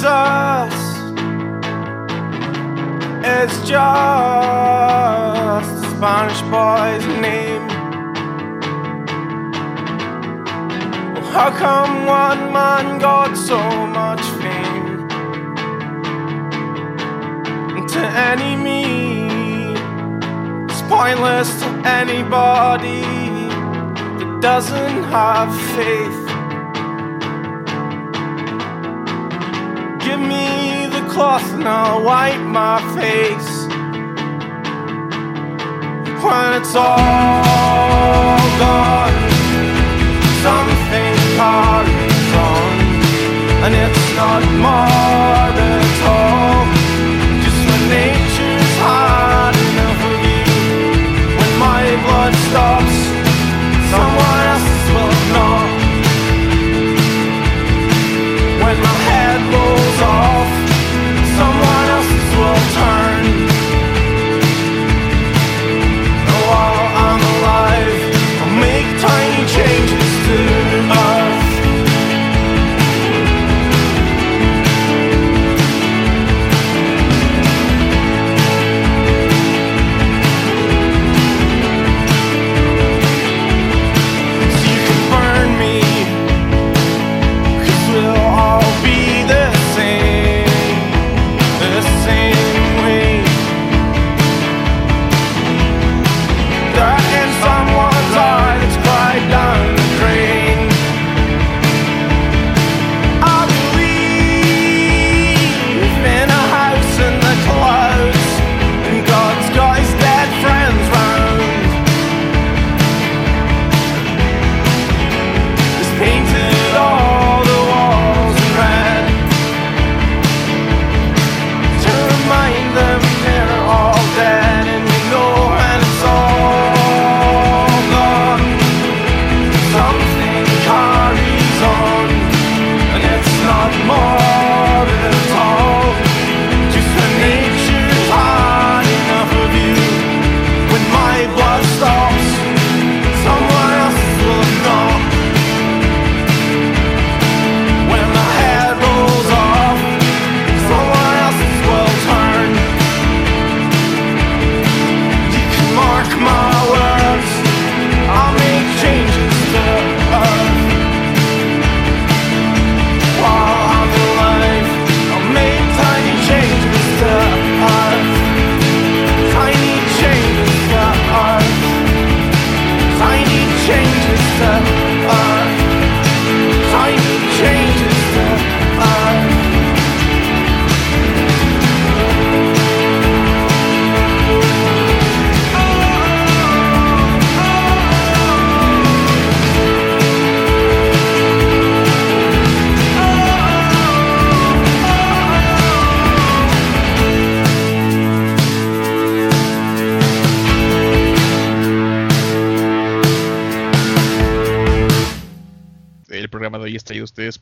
Jesus. It's just a Spanish boy's name. How come one man got so much fame? To any me, it's pointless to anybody that doesn't have faith. Cloth and I'll wipe my face. When it's all gone, something carries on, and it's not more at all. Just when nature's hard enough of you, when my blood stops, someone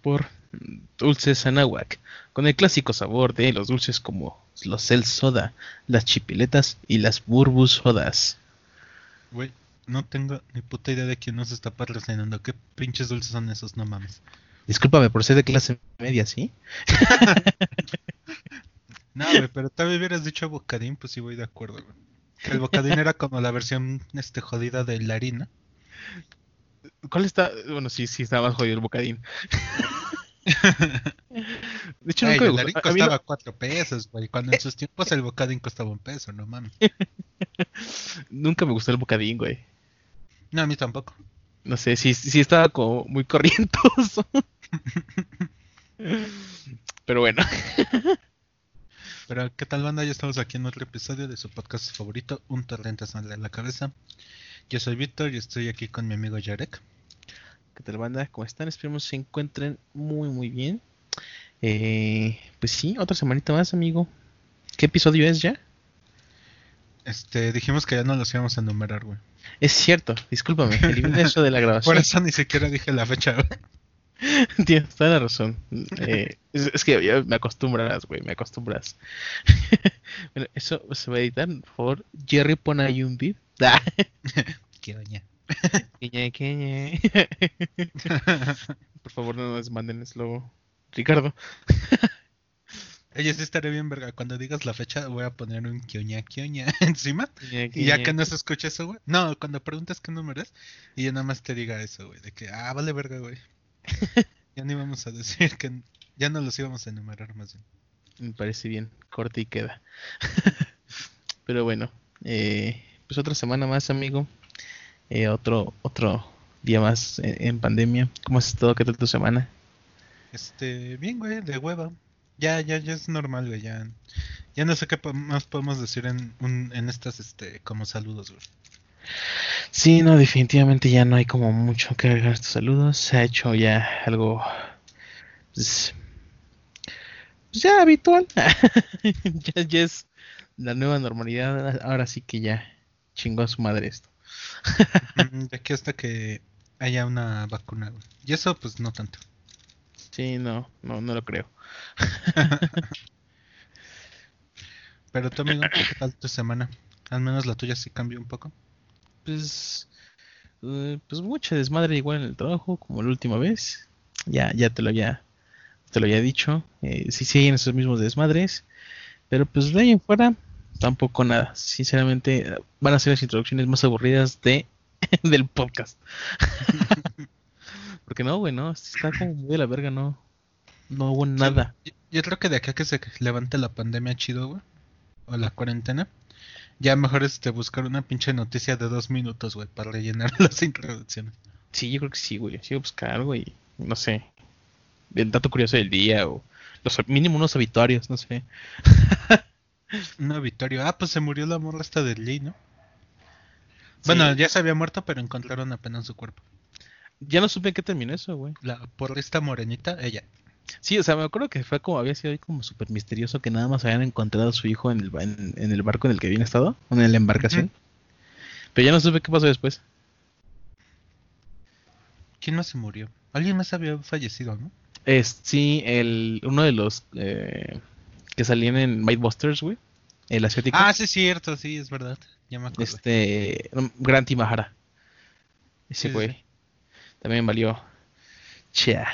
por Dulces Anahuac, con el clásico sabor de los dulces como los Cel Soda, las chipiletas y las Burbus Sodas. Güey, no tengo ni puta idea de quién nos está patrocinando. ¿Qué pinches dulces son esos? No mames. Discúlpame por ser de clase media, ¿sí? No, güey, pero tal vez hubieras dicho bocadín, pues sí voy de acuerdo, güey. El bocadín era como la versión este jodida de la harina. ¿Cuál está? Bueno, sí, sí, está más jodido el bocadín. De hecho, Güey, nunca me gustó. no- costaba cuatro pesos, güey. Cuando en sus tiempos el bocadín costaba un peso, no mames. nunca me gustó el bocadín, güey. No, a mí tampoco. No sé, sí, sí estaba como muy corrientoso. Pero bueno, Pero, ¿qué tal, banda? Ya estamos aquí en otro episodio de su podcast favorito, Un Torrente Sale a la Cabeza. Yo soy Víctor y estoy aquí con mi amigo Jarek. ¿qué tal banda? ¿Cómo están? Esperemos se encuentren muy muy bien. Eh, pues sí, otra semanita más, amigo. ¿Qué episodio es ya? Este, dijimos que ya no los íbamos a enumerar, güey. Es cierto, discúlpame, elimina eso de la Por grabación. eso ni siquiera dije la fecha, güey. Tienes toda la razón. Eh, es, es que ya me acostumbras, güey, me acostumbras. bueno, eso se va a editar, por favor. Jerry, pon ahí un beat. Qué doña. queñe, queñe. por favor, no nos manden slow. Ricardo. Oye, sí estaré bien, verga. Cuando digas la fecha, voy a poner un kioña kioña encima. Y ya que no se escucha eso, güey. No, cuando preguntas qué número es, y yo nada más te diga eso, güey. De que, ah, vale, verga, güey. ya no íbamos a decir que. Ya no los íbamos a enumerar más bien. Me parece bien, corte y queda. Pero bueno, eh, pues otra semana más, amigo. Eh, otro, otro día más en, en pandemia. ¿Cómo has estado? ¿Qué tal tu semana? Este, bien, güey, de hueva. Ya, ya, ya es normal, güey. Ya, ya no sé qué más podemos decir en, un, en estas, este, como saludos, güey. Sí, no, definitivamente ya no hay como mucho que agregar estos saludos. Se ha hecho ya algo, pues, pues ya habitual. ya, ya es la nueva normalidad. Ahora sí que ya chingó a su madre esto. De aquí hasta que haya una vacuna, güey. Y eso, pues, no tanto. Sí, no, no, no lo creo. Pero tú, amigo, ¿qué tal tu semana? Al menos la tuya sí cambió un poco. Pues, eh, pues mucha desmadre igual en el trabajo, como la última vez. Ya, ya te lo había, te lo había dicho. Eh, sí siguen esos mismos desmadres. Pero pues de ahí en fuera, tampoco nada. Sinceramente, van a ser las introducciones más aburridas de del podcast. Porque no, güey, no, está como muy de la verga, no. No hubo nada. Yo, yo creo que de acá que se levante la pandemia chido, güey. O la cuarentena. Ya mejor es este, buscar una pinche noticia de dos minutos, güey, para rellenar las introducciones. Sí, yo creo que sí, güey. Sí, buscar algo y no sé. El dato curioso del día o los mínimo unos habituarios, no sé. Un obituario. Ah, pues se murió la morra esta de Lee, ¿no? Bueno, ya se había muerto, pero encontraron apenas su cuerpo. Ya no supe en qué terminó eso, güey. La porrista morenita, ella. Sí, o sea, me acuerdo que fue como había sido ahí como súper misterioso que nada más habían encontrado a su hijo en el, en, en el barco en el que habían estado, en la embarcación. Pero ya no supe qué pasó después. ¿Quién más se murió? Alguien más había fallecido, ¿no? Es, sí, el, uno de los eh, que salían en Midebusters, güey. El asiático. Ah, sí, es cierto, sí, es verdad. Ya me acuerdo. este, Grant Imahara. Ese Sí, sí, güey. sí. También valió. Chea.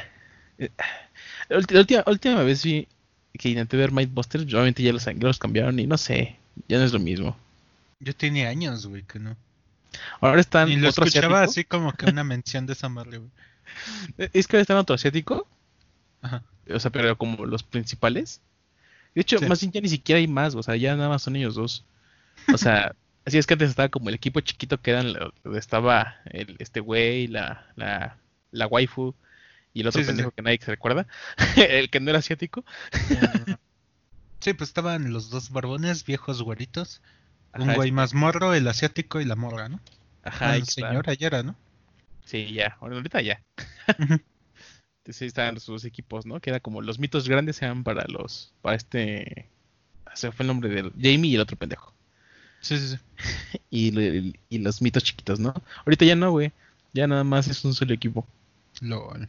La última, vez vi que intenté ver Midebusters, obviamente ya los, los cambiaron y no sé, ya no es lo mismo. Yo tenía años, güey, que no. Ahora están Y lo otro escuchaba asiático. así como que una mención de esa madre, güey. Es que ahora están otro asiático, Ajá. o sea, pero como los principales. De hecho, Sí. más bien ya ni siquiera hay más, o sea, ya nada más son ellos dos. O sea, así es que antes estaba como el equipo chiquito que eran, estaba el, este güey, la, la, la waifu y el otro Sí, pendejo sí. que nadie se recuerda, el que no era asiático. Sí, pues estaban los dos barbones, viejos güeritos. Un güey más morro, el asiático y la morra, ¿no? Ajá, está. señora ya era, ¿no? Sí, ya, ahorita ya. Ujú. Sí, estaban dos equipos, ¿no? Que era como los mitos grandes eran para los, para este, se fue el nombre del Jamie y el otro pendejo. Sí, sí, sí. y, lo- y los mitos chiquitos, ¿no? Ahorita ya no, güey. Ya nada más es un solo equipo. LOL.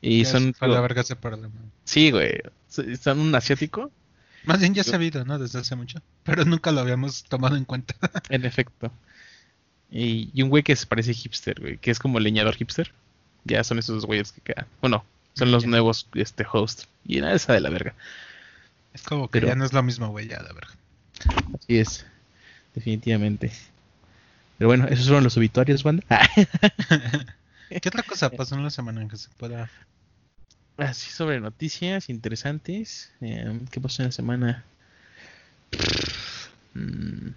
Y son. se fue a la verga ese problema. Sí, güey. So- Son un asiático, Más bien ya sabido, ¿no? Desde hace mucho. Pero nunca lo habíamos tomado en cuenta. en efecto. Y, y un güey que se parece hipster, güey. Que es como leñador hipster. Ya son esos güeyes que quedan. Bueno, son los Ya. nuevos este, hosts. Y nada, esa de la verga. Es como que Pero- ya no es lo mismo, güey, ya, la verga. Así es. Definitivamente. Pero bueno, esos fueron los obituarios, banda. ¿Qué otra cosa pasó en la semana en que se pueda Así sobre noticias interesantes. Eh, ¿Qué pasó en la semana? Mm,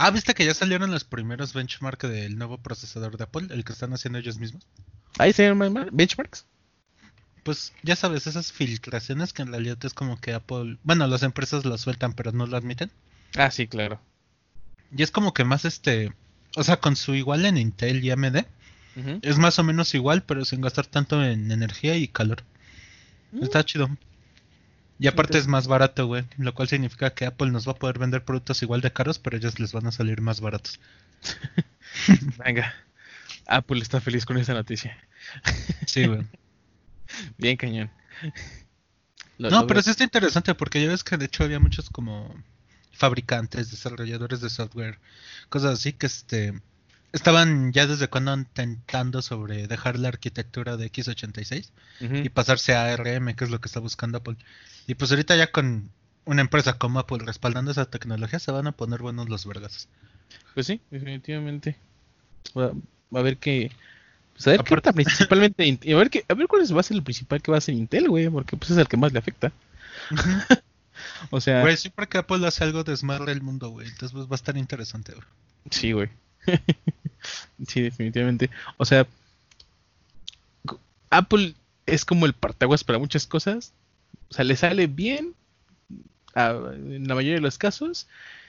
Ah, ¿viste que ya salieron los primeros benchmark del nuevo procesador de Apple? El que están haciendo ellos mismos. Ahí se llaman benchmarks. Pues ya sabes, esas filtraciones que en realidad es como que Apple... Bueno, las empresas las sueltan pero no lo admiten. Ah, sí, claro. Y es como que más este... O sea, con su igual en Intel y AMD, es más o menos igual, pero sin gastar tanto en energía y calor. Está chido. Y aparte es más barato, güey. Lo cual significa que Apple nos va a poder vender productos igual de caros, pero ellos les van a salir más baratos. Venga. Apple está feliz con esta noticia. Sí, güey. Bien cañón. Lo- No, lo pero sí está interesante porque ya ves que de hecho había muchos como fabricantes, desarrolladores de software, cosas así que este estaban ya desde cuando intentando sobre dejar la arquitectura de x86 y pasarse a ARM, que es lo que está buscando Apple. Y pues ahorita ya con una empresa como Apple respaldando esa tecnología se van a poner buenos los vergas. Pues sí, definitivamente. Va, a ver qué... Pues a ver qué principalmente... a ver, qué, a ver cuál va a ser el principal que va a ser Intel, güey, porque pues es el que más le afecta. o sea... Güey, siempre que Apple hace algo desmadre el mundo, güey. Entonces pues, va a estar interesante, güey. Sí, güey. sí, definitivamente. O sea, Apple es como el partaguas para muchas cosas. O sea, le sale bien en la mayoría de los casos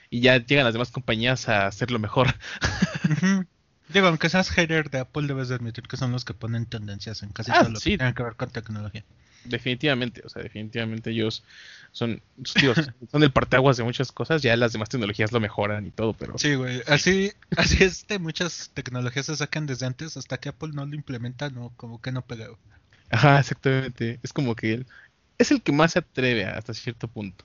y ya llegan las demás compañías a hacerlo mejor. Digo, aunque seas hater de Apple, debes de admitir que son los que ponen tendencias en casi ah, todo lo que tiene que ver con tecnología. Definitivamente, o sea, definitivamente ellos son, son el parteaguas de muchas cosas, ya las demás tecnologías lo mejoran y todo, pero... Sí, güey, así, así es de muchas tecnologías se sacan desde antes hasta que Apple no lo implementa, no, como que no pega. Ajá, exactamente, es como que él es el que más se atreve hasta cierto punto.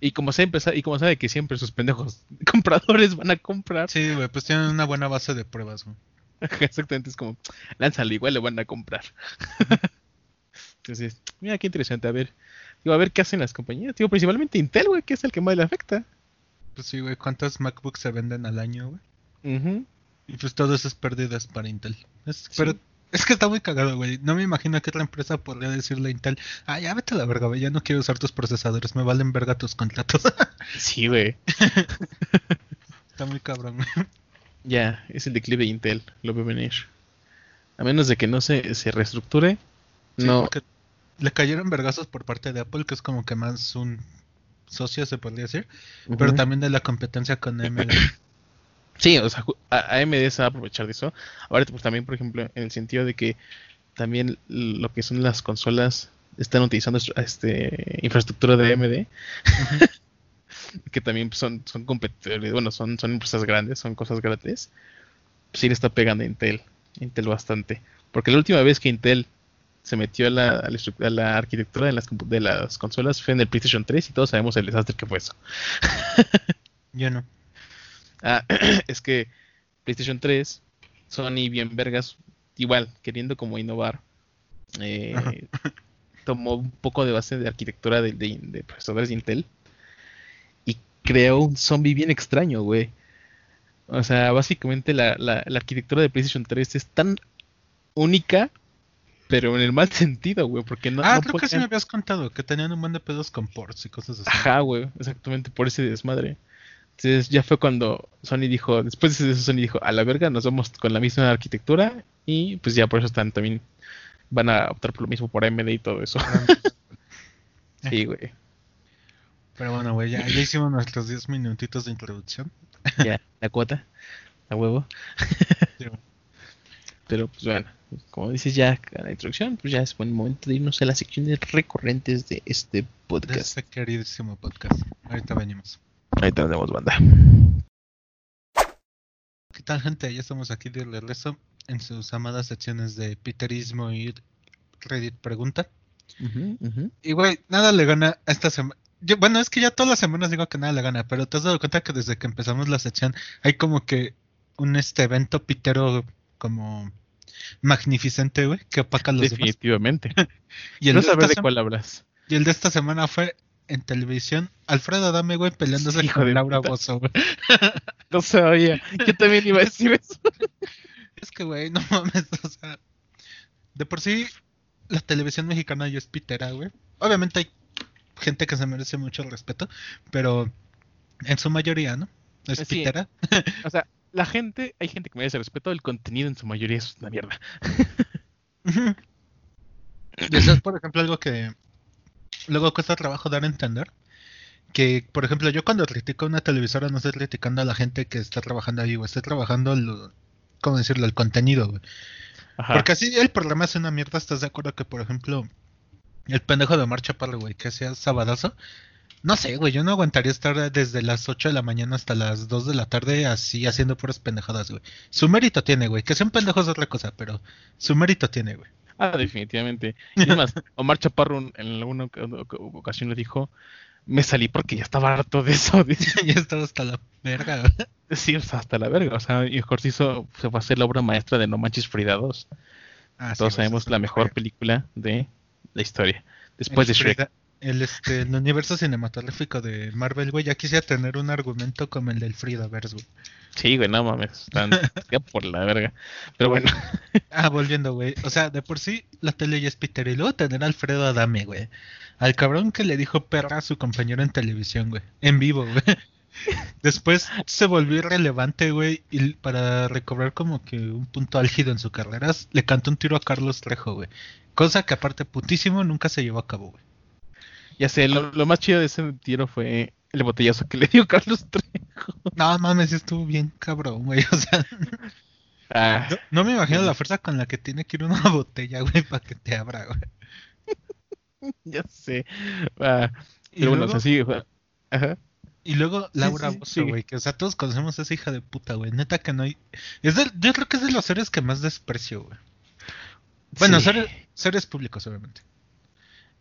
Y como siempre y como sabe que siempre sus pendejos compradores van a comprar. Sí, güey, pues tienen una buena base de pruebas, güey. Exactamente, es como, lánzalo, igual le van a comprar. Entonces, mira qué interesante, a ver, digo, a ver qué hacen las compañías. Digo, principalmente Intel, güey, que es el que más le afecta. Pues sí, güey, ¿cuántas MacBooks se venden al año, güey? Y pues todo eso es pérdidas para Intel. Pero es que está muy cagado, güey. No me imagino que otra empresa podría decirle a Intel, ah, ya vete a la verga, güey, ya no quiero usar tus procesadores, me valen verga tus contratos. sí, güey. está muy cabrón, güey. Ya, es el declive de Intel, lo veo venir. A menos de que no se, se reestructure, no. le cayeron vergazos por parte de Apple, que es como que más un socio, se podría decir, pero también de la competencia con AMD. Sí, o sea, AMD se va a aprovechar de eso. Ahora, pues también, por ejemplo, en el sentido de que también lo que son las consolas están utilizando este infraestructura de AMD. que también son, son competidores, bueno, son, son empresas grandes, son cosas grandes. sí le está pegando a Intel, Intel bastante. Porque la última vez que Intel se metió a la, a la, arquitectura de las, de las consolas fue en el PlayStation 3 y todos sabemos el desastre que fue eso. Yo no. Ah, es que PlayStation 3, Sony bien vergas, igual, queriendo como innovar, eh, tomó un poco de base de arquitectura de, de, procesadores de Intel y creó un zombie bien extraño, güey. O sea, básicamente la, la, la, arquitectura de PlayStation 3 es tan única, pero en el mal sentido, güey, porque no... Ah, creo que sí me habías contado, que tenían un buen de pedos con ports y cosas así. Ajá, güey, exactamente, por ese desmadre. Entonces ya fue cuando Sony dijo, después de eso Sony dijo, a la verga, nos vamos con la misma arquitectura y pues ya por eso están también van a optar por lo mismo por AMD y todo eso. sí, güey. Pero bueno, güey, ya, hicimos nuestros 10 minutitos de introducción. ya, la cuota, la huevo. Pero pues bueno, como dices ya la introducción, pues ya es buen momento de irnos a las secciones recurrentes de este podcast. De este queridísimo podcast. Ahorita venimos. Ahí tenemos banda. ¿Qué tal, gente? Ya estamos aquí de regreso en sus amadas secciones de Peterismo y Reddit Pregunta. Y, güey, nada le gana a esta semana. Bueno, es que ya todas las semanas digo que nada le gana, pero te has dado cuenta que desde que empezamos la sección hay como que un este evento pitero como magnificente, güey, que opaca los Definitivamente. y el no de, de cuál hablas. Y el de esta semana fue en televisión, Alfredo Adame, güey, peleándose con Laura Bozo, güey. No sabía. Yo también iba a decir eso. Es que, güey, no mames, o sea. De por sí, la televisión mexicana ya es pitera, güey. Obviamente hay gente que se merece mucho respeto, pero en su mayoría, ¿no? Es pitera. O sea, la gente, hay gente que merece respeto, el contenido en su mayoría es una mierda. y eso es, por ejemplo, algo que luego cuesta trabajo dar a entender que, por ejemplo, yo cuando critico una televisora no estoy criticando a la gente que está trabajando ahí, o estoy trabajando, el, ¿cómo decirlo?, el contenido, güey. Porque así el programa es una mierda, ¿estás de acuerdo que, por ejemplo, el pendejo de Marcha para güey, que sea sabadazo? No sé, güey, yo no aguantaría estar desde las 8 de la mañana hasta las 2 de la tarde así haciendo puras pendejadas, güey. Su mérito tiene, güey, que sean pendejos es otra cosa, pero su mérito tiene, güey. Ah, definitivamente. Y además, Omar Chaparro en alguna ocasión le dijo, me salí porque ya estaba harto de eso. ya estaba hasta la verga. Sí, hasta la verga. O sea, y mejor se hizo, se va a hacer la obra maestra de No Manches Frida 2. Ah, Todos sabemos la mejor película de la historia. Después de Shrek. el, este, el universo cinematográfico de Marvel, güey, ya quisiera tener un argumento como el del Fridaverse, güey. Sí, güey, no mames, están por la verga. Pero bueno. ah, volviendo, güey. O sea, de por sí la tele ya es Peter y luego tener a Alfredo Adame, güey. Al cabrón que le dijo perra a su compañero en televisión, güey. En vivo, güey. Después se volvió irrelevante, güey, y para recobrar como que un punto álgido en su carrera, le cantó un tiro a Carlos Trejo, güey. Cosa que aparte putísimo nunca se llevó a cabo, güey. Ya sé, lo, lo, más chido de ese tiro fue el botellazo que le dio Carlos Trejo. No mames, estuvo bien cabrón, güey. O sea, ah. no, me imagino la fuerza con la que tiene que ir una botella, güey, para que te abra, güey. ya sé. Ah, y luego, bueno, o sea, sí, Ajá. Y luego Laura sí, güey, que o sea, todos conocemos a esa hija de puta, güey. Neta que no hay. Es yo creo que es de los seres que más desprecio, güey. Bueno, seres, seres públicos, obviamente.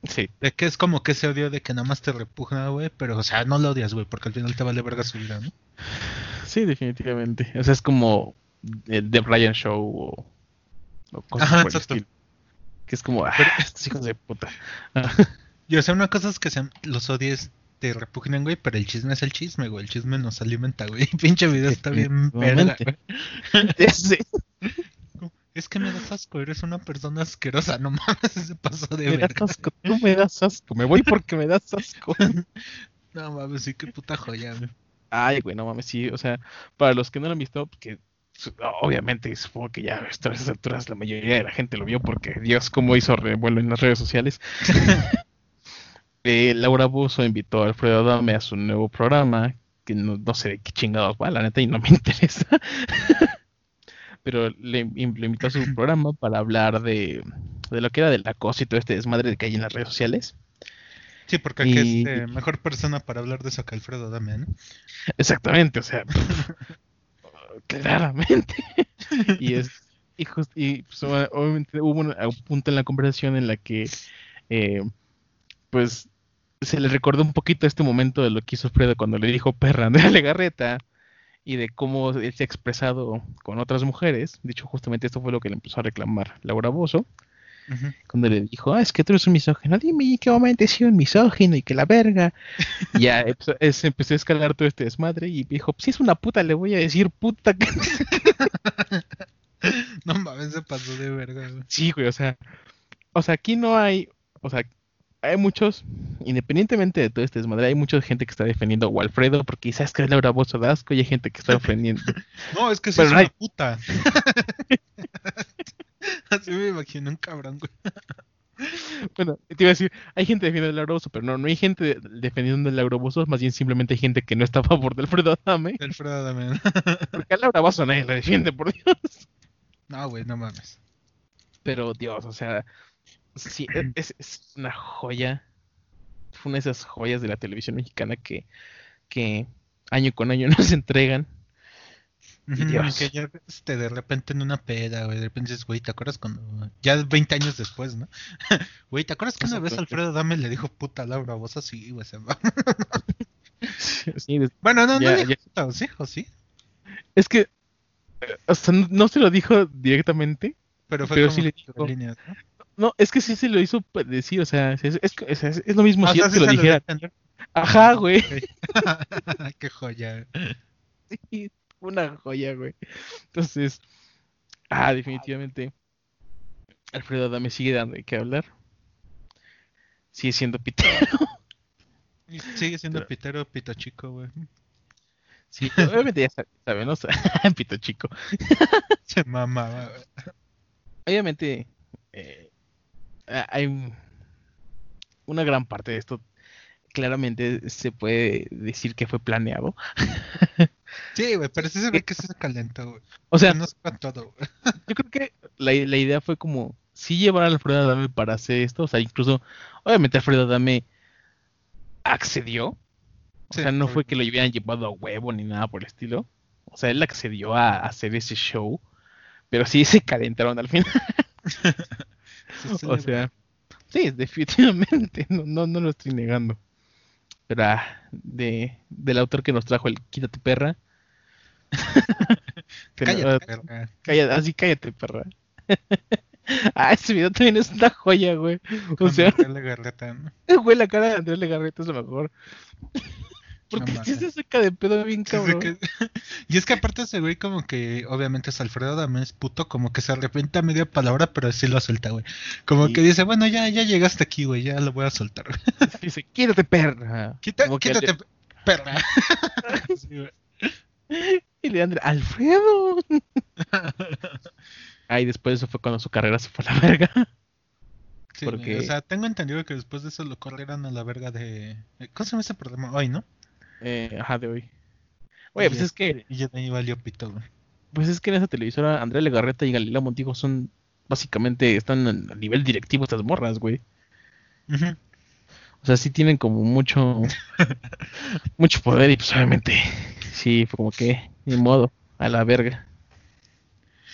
Sí. De que es como que ese odio de que nada más te repugna, güey, pero, o sea, no lo odias, güey, porque al final te vale verga su vida, ¿no? Sí, definitivamente. O sea, es como el The Brian Show o, o cosas Ajá, exacto. Que es como, ah, estos hijos de puta. y o sea, una cosa es que sean, los odies te repugnen, güey, pero el chisme es el chisme, güey. El chisme nos alimenta, güey. Pinche video está bien verga, sí. Es que me das asco, eres una persona asquerosa, no mames, ese paso de me das asco, tú me das asco, me voy porque me das asco. no mames, sí, qué puta joya, güey. Ay, güey, no mames, sí, o sea, para los que no lo han visto, que obviamente supongo que ya a estas alturas la mayoría de la gente lo vio porque Dios cómo hizo revuelo en las redes sociales. eh, Laura Buso invitó a Alfredo Adame a su nuevo programa, que no, no sé de qué chingados va, la neta, y no me interesa pero le, invitó a su programa para hablar de, de lo que era del acoso y todo este desmadre que hay en las redes sociales. Sí, porque aquí es este, mejor persona para hablar de eso que Alfredo Damián. Exactamente, o sea, claramente. y es y, y pues, obviamente hubo un, punto en la conversación en la que eh, pues se le recordó un poquito este momento de lo que hizo Alfredo cuando le dijo perra Andrea Legarreta y de cómo él se ha expresado con otras mujeres. Dicho, justamente esto fue lo que le empezó a reclamar Laura Bozo. Cuando le dijo, ah, es que tú eres un misógino, dime qué momento he sido un misógino y que la verga. y ya se empezó a escalar todo este desmadre y dijo, si es una puta, le voy a decir puta. no mames, se pasó de verga. Sí, güey, o sea, o sea, aquí no hay, o sea, hay muchos, independientemente de todo este desmadre, hay mucha gente que está defendiendo a Walfredo porque sabes que es Laura Bozo de asco y hay gente que está defendiendo. no, es que es una puta. Así me imagino un cabrón, güey. Bueno, te iba a decir, hay gente defendiendo a Laura Bozo, pero no, no hay gente defendiendo a Laura Bozo, más bien simplemente hay gente que no está a favor de Alfredo Adame. Alfredo Adame. porque a Laura Bozo nadie la defiende, por Dios. No, güey, no mames. Pero Dios, o sea, Sí, e, es, es, una joya. Fue una de esas joyas de la televisión mexicana que, que año con año nos entregan. Y Dios. Que ya este, de repente en una peda, güey, de repente dices, güey, ¿te acuerdas cuando... Ya 20 años después, ¿no? Güey, ¿te acuerdas que una vez Alfredo Dame le dijo puta Laura vos así, güey, se va? sí, bueno, no, no dijo puta, ¿sí? ¿O sí? Es que, eh, o sea, no, se lo dijo directamente, pero, fue pero sí le dijo... ¿no? No, es que sí se lo hizo decir, o sea, es, es, es, lo mismo si yo te lo dijera. Ajá, güey. Qué joya. Sí, una joya, güey. Entonces, ah, definitivamente, Alfredo Adame sigue dando de qué hablar. Sigue siendo pitero. Sigue siendo pitero, pito chico, güey. Sí, obviamente ya saben, ¿no? pito chico. Se mamaba, güey. Obviamente, eh, Ah, hay una gran parte de esto claramente se puede decir que fue planeado. Sí, güey, pero sí se ve que se calentó, güey. O sea, no todo, güey. Yo creo que la, la, idea fue como sí llevar a Alfredo Adame para hacer esto, o sea, incluso obviamente Alfredo Adame accedió. O sea, no fue que lo hubieran llevado a huevo ni nada por el estilo. O sea, él accedió a hacer ese show, pero sí se calentaron al final. o sea, sí, definitivamente, no, no, no lo estoy negando. Pero ah, de, del autor que nos trajo el Quítate perra. cállate, perra. Cállate, así cállate, perra. ah, ese video también es una joya, güey. O Con sea, Legarreta, ¿no? güey, la cara de Andrés Legarreta es lo mejor. Porque No si mames. se saca de pedo bien Sí, sí, cabrón. que- y es que aparte ese güey como que obviamente es Alfredo Adame es puto, como que se arrepiente a media palabra, pero sí lo suelta, güey. Como Sí. que dice, bueno, ya, ya llegaste aquí, güey, ya lo voy a soltar. Dice, quítate perra. Quita, Como que quítate, perra. Sí, güey. Y le André, Alfredo. Ahí después eso fue cuando su carrera se fue a la verga. Sí, Porque- O sea, tengo entendido que después de eso lo corrieron a la verga de... ¿Cómo se llama ese programa? Hoy, ¿no? Eh, ajá, de hoy. Oye, Y pues ya- es que, Y ya ahí valió pito, güey. pues es que en esa televisora Andrea Legarreta y Galilea Montijo son básicamente están a nivel directivo estas morras, güey. Ujú. O sea, sí tienen como mucho mucho poder y pues obviamente sí fue como que ni modo a la verga.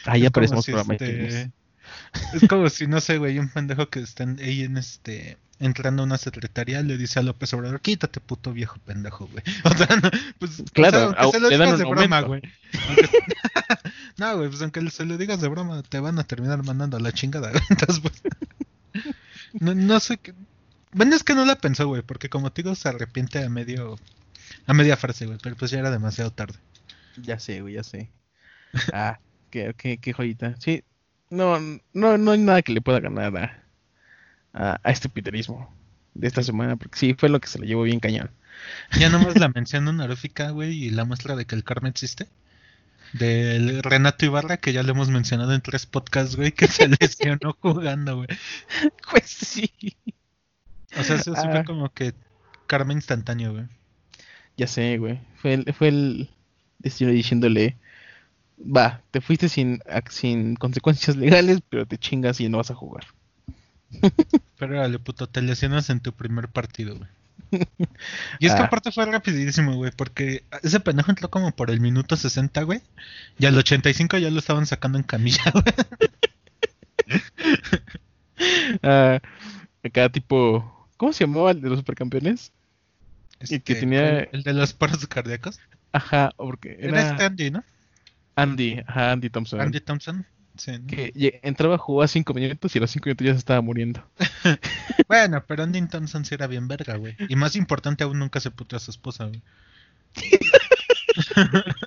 Ah, ya Es como parecemos si, programa este. Es como si, no sé, güey, un pendejo que está en- ahí en este entrando a una secretaría le dice a López Obrador, quítate puto viejo pendejo, güey. O sea, no, pues, Claro, o sea, au- aunque se lo digas de broma, güey. Aunque- no, güey, pues aunque se lo digas de broma, te van a terminar mandando a la chingada, güey. Entonces, pues, no, no sé qué. Bueno, es que no la pensó, güey, porque como te digo, se arrepiente a medio, a media frase, güey, pero pues ya era demasiado tarde. Ya sé, güey, ya sé. Ah, qué, qué, qué joyita. Sí, no, no, no hay nada que le pueda ganar a, a, a este piterismo de esta semana, porque sí, fue lo que se lo llevó bien cañón. Ya nomás la mención honorífica, güey, y la muestra de que el karma existe. Del Renato Ibarra, que ya lo hemos mencionado en tres podcasts, güey, que se lesionó jugando, güey. Pues sí. O sea, sí Ah. fue como que karma instantáneo, güey. Ya sé, güey. Fue el, fue el destino diciéndole, va, te fuiste sin, sin consecuencias legales, pero te chingas y no vas a jugar. Pero órale, puto, te lesionas en tu primer partido, güey. Y es que Ah. aparte fue rapidísimo, güey, porque ese pendejo entró como por el minuto 60, güey. Y al 85 ya lo estaban sacando en camilla, güey. Ah, acá tipo, ¿cómo se llamaba el de los supercampeones? Que Este, tenía- El de los paros cardíacos. Ajá, porque Era era este Andy, ¿no? Andy, ajá, Andy Thompson. Andy Thompson. Sí, ¿no? Que entraba, jugaba cinco minutos y a los cinco minutos ya se estaba muriendo. Bueno, pero Andy Thompson sí era bien verga, güey. Y más importante aún, nunca se puteó a su esposa, güey.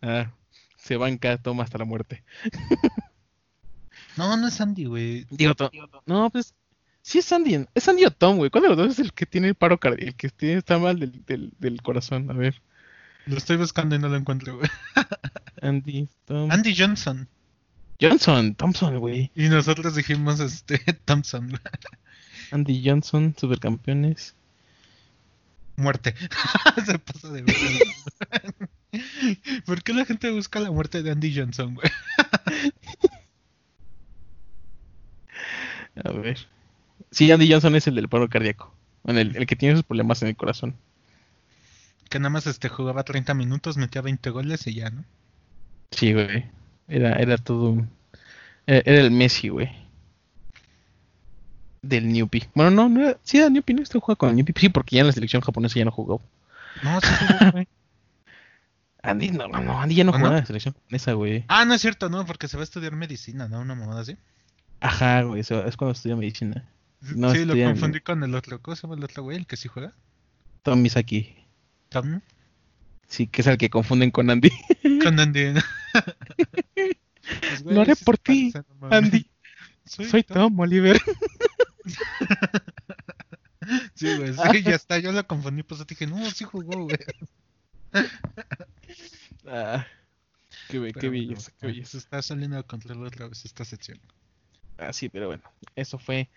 Ah, se banca, toma hasta la muerte. No, no es Andy, güey. Digo, to- no, pues sí es Andy, es Andy o Tom, güey. ¿Cuál de los dos es el que tiene el paro cardíaco, el que tiene, está mal del, del, del corazón? A ver, Lo estoy buscando y no lo encuentro, güey. Andy, Tom. Andy Johnson. Johnson, Thompson, güey. Y nosotros dijimos, este, Thompson. güey. Andy Johnson, supercampeones. Muerte. se pasa de. ¿Por qué la gente busca la muerte de Andy Johnson, güey? A ver. Sí, Andy Johnson es el del paro cardíaco. Bueno, el, el que tiene esos problemas en el corazón. Que nada más este jugaba 30 minutos, metía 20 goles y ya, ¿no? Sí, güey. Era, era todo un... Era, era el Messi, güey. Del Newpi. Bueno, no, no era... Sí, era Newpi, ¿no? Este juega con el Newpi. Sí, porque ya en la selección japonesa ya no jugó. No, sí jugó, güey. Andy, no, no, Andy ya no ¿O jugaba no? en la selección japonesa, güey. Ah, no es cierto, no, porque se va a estudiar medicina, ¿no? Una mamada así. Ajá, güey, eso es cuando estudia medicina. No, sí, lo confundí con el otro. ¿Cómo se llama el otro güey? El que sí juega. Tom Misaki. Tom. Sí, que es el que confunden con Andy. Con Andy. Pues, güey, Lo haré por ti, no. Andy. Soy, Soy Tom. Tom Oliver. Sí, güey, sí, ya está. Yo lo confundí, pues dije, no, sí jugó, güey. Ah, qué, be- qué belleza, belleza. Se está saliendo de control otra vez esta sección. Ah, sí, pero bueno, eso fue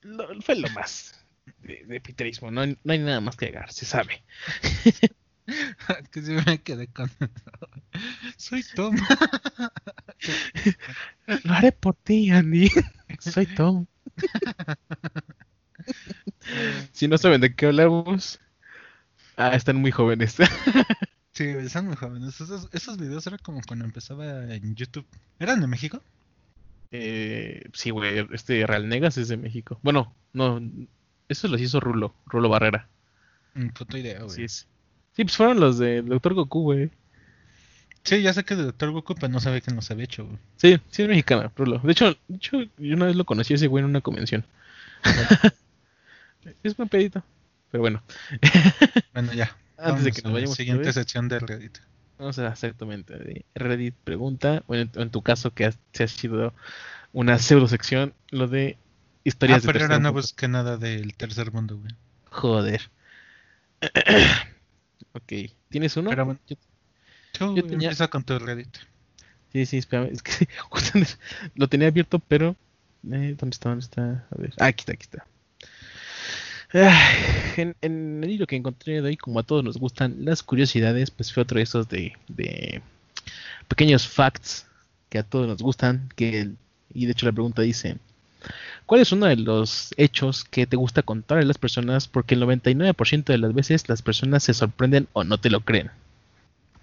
lo, fue lo más de, de piterismo. No, hay- no hay nada más que agregar, se sabe. que sí me quedé con. Soy Tom. Lo haré por ti, Andy. Soy Tom. si no saben de qué hablamos, ah, están muy jóvenes. Sí, están muy jóvenes. Esos, esos videos eran como cuando empezaba en YouTube. ¿Eran de México? eh, sí, güey, este Real Negas es de México. Bueno, no, eso los hizo Rulo, Rulo Barrera. Mm, puta idea, güey. Es. Sí, pues fueron los de Doctor Goku, güey. Sí, ya sé que de Doctor Goku, pero no sabía que nos había hecho, güey. Sí, sí es mexicana, Rulo. De hecho, de hecho, yo una vez lo conocí a ese güey en una convención. es buen pedito. Pero bueno. Bueno, ya. Antes de que nos Vamos a la vayamos. Siguiente sección de Reddit. Vamos a exactamente. Reddit pregunta, bueno, en, en tu caso que has- se ha sido una pseudo sección, lo de Ah, historias de pero ahora tercer no busqué nada del tercer mundo, güey. Joder. ok, ¿tienes uno? Pero bueno. Yo- tenía- empieza con tu Reddit. Sí, sí, espérame. Es que justo lo tenía abierto, pero. eh, ¿Dónde está? ¿Dónde está? A ver. Ah, aquí está, aquí está. En, en el libro que encontré de hoy, como a todos nos gustan las curiosidades, pues fue otro de esos de, de pequeños facts que a todos nos gustan. Que el- y de hecho la pregunta dice: ¿Cuál es uno de los hechos que te gusta contar a las personas? Porque el 99% de las veces las personas se sorprenden o no te lo creen.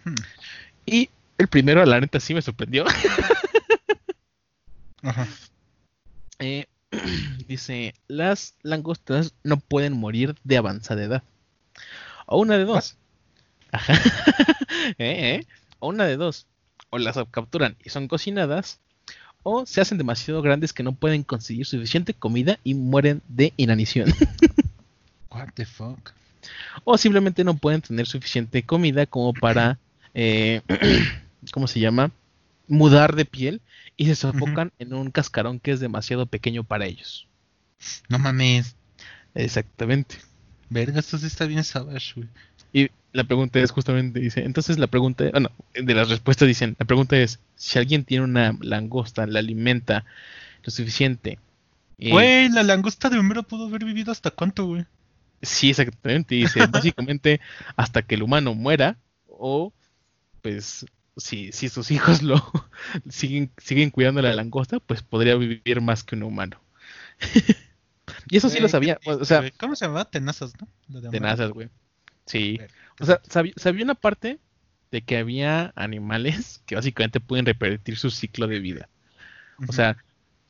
Hmm. Y el primero, la neta, sí me sorprendió. Ajá. Eh, dice, las langostas no pueden morir de avanzada edad. O una de dos. Ajá. Eh, eh. O una de dos. O las capturan y son cocinadas. O se hacen demasiado grandes que no pueden conseguir suficiente comida y mueren de inanición. What the fuck. o simplemente no pueden tener suficiente comida como para, eh, ¿cómo se llama? Mudar de piel y se sofocan en un cascarón que es demasiado pequeño para ellos. No mames. Exactamente. Verga, esto sí está bien savage, güey. Y la pregunta es justamente, dice, entonces la pregunta, bueno, de las respuestas dicen, la pregunta es, si alguien tiene una langosta, la alimenta lo suficiente. eh, Güey, la langosta de Homero pudo haber vivido hasta cuánto, güey. Sí, exactamente. Dice, básicamente hasta que el humano muera o pues si, si sus hijos lo siguen, siguen cuidando la langosta, pues podría vivir más que un humano. y eso sí lo sabía, o sea. ¿Cómo se llamaba? Tenazas, ¿no? Tenazas, güey. Sí. O sea, sabía, sabía una parte de que había animales que básicamente pueden repetir su ciclo de vida. O sea,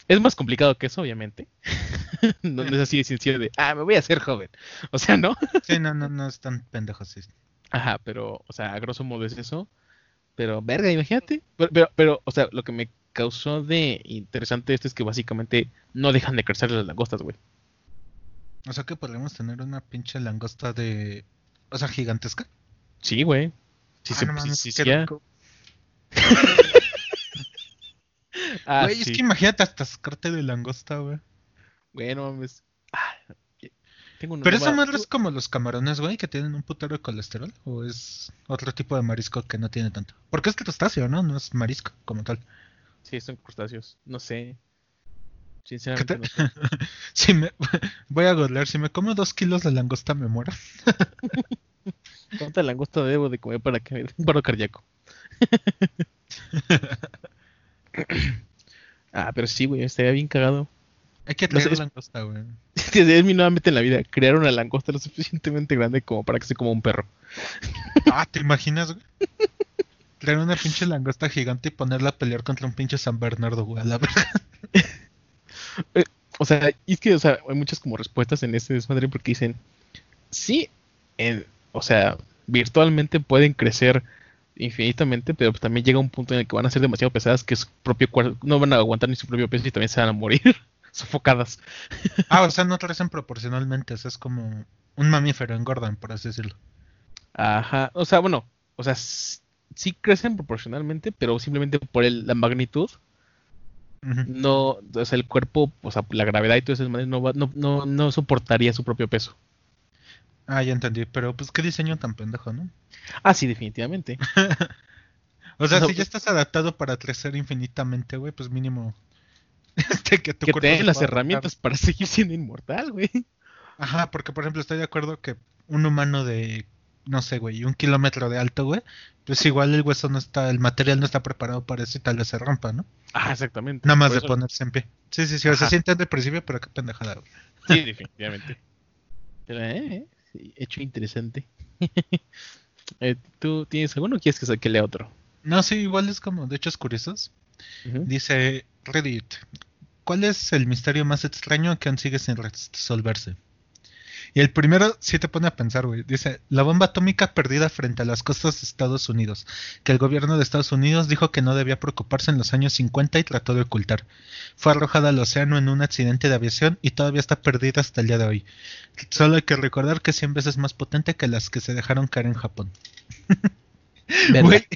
es más complicado que eso, obviamente. no, no es así de sencillo de, ah, me voy a hacer joven. O sea, ¿no? Sí, no, no, no están pendejos. sí. Ajá, pero, o sea, a grosso modo es eso. Pero, verga, imagínate. Pero, pero, pero, o sea, lo que me causó de interesante esto es que básicamente no dejan de crecer las langostas, güey. O sea que podríamos tener una pinche langosta de. O sea, gigantesca. Sí, güey. Sí, Ah, se, no sí, mames, sí. Ah, Güey, es que imagínate hasta sacarte de langosta, güey. Bueno, mames. Ah, tengo una Pero esa madre es como los camarones, güey, que tienen un putero de colesterol. ¿O es otro tipo de marisco que no tiene tanto? Porque es crustáceo, ¿no? No es marisco como tal. Sí, son crustáceos. No sé. ¿Qué Sinceramente, te- no sé. Si me... Voy a googlear, si me como dos kilos de langosta me muero. ¿Cuánta langosta debo de comer para que me dé un paro cardíaco? ah, pero sí, güey, estaría bien cagado. Hay que No sé, traer es- langosta, güey. Es mi nuevamente en la vida, crear una langosta lo suficientemente grande como para que se coma un perro. Ah, ¿te imaginas, güey? Traer una pinche langosta gigante y ponerla a pelear contra un pinche San Bernardo, güey. A la verga. O sea, y es que, o sea, hay muchas como respuestas en este desmadre porque dicen, sí, en- o sea, virtualmente pueden crecer infinitamente, pero pues también llega un punto en el que van a ser demasiado pesadas que su propio cuerpo no van a aguantar ni su propio peso y también se van a morir sofocadas. Ah, o sea, no crecen proporcionalmente. O sea, es como un mamífero, engordan, por así decirlo. Ajá, o sea, bueno, o sea, sí crecen proporcionalmente, pero simplemente por el- la magnitud, No, o sea, el cuerpo, o sea, la gravedad y todo eso no, va- no, no, no soportaría su propio peso. Ah, ya entendí. Pero, pues, qué diseño tan pendejo, ¿no? Ah, sí, definitivamente. O sea, No, si ya pues- estás adaptado para crecer infinitamente, güey, pues mínimo. Este, que tu que cuerpo te den se las herramientas para seguir siendo inmortal, güey. Ajá, porque, por ejemplo, estoy de acuerdo que un humano de, no sé, güey, un kilómetro de alto, güey, pues igual el hueso no está, el material no está preparado para eso y tal vez se rompa, ¿no? Ah, exactamente. Nada más de eso- ponerse en pie. Sí, sí, sí, o sea, Ajá. sí entiendo el principio, pero qué pendejada, güey. Sí, definitivamente. Pero, eh, eh, sí, hecho interesante. Eh, ¿Tú tienes alguno o quieres que saque lea otro? No, sí, igual es como de hechos curiosos. Ujú. Dice Reddit, ¿cuál es el misterio más extraño que aún sigue sin resolverse? Y el primero sí te pone a pensar, güey. Dice, la bomba atómica perdida frente a las costas de Estados Unidos, que el gobierno de Estados Unidos dijo que no debía preocuparse en los años 50 y trató de ocultar. Fue arrojada al océano en un accidente de aviación y todavía está perdida hasta el día de hoy. Solo hay que recordar que es 100 veces más potente que las que se dejaron caer en Japón. Güey.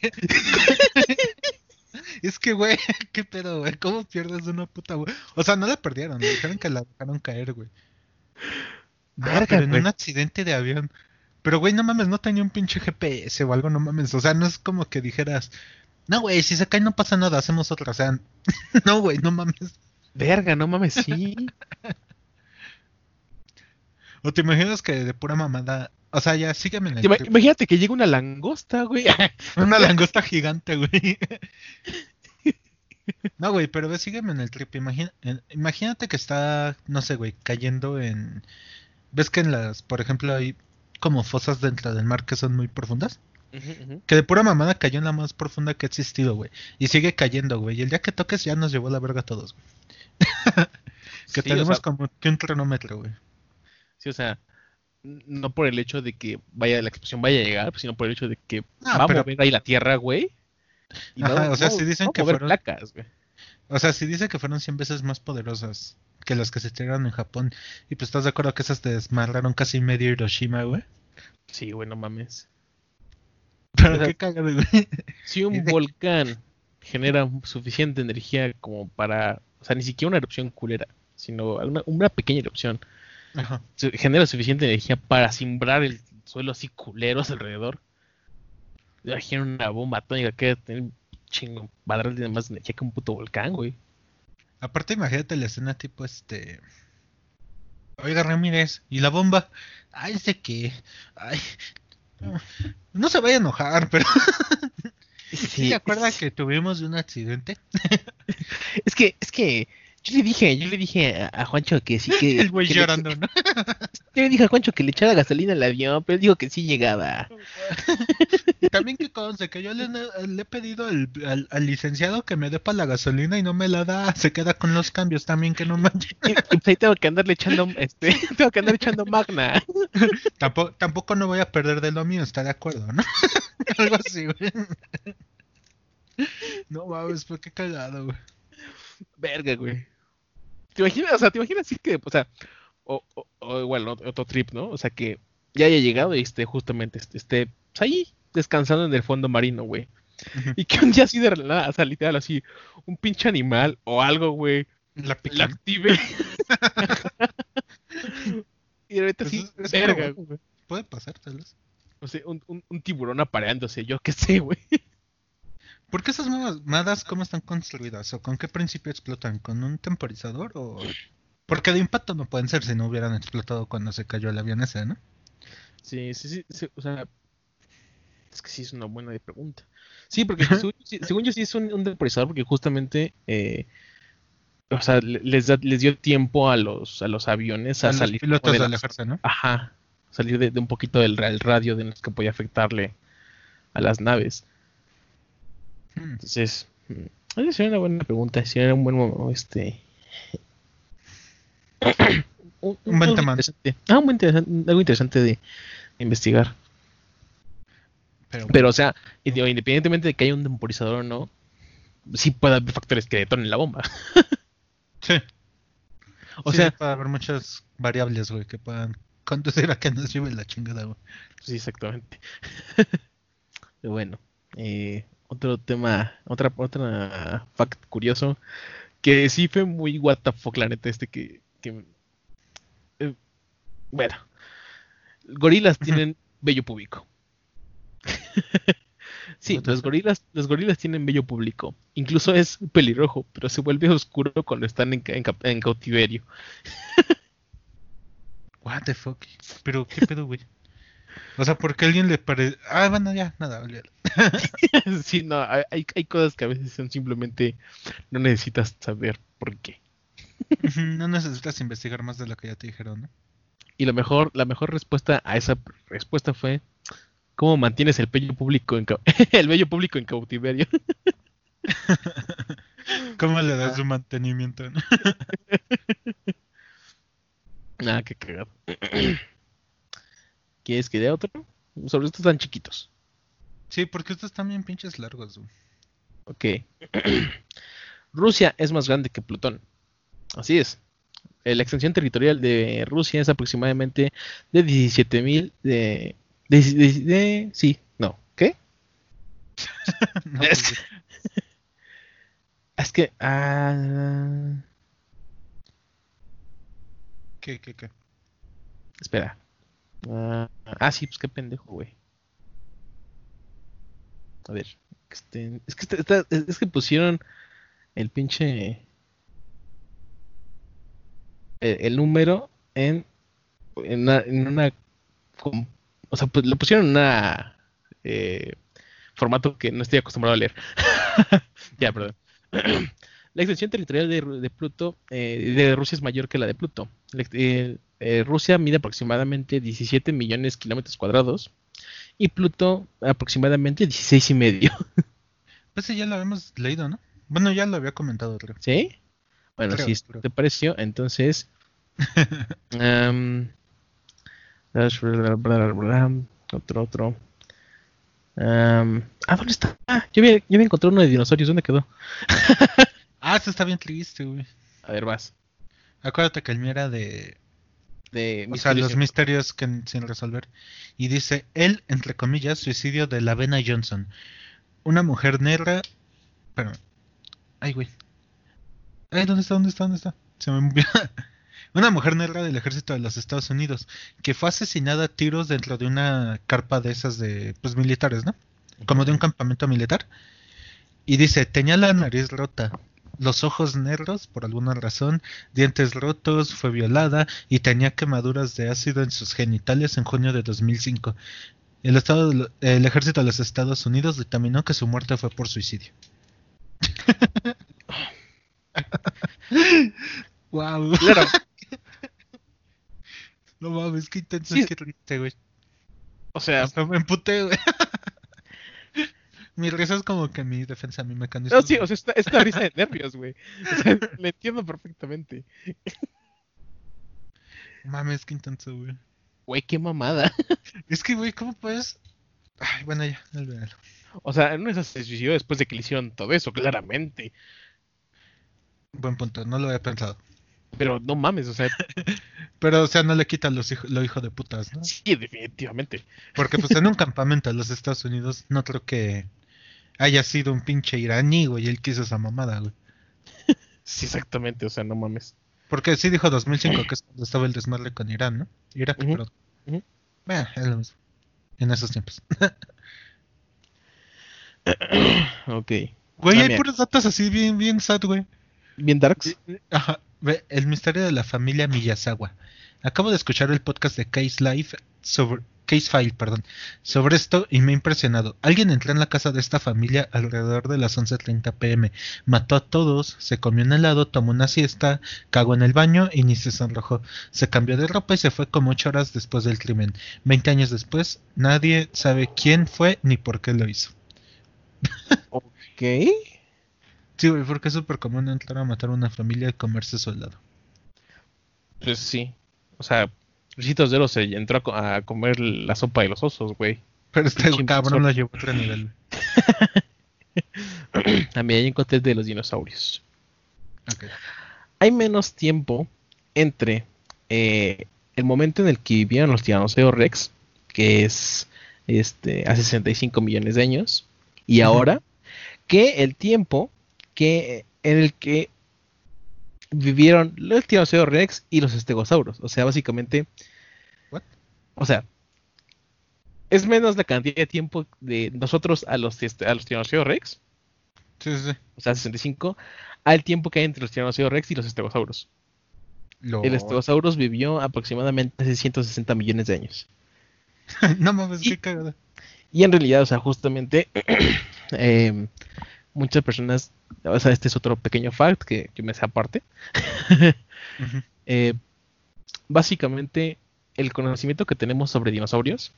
Es que, güey, qué pedo, güey. ¿Cómo pierdes una puta, güey? O sea, no la perdieron, dijeron que la dejaron caer, güey. Pero en un accidente de avión. Pero, güey, no mames, no tenía un pinche GPS o algo, no mames. O sea, no es como que dijeras, no, güey, si se cae no pasa nada, hacemos otra. O sea, no, güey, no mames. Verga, no mames, sí. o te imaginas que de pura mamada. O sea, ya sígueme en el. Imagínate que llega una langosta, güey. una langosta gigante, güey. No, güey, pero ve, sígueme en el trip. imagínate que está, no sé, güey, cayendo en ¿Ves que en las, por ejemplo, hay como fosas dentro del mar que son muy profundas? Que de pura mamada cayó en la más profunda que ha existido, güey. Y sigue cayendo, güey. Y el día que toques ya nos llevó la verga a todos, güey. que tenemos como que un cronómetro, güey. Sí, o sea, no por el hecho de que vaya la explosión vaya a llegar, sino por el hecho de que va a mover ahí la tierra, güey. Ajá, o sea, si dicen que fueron... Placas, güey. O sea, si dice que fueron 100 veces más poderosas que las que se estrenaron en Japón. Y pues estás de acuerdo que esas te desmarraron casi medio Hiroshima, güey. Sí, güey, no mames. Pero qué cagado, güey. Si un volcán genera suficiente energía como para, o sea, ni siquiera una erupción culera, sino una, una pequeña erupción, Ajá. genera suficiente energía para simbrar el suelo así culeros alrededor. Imagina una bomba atómica que tener chingo, va a darle más energía que un puto volcán, güey. Aparte, imagínate la escena tipo este. Oiga, Ramírez, ¿y la bomba? Ay, sé que. Ay. No se vaya a enojar, pero. ¿Sí, ¿Se acuerda que tuvimos un accidente? es que, es que yo le dije, yo le dije a, Juancho que sí que. El güey llorando, ¿no? Yo le dije a Juancho que le echara gasolina al avión, pero él dijo que sí llegaba. también que conste que yo le, he pedido al, al, licenciado que me dé para la gasolina y no me la da, se queda con los cambios también que no y, pues ahí tengo que andarle echando, este, tengo que andar echando magna. tampoco, tampoco no voy a perder de lo mío, está de acuerdo, ¿no? Algo así, güey. No mames, fue qué cagado, güey. Verga, güey. ¿Te imaginas? O sea, ¿te imaginas así que, o sea, o, o, igual otro trip, ¿no? O sea, que ya haya llegado y esté justamente, esté, pues, ahí descansando en el fondo marino, güey. Y que un día así de la o sea, literal, así, un pinche animal o algo, güey, la, active. y de repente así, pues verga, güey. Puede pasar, tal vez. O sea, un, un, un tiburón apareándose, yo qué sé, güey. ¿Por qué esas mamadas cómo están construidas? ¿O con qué principio explotan? ¿Con un temporizador o...? Porque de impacto no pueden ser si no hubieran explotado cuando se cayó el avión ese, ¿no? Sí, sí, sí, o sea... Es que sí es una buena pregunta. Sí, porque según, yo sí es un, temporizador porque justamente... Eh, o sea, les, les dio tiempo a los, a los aviones a, salir... pilotos de, alejarse, ¿no? Ajá. Salir de, un poquito del radio de los que podía afectarle a las naves. Entonces, mm, sería una buena pregunta, sería un buen este un, buen tema. Ah, un buen interesante, algo interesante de investigar. Pero, o sea, independientemente de que haya un temporizador o no, sí puede haber factores que detonen la bomba. sí. O sea, puede haber muchas variables, güey, que puedan conducir a que nos lleve la chingada, güey. Sí, exactamente. bueno, eh, otro tema, otra, otra fact curioso, que sí fue muy what the fuck, la neta, este que, que eh, bueno, gorilas tienen vello público. sí, los gorilas, los gorilas tienen vello público. Incluso es pelirrojo, pero se vuelve oscuro cuando están en, en cautiverio. What the fuck? Pero qué pedo, güey. O sea, porque alguien le parece. Ah, bueno, ya, nada, sí, no, hay, hay cosas que a veces son simplemente. No necesitas saber por qué. no necesitas investigar más de lo que ya te dijeron, ¿no? Y lo mejor, la mejor respuesta a esa respuesta fue: ¿Cómo mantienes el vello público en, el bello público en cautiverio? ¿Cómo le das su mantenimiento? Ah, qué cagado. ¿Quieres que dé otro? Sobre estos tan chiquitos. Sí, porque estos están bien pinches largos. Güey. Ok. Rusia es más grande que Plutón. Así es. La extensión territorial de Rusia es aproximadamente de 17.000 de, de, de, de- Sí, no. ¿Qué? No, es, pues, que, es que. ah, ¿Qué, qué, qué? espera. Ah, ah, sí, pues qué pendejo, güey. A ver. es, que está- es que pusieron el pinche. El, el número en. En una. o sea, pues lo pusieron en una. eh, formato que no estoy acostumbrado a leer. ya, perdón. La extensión territorial de, de Pluto, eh, de Rusia es mayor que la de Pluto. Eh, eh, Rusia mide aproximadamente 17 millones de kilómetros cuadrados y Pluto aproximadamente 16 y medio. Pues sí, ya lo habíamos leído, ¿no? Bueno, ya lo había comentado, creo. ¿Sí? Bueno, Creo, si creo. te pareció, entonces... bla, otro, otro. Ah, ¿dónde está? Ah, yo había, yo había encontrado uno de dinosaurios. ¿Dónde quedó? Ah, esto está bien triste, güey. A ver, vas. Acuérdate que el mío era de De O sea, misterios los misterios que sin resolver. Y dice, él, entre comillas, suicidio de la Vena Johnson. Una mujer negra... Pero... Ay, güey. Ay, ¿dónde está? ¿Dónde está? ¿Dónde está? Se me movió. Una mujer negra del ejército de los Estados Unidos que fue asesinada a tiros dentro de una carpa de esas de, pues, militares, ¿no? Como de un campamento militar. Y dice, tenía la nariz rota, los ojos negros por alguna razón, dientes rotos, fue violada y tenía quemaduras de ácido en sus genitales en junio de 2005. El, estado de lo- el ejército de los Estados Unidos dictaminó que su muerte fue por suicidio. wow. Claro. No mames, qué intenso, Sí. qué triste, güey. O sea, Hasta me emputé, güey. Mi risa es como que mi defensa, mi mecanismo. no, sí, o sea, esta, esta risa de nervios, güey. O sea, le entiendo perfectamente. Mames, qué intenso, güey. Güey, qué mamada. Es que, güey, ¿cómo puedes? Ay, bueno, ya, olvídalo. O sea, no es se suicidó después de que le hicieron todo eso, claramente. Buen punto, no lo había pensado. Pero no mames, o sea, Pero, o sea, no le quita los hijo, lo hijo de putas, ¿no? sí, definitivamente. Porque, pues, en un campamento en los Estados Unidos, no creo que haya sido un pinche iraní, güey, y él quiso esa mamada, güey. Sí, exactamente, o sea, no mames. Porque sí dijo 2005, que es cuando estaba el desmadre con Irán, ¿no? Irak, Ujú, perdón. ujú. Bueno, es lo mismo. En esos tiempos. Ok. Güey, Ah, hay puros datos así bien, bien sad, güey. Bien darks. Ajá. Ve, el misterio de la familia Miyazawa. Acabo de escuchar el podcast de Case Life sobre Case File, perdón, sobre esto y me ha impresionado. Alguien entró en la casa de esta familia alrededor de las 11:30 pm, mató a todos, se comió un helado, tomó una siesta, cagó en el baño y ni se sonrojó. Se cambió de ropa y se fue como ocho horas después del crimen. Veinte años después, nadie sabe quién fue ni por qué lo hizo. Ok. Sí, güey, porque es súper común entrar a matar a una familia y comerse su helado. Pues sí. O sea, Luisitos de se entró a, co- a comer la sopa de los osos, güey. Pero este cabrón lo llevó a otro nivel. También ahí encontré el de los dinosaurios. Hay menos tiempo entre eh, el momento en el que vivieron los tiranosaurios Rex, que es este hace 65 millones de años, y ahora, que el tiempo que en el que vivieron los tiranosaurios Rex y los estegosauros. O sea, básicamente, What? o sea, es menos la cantidad de tiempo de nosotros a los, este, a los tiranosaurios Rex, Sí, sí, sí. o sea, 65, al tiempo que hay entre los tiranosaurios Rex y los estegosauros. El Stegosaurus vivió aproximadamente hace 160 millones de años. no mames, Y- qué cagada. Y en realidad, o sea, justamente em, muchas personas, o sea, este es otro pequeño fact que yo me sé aparte. Eh, básicamente, el conocimiento que tenemos sobre dinosaurios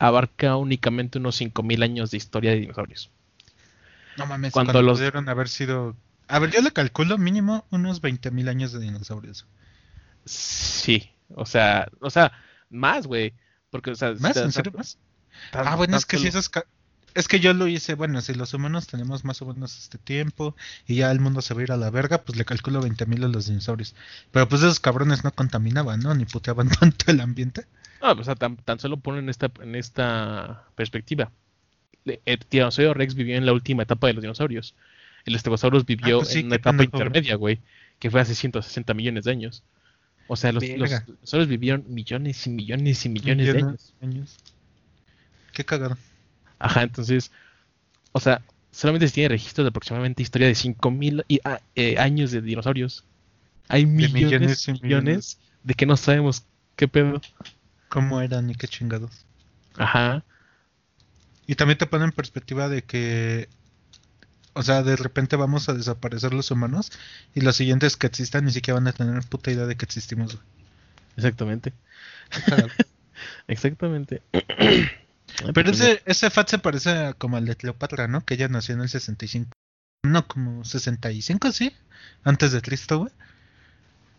abarca únicamente unos 5.000 años de historia de dinosaurios. No mames, Cuando cuando los- pudieron haber sido... A ver, yo le calculo mínimo unos 20.000 años de dinosaurios. Sí, o sea, o sea, más, güey. Porque, o sea, ¿Más? ¿En serio más? tan- Ah, bueno, es que si ca- Es que yo lo hice, bueno, si los humanos tenemos más o menos este tiempo y ya el mundo se va a ir a la verga, pues le calculo 20.000 a los dinosaurios. Pero pues esos cabrones no contaminaban, ¿no? Ni puteaban tanto el ambiente. No, o sea, tan, tan solo ponen en esta, en esta perspectiva. El tiranosaurio Rex vivió en la última etapa de los dinosaurios. El Stegosaurus vivió pues sí, en una etapa intermedia, güey, que fue hace 160 millones de años. O sea, los, los dinosaurios vivieron millones y millones y millones, de años. años. Qué cagado. Ajá, entonces, o sea, solamente se tiene registro de aproximadamente historia de 5000 y- a- eh, años de dinosaurios. Hay millones, millones y millones, millones. de que no sabemos qué pedo. ¿Cómo eran y qué chingados? Ajá. Y también te pone en perspectiva de que, o sea, de repente vamos a desaparecer los humanos y los siguientes que existan ni siquiera van a tener puta idea de que existimos. Exactamente. Exactamente. Pero ese, ese fat se parece a- como al de Cleopatra, ¿no? Que ella nació en el 65. No, como 65, sí. Antes de Cristo, güey.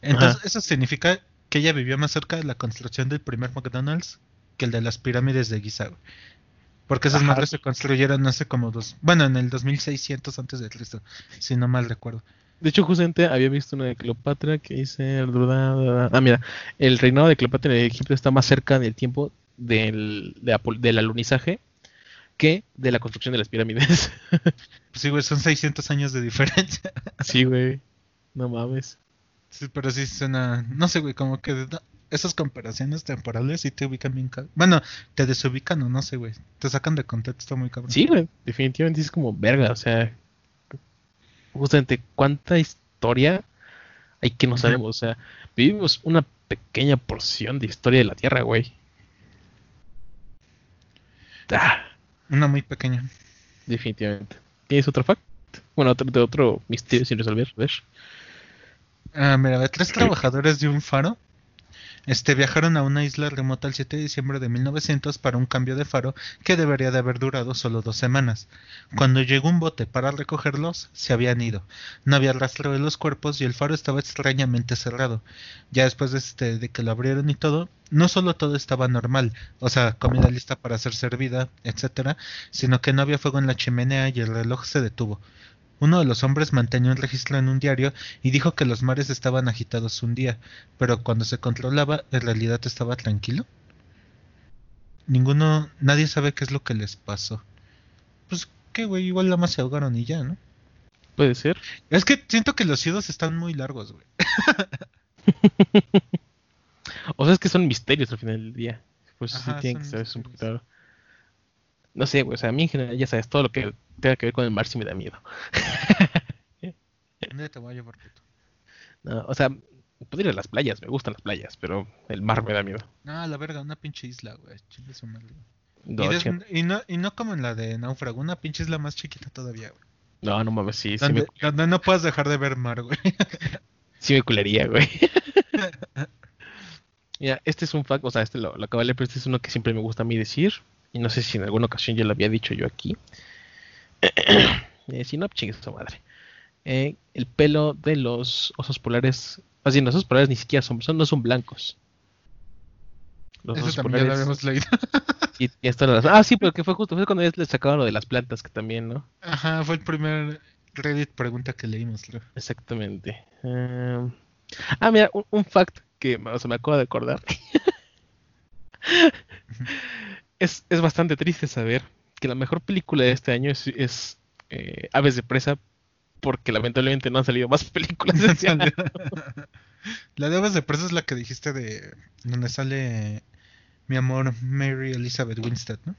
Entonces, Ajá. eso significa que ella vivió más cerca de la construcción del primer McDonald's que el de las pirámides de Giza, güey. Porque esas Ajá. madres se construyeron hace como dos... Bueno, en el 2600 antes de Cristo, si no mal recuerdo. De hecho, justamente había visto una de Cleopatra que dice... Ah, mira, el reinado de Cleopatra en Egipto está más cerca del tiempo del, de del alunizaje que de la construcción de las pirámides. Sí, güey, son 600 años de diferencia. sí, güey. No mames. Sí, pero sí suena... No sé, güey, como que... esas comparaciones temporales sí te ubican bien... Bueno, te desubican o no sé, güey. Te sacan de contexto muy cabrón. Sí, güey. Definitivamente es como verga. O sea, justamente cuánta historia hay que no sabemos. O sea, vivimos una pequeña porción de historia de la Tierra, güey. Ah, Una muy pequeña. definitivamente. ¿Tienes otro fact? Bueno, otro, de otro misterio sin resolver. A ver. Ah, mira, de tres trabajadores de un faro este, viajaron a una isla remota el 7 de diciembre de 1900 para un cambio de faro que debería de haber durado solo dos semanas. Cuando llegó un bote para recogerlos, se habían ido. No había rastro de los cuerpos y el faro estaba extrañamente cerrado. Ya después de, este, de que lo abrieron y todo, no solo todo estaba normal, o sea, comida lista para ser servida, etcétera, sino que no había fuego en la chimenea y el reloj se detuvo. Uno de los hombres mantenía un registro en un diario y dijo que los mares estaban agitados un día, pero cuando se controlaba, en realidad estaba tranquilo. Ninguno, nadie sabe qué es lo que les pasó. Pues qué güey, igual nada más se ahogaron y ya, ¿no? Puede ser. Es que siento que los idos están muy largos, güey. O sea, es que son misterios al final del día. Pues sí Ajá, tienen que son saber un poquito. No sé, güey. O sea, a mí en general, ya sabes, todo lo que tenga que ver con el mar sí me da miedo. ¿Dónde te voy a llevar, puto? No, o sea, puedo ir a las playas, me gustan las playas, pero el mar me da miedo. No, la verga, una pinche isla, güey. Chingue su madre. Y, des- y no, y no como en la de Náufrago, una pinche isla más chiquita todavía, güey. no, no mames, sí, sí me, Donde, no puedas dejar de ver mar, güey. sí me culería, güey. Mira, este es un fact, o sea, este lo, lo acabo de leer, pero este es uno que siempre me gusta a mí decir. Y no sé si en alguna ocasión ya lo había dicho yo aquí. Eh, si no, chingue su madre. Eh, el pelo de los osos polares, más bien, los osos polares ni siquiera son, son no son blancos. Los Eso osos también ya lo polares. habíamos leído. y- y ah, sí, porque fue justo, fue cuando ya les sacaban lo de las plantas, que también, ¿no? Ajá, fue el primer Reddit pregunta que leímos, creo. Exactamente. Eh, ah, mira, un, un fact que o sea, me acabo de acordar. es, es bastante triste saber que la mejor película de este año es, es, eh, Aves de Presa, porque lamentablemente no han salido más películas de este año. La de Aves de Presa es la que dijiste de donde sale mi amor Mary Elizabeth Winstead, ¿no?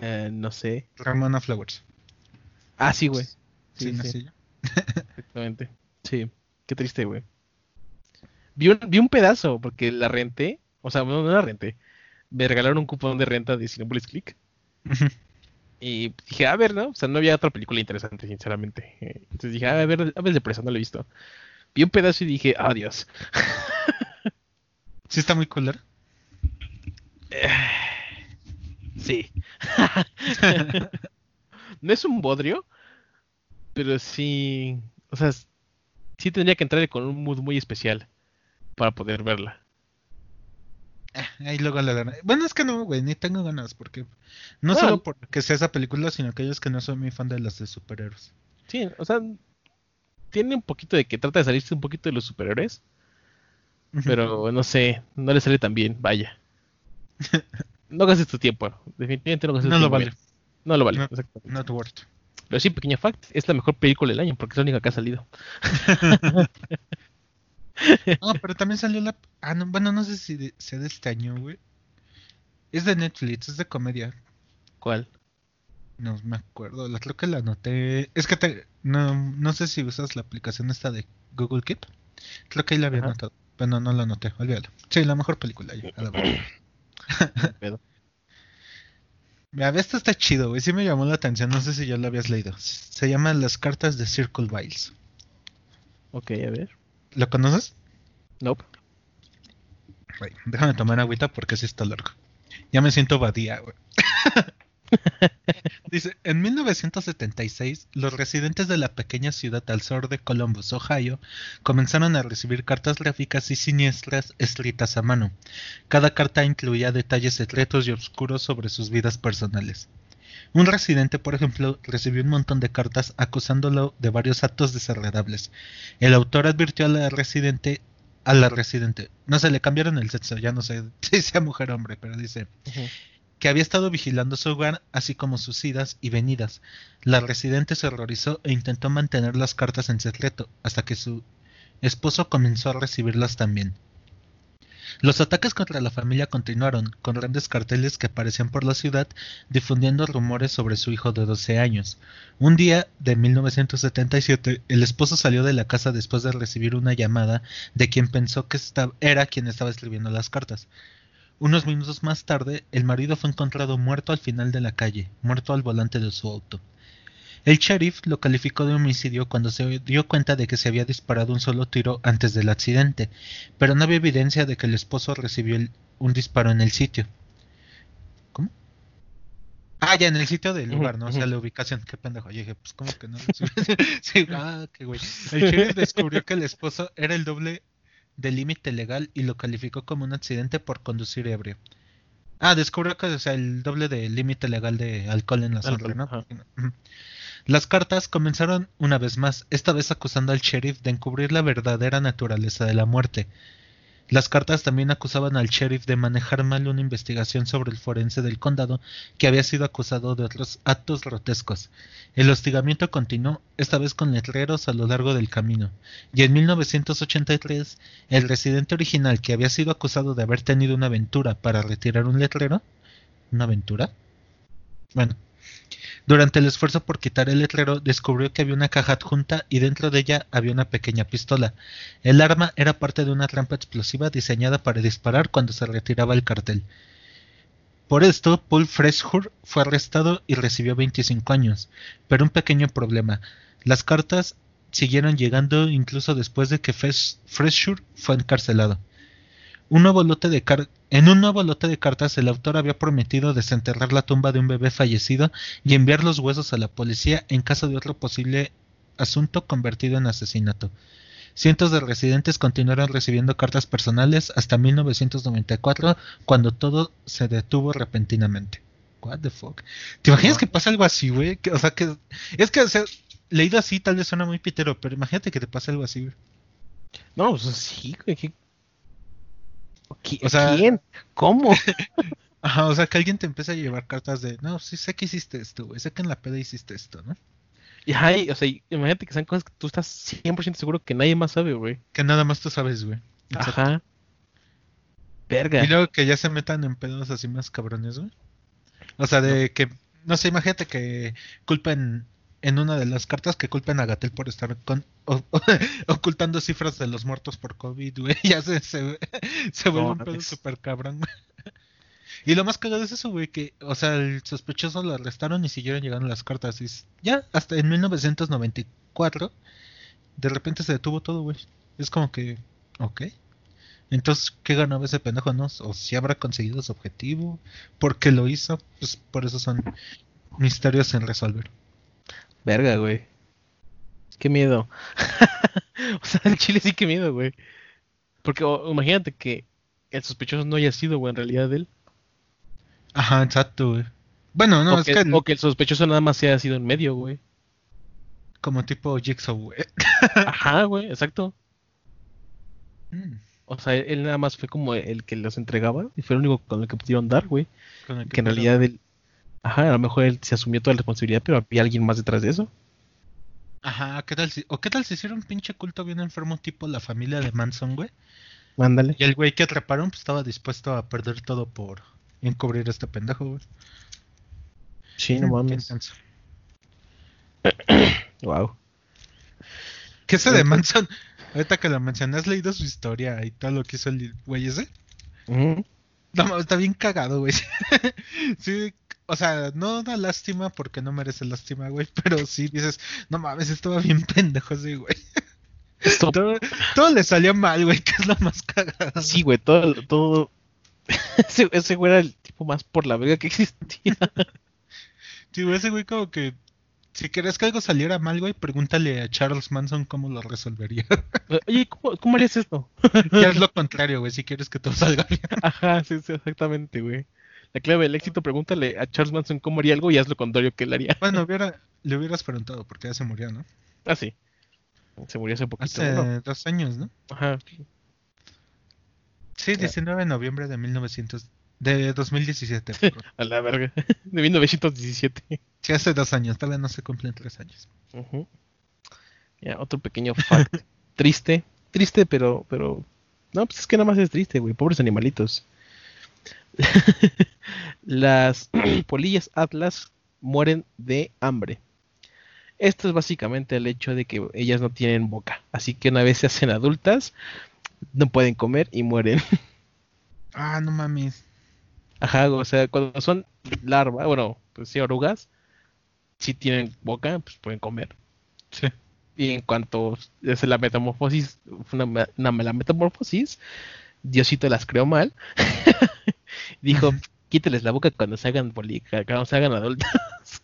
Eh, no sé. Ramona Flowers. Ah, sí, güey. Sí, Sí, exactamente. Sí, qué triste, güey. Vi un, vi un pedazo, porque la renté. O sea, no, no la renté. Me regalaron un cupón de renta de Cinepolis Click. Y dije, a ver, ¿no? O sea, no había otra película interesante, sinceramente. Eh, Entonces dije, a ver, a ver de presa, no lo he visto. Vi un pedazo y dije, ah, Dios. Sí está muy cool. Sí. no es un bodrio, pero sí. O sea, sí tendría que entrar con un mood muy especial para poder verla. Ah, ahí luego dan. Bueno, es que no, güey, ni tengo ganas, porque no solo porque sea esa película, sino que ellos que no soy muy fan de las de superhéroes. Sí, o sea, tiene un poquito de que trata de salirse un poquito de los superhéroes, pero no sé, no le sale tan bien, vaya. no gastes tu tiempo, definitivamente no gastes no tu lo tiempo. vale. No lo vale, No, exactamente. Not worth. Pero sí, pequeña fact, es la mejor película del año porque es la única que ha salido. No, pero también salió la. Ah, no, bueno, no sé si de- sea de este año, güey. Es de Netflix, es de comedia. ¿Cuál? No me acuerdo, la creo que la anoté. Es que te, no, no sé si usas la aplicación esta de Google Keep. Creo que ahí la había Ajá. anotado. Pero no, la anoté, olvídalo. Sí, la mejor película ya, a la verdad. Mira, esta está chido, güey. Sí me llamó la atención, no sé si ya lo habías leído. Se llama Las cartas de Circle Viles. Ok, a ver. ¿Lo conoces? Nope. Güey, déjame tomar agüita porque sí está largo. Ya me siento badía, güey. Dice, en 1976, los residentes de la pequeña ciudad al sur de Columbus, Ohio, comenzaron a recibir cartas gráficas y siniestras escritas a mano. Cada carta incluía detalles secretos y oscuros sobre sus vidas personales. Un residente, por ejemplo, recibió un montón de cartas acusándolo de varios actos desagradables. El autor advirtió a la residente a la residente. No sé, le cambiaron el sexo, ya no sé si sea mujer o hombre, pero dice que había estado vigilando su hogar, así como sus idas y venidas. La residente se horrorizó e intentó mantener las cartas en secreto, hasta que su esposo comenzó a recibirlas también. Los ataques contra la familia continuaron, con grandes carteles que aparecían por la ciudad difundiendo rumores sobre su hijo de 12 años. Un día de 1977, el esposo salió de la casa después de recibir una llamada de quien pensó que era quien estaba escribiendo las cartas. Unos minutos más tarde, el marido fue encontrado muerto al final de la calle, muerto al volante de su auto. El sheriff lo calificó de homicidio cuando se dio cuenta de que se había disparado un solo tiro antes del accidente, pero no había evidencia de que el esposo recibió el- un disparo en el sitio. ¿Cómo? Ah, ya en el sitio del lugar, ¿no? O sea, la ubicación. Qué pendejo. Yo dije, pues, ¿cómo que no? sí, ah, qué güey. El sheriff descubrió que el esposo era el doble del límite legal y lo calificó como un accidente por conducir ebrio. Ah, descubrió que o sea, el doble del límite legal de alcohol en la sangre, ¿no? ajá. Las cartas comenzaron una vez más, esta vez acusando al sheriff de encubrir la verdadera naturaleza de la muerte. Las cartas también acusaban al sheriff de manejar mal una investigación sobre el forense del condado que había sido acusado de otros actos grotescos. El hostigamiento continuó, esta vez con letreros a lo largo del camino, y en 1983 el residente original que había sido acusado de haber tenido una aventura para retirar un letrero, ¿una aventura? Bueno, durante el esfuerzo por quitar el letrero, descubrió que había una caja adjunta y dentro de ella había una pequeña pistola. El arma era parte de una trampa explosiva diseñada para disparar cuando se retiraba el cartel. Por esto, Paul Freshour fue arrestado y recibió 25 años, pero un pequeño problema. Las cartas siguieron llegando incluso después de que Fres- Freshour fue encarcelado. Un nuevo lote de car- en un nuevo lote de cartas, el autor había prometido desenterrar la tumba de un bebé fallecido y enviar los huesos a la policía en caso de otro posible asunto convertido en asesinato. Cientos de residentes continuaron recibiendo cartas personales hasta 1994, cuando todo se detuvo repentinamente. What the fuck? ¿Te imaginas No. que pasa algo así, güey? O sea, que es que o sea, leído así tal vez suena muy pitero, pero imagínate que te pase algo así, güey. No, pues sí, güey. ¿qué- ¿Qui- O sea- ¿Quién? ¿Cómo? Ajá, o sea, que alguien te empieza a llevar cartas de, no, sí sé que hiciste esto, güey, sé que en la peda hiciste esto, ¿no? Y, ay, o sea, imagínate que sean cosas que tú estás 100% seguro que nadie más sabe, güey. Que nada más tú sabes, güey. Exacto. Ajá. Verga. Y luego que ya se metan en pedos así más cabrones, güey. O sea, de que, no sé, imagínate que culpen en una de las cartas que culpen a Gatel por estar con, o- o- ocultando cifras de los muertos por COVID, güey. Ya se, se, se vuelve No un pedo súper cabrón, güey. Y lo más cagado es eso, güey, que, o sea, el sospechoso lo arrestaron y siguieron llegando las cartas. Y ya, hasta en 1994, de repente se detuvo todo, güey. Es como que, ok. Entonces, ¿qué ganaba ese pendejo, no? O si habrá conseguido su objetivo, por qué lo hizo, pues por eso son misterios sin resolver. Verga, güey. Qué miedo. o sea, en Chile sí que miedo, güey. Porque o- imagínate que el sospechoso no haya sido, güey, en realidad él. Ajá, exacto, güey. Bueno, no, o es que, que o que el sospechoso nada más haya sido en medio, güey. como tipo Jigsaw, güey. Ajá, güey, exacto. Mm, O sea, él nada más fue como el que los entregaba y fue el único con el que pudieron dar, güey. con el Que en realidad él. Ajá, a lo mejor él se asumió toda la responsabilidad, pero había alguien más detrás de eso. Ajá, ¿qué tal si... O qué tal si hicieron un pinche culto bien enfermo tipo la familia de Manson, güey? Mándale. Y el güey que atraparon pues estaba dispuesto a perder todo por encubrir a este pendejo, güey. Sí, no mames. Wow. ¿Qué ese de. Manson? Ahorita que lo mencioné, ¿has leído su historia y todo lo que hizo el güey ese? No, mames, está bien cagado, güey. sí, o sea, no da lástima porque no merece lástima, güey, pero sí dices, no mames, estaba bien pendejo ese güey. Esto- Todo, todo le salió mal, güey, que es lo más cagado. Sí, güey, todo, todo. ese, ese güey era el tipo más por la verga que existía. Sí, güey, ese güey como que si querés que algo saliera mal, güey, pregúntale a Charles Manson cómo lo resolvería. Oye, ¿cómo, cómo harías esto? ya es lo contrario, güey, si quieres que todo salga bien. Ajá, sí, sí, exactamente, güey. La clave del éxito, pregúntale a Charles Manson cómo haría algo y haz lo contrario que él haría. Bueno, hubiera, le hubieras preguntado porque ya se murió, ¿no? Ah, sí. Se murió hace poquito. Hace ¿no? dos años, ¿no? Ajá. Sí, 19 de noviembre de 1900, de 2017. perdón. A la verga. De 1917. Sí, hace dos años, todavía no se cumplen tres años. Ya, otro pequeño fact. triste. Triste, pero, pero. No, pues es que nada más es triste, güey. Pobres animalitos. Las polillas Atlas mueren de hambre. Esto es básicamente el hecho de que ellas no tienen boca. Así que una vez se hacen adultas, no pueden comer y mueren. Ah, no mames. Ajá, o sea, cuando son larvas, bueno, pues sí, orugas, si tienen boca, pues pueden comer. Sí. Y en cuanto es la metamorfosis, una, una- la metamorfosis, Diosito las creó mal. Dijo, quíteles la boca cuando se hagan poli- cuando se hagan adultas.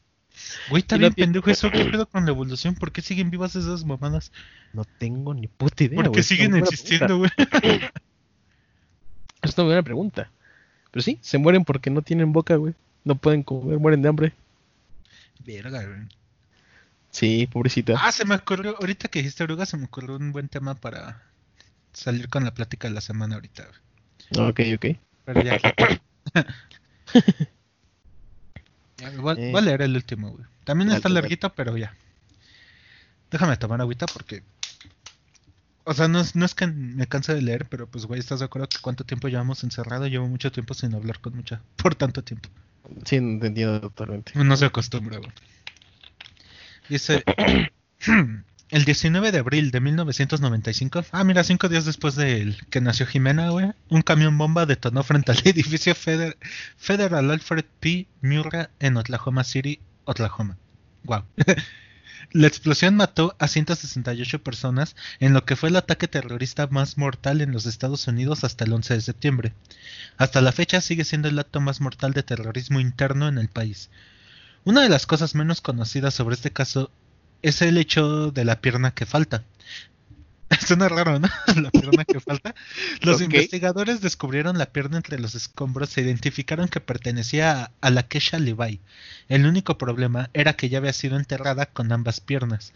Güey, está bien pendejo eso. ¿Qué pedo con la evolución? ¿Por qué siguen vivas esas mamadas? No tengo ni puta idea. ¿Por qué siguen existiendo, güey? Es una buena pregunta. Pero sí, se mueren porque no tienen boca, güey. No pueden comer, mueren de hambre. Verga, güey. Sí, pobrecita. Ah, se me ocurrió, ahorita que dijiste oruga, se me ocurrió un buen tema para salir con la plática de la semana ahorita. güey. Ok, ok. Pero ya. Ya, voy, Eh. voy a leer el último, güey. También Dale, está dale. larguito, pero ya. Déjame tomar agüita porque. O sea, no es, no es que me canse de leer, pero pues, güey, ¿estás de acuerdo que cuánto tiempo llevamos encerrado? Llevo mucho tiempo sin hablar con mucha. Por tanto tiempo. Sí, te entiendo totalmente. No se acostumbra, güey. Dice. El 19 de abril de 1995, ah, mira, cinco días después de que nació Jimena, güey, un camión bomba detonó frente al edificio Feder- Federal Alfred P. Murrah en Oklahoma City, Oklahoma. Wow. La explosión mató a 168 personas en lo que fue el ataque terrorista más mortal en los Estados Unidos hasta el 11 de septiembre. Hasta la fecha sigue siendo el acto más mortal de terrorismo interno en el país. Una de las cosas menos conocidas sobre este caso es el hecho de la pierna que falta. Suena raro, ¿no? la pierna que falta. Los investigadores descubrieron la pierna entre los escombros e identificaron que pertenecía a, a la Kesha Levi. El único problema era que ya había sido enterrada con ambas piernas.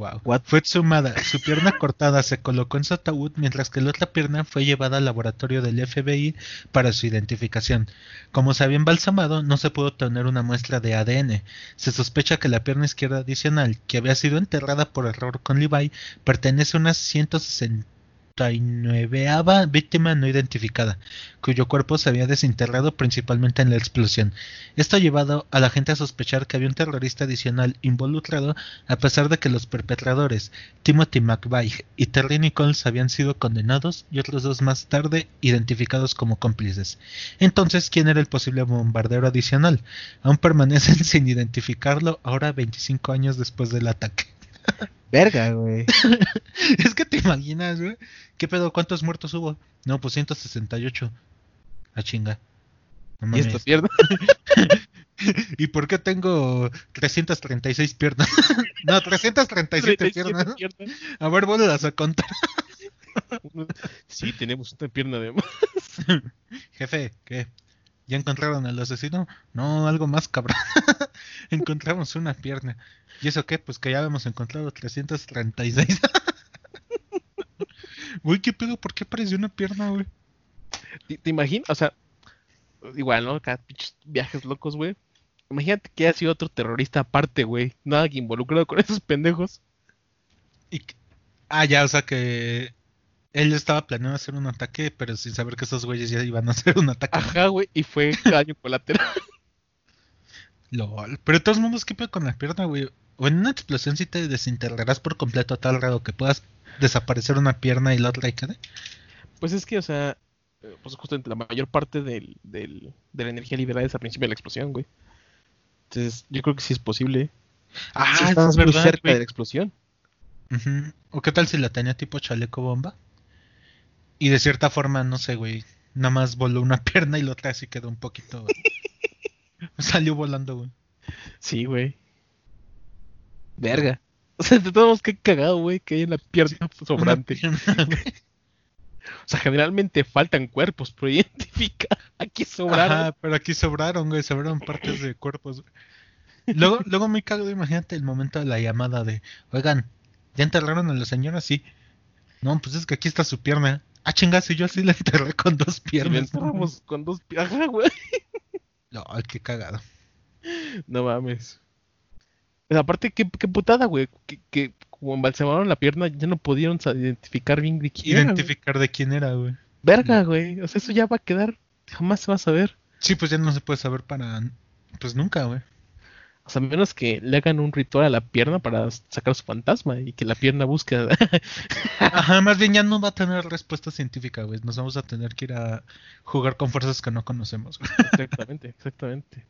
Wow. Fue sumada, su pierna cortada se colocó en su ataúd mientras que la otra pierna fue llevada al laboratorio del FBI para su identificación. Como se había embalsamado, no se pudo obtener una muestra de ADN. Se sospecha que la pierna izquierda adicional, que había sido enterrada por error con Levi, pertenece a unas 160 39 víctima no identificada, cuyo cuerpo se había desinterrado principalmente en la explosión. Esto ha llevado a la gente a sospechar que había un terrorista adicional involucrado, a pesar de que los perpetradores, Timothy McVeigh y Terry Nichols, habían sido condenados y otros dos más tarde identificados como cómplices. Entonces, ¿quién era el posible bombardero adicional? Aún permanecen sin identificarlo ahora 25 años después del ataque. Verga, güey. es que te imaginas, güey. ¿Qué pedo? ¿Cuántos muertos hubo? No, pues 168. A chinga. No Y mames. esta pierna. ¿Y por qué tengo 336 piernas? no, 337 piernas. piernas. A ver, vuelvas a contar. sí, tenemos una pierna de más. Jefe, ¿qué? ¿Ya encontraron al asesino? No, algo más cabrón. Encontramos una pierna. ¿Y eso qué? Pues que ya habíamos encontrado 336. Güey, ¿qué pedo? ¿Por qué apareció una pierna, güey? ¿Te, te imaginas? O sea, igual, ¿no? Cada pinches viajes locos, güey. Imagínate que haya sido otro terrorista aparte, güey. Nada que involucrado con esos pendejos. Y Ah, ya, o sea que él estaba planeando hacer un ataque, pero sin saber que esos güeyes ya iban a hacer un ataque. Ajá, güey. Y fue daño colateral. Lol. Pero de todos modos, ¿qué con la pierna, güey? O en una explosión sí te desintegrarás por completo a tal grado que puedas desaparecer una pierna y la otra y quede. Pues es que, o sea, eh, pues justamente la mayor parte del, del- de la energía liberada es al principio de la explosión, güey. Entonces, yo creo que sí es posible. Ah, Si eso estás es muy verdad, cerca güey. de la explosión. ¿O qué tal si la tenía tipo chaleco bomba? Y de cierta forma, no sé, güey. Nada más voló una pierna y la otra así quedó un poquito. Salió volando, güey. Sí, güey. Verga. O sea, de todos qué cagado, güey, que hay en la pierna sobrante. Pierna. O sea, generalmente faltan cuerpos, pero identifica. Aquí sobraron. Ajá, pero aquí sobraron, güey. Sobraron partes de cuerpos. güey. Luego, luego me cago, imagínate el momento de la llamada de, oigan, ¿ya enterraron a la señora? Sí. No, pues es que aquí está su pierna. Ah, chingas, y yo así la enterré con dos piernas. enterramos con dos pi- Ajá, güey. No, ay, qué cagado. No mames. Sea, aparte, qué, qué putada, güey. Que, que como embalsamaron la pierna, ya no pudieron identificar bien de quién era. Identificar de quién era, güey. Verga, güey. O sea, eso ya va a quedar. Jamás se va a saber. Sí, pues ya no se puede saber para. Pues nunca, güey. O sea, a menos que le hagan un ritual a la pierna para sacar su fantasma y que la pierna busque. Ajá, más bien ya no va a tener respuesta científica, güey. Nos vamos a tener que ir a jugar con fuerzas que no conocemos, güey. exactamente, exactamente.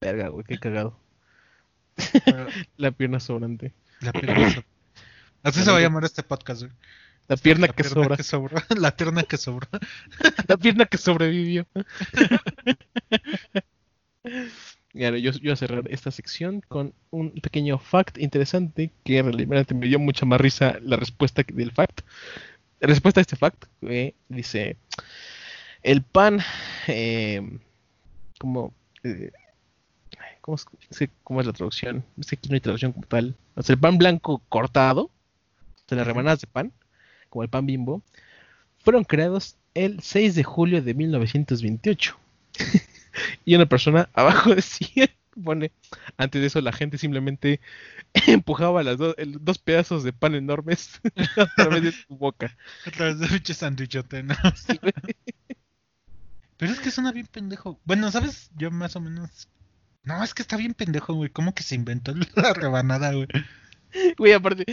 Verga, güey, qué cagado. La pierna sobrante. La pierna so- Así se va a llamar este podcast, güey. La pierna La que pierna sobra. que sobró. La pierna que sobró. La pierna que sobrevivió. Yo, yo voy a cerrar esta sección con un pequeño fact interesante que realmente me dio mucha más risa la respuesta del fact. La respuesta a este fact eh, dice: El pan, eh, como. eh, ¿cómo, es, cómo la traducción? Es que aquí no hay traducción como tal. O sea, el pan blanco cortado, o sea, las rebanadas de pan, como el pan bimbo, fueron creados el 6 de julio de 1928. y una persona abajo decía, pone, antes de eso la gente simplemente empujaba las do- el- dos pedazos de pan enormes a través de su boca. A través de pinche sandwichote, ¿no? Sí. Pero es que suena bien pendejo. Bueno, ¿sabes? Yo más o menos. No, es que está bien pendejo, güey. ¿Cómo que se inventó la rebanada, güey? Güey, aparte,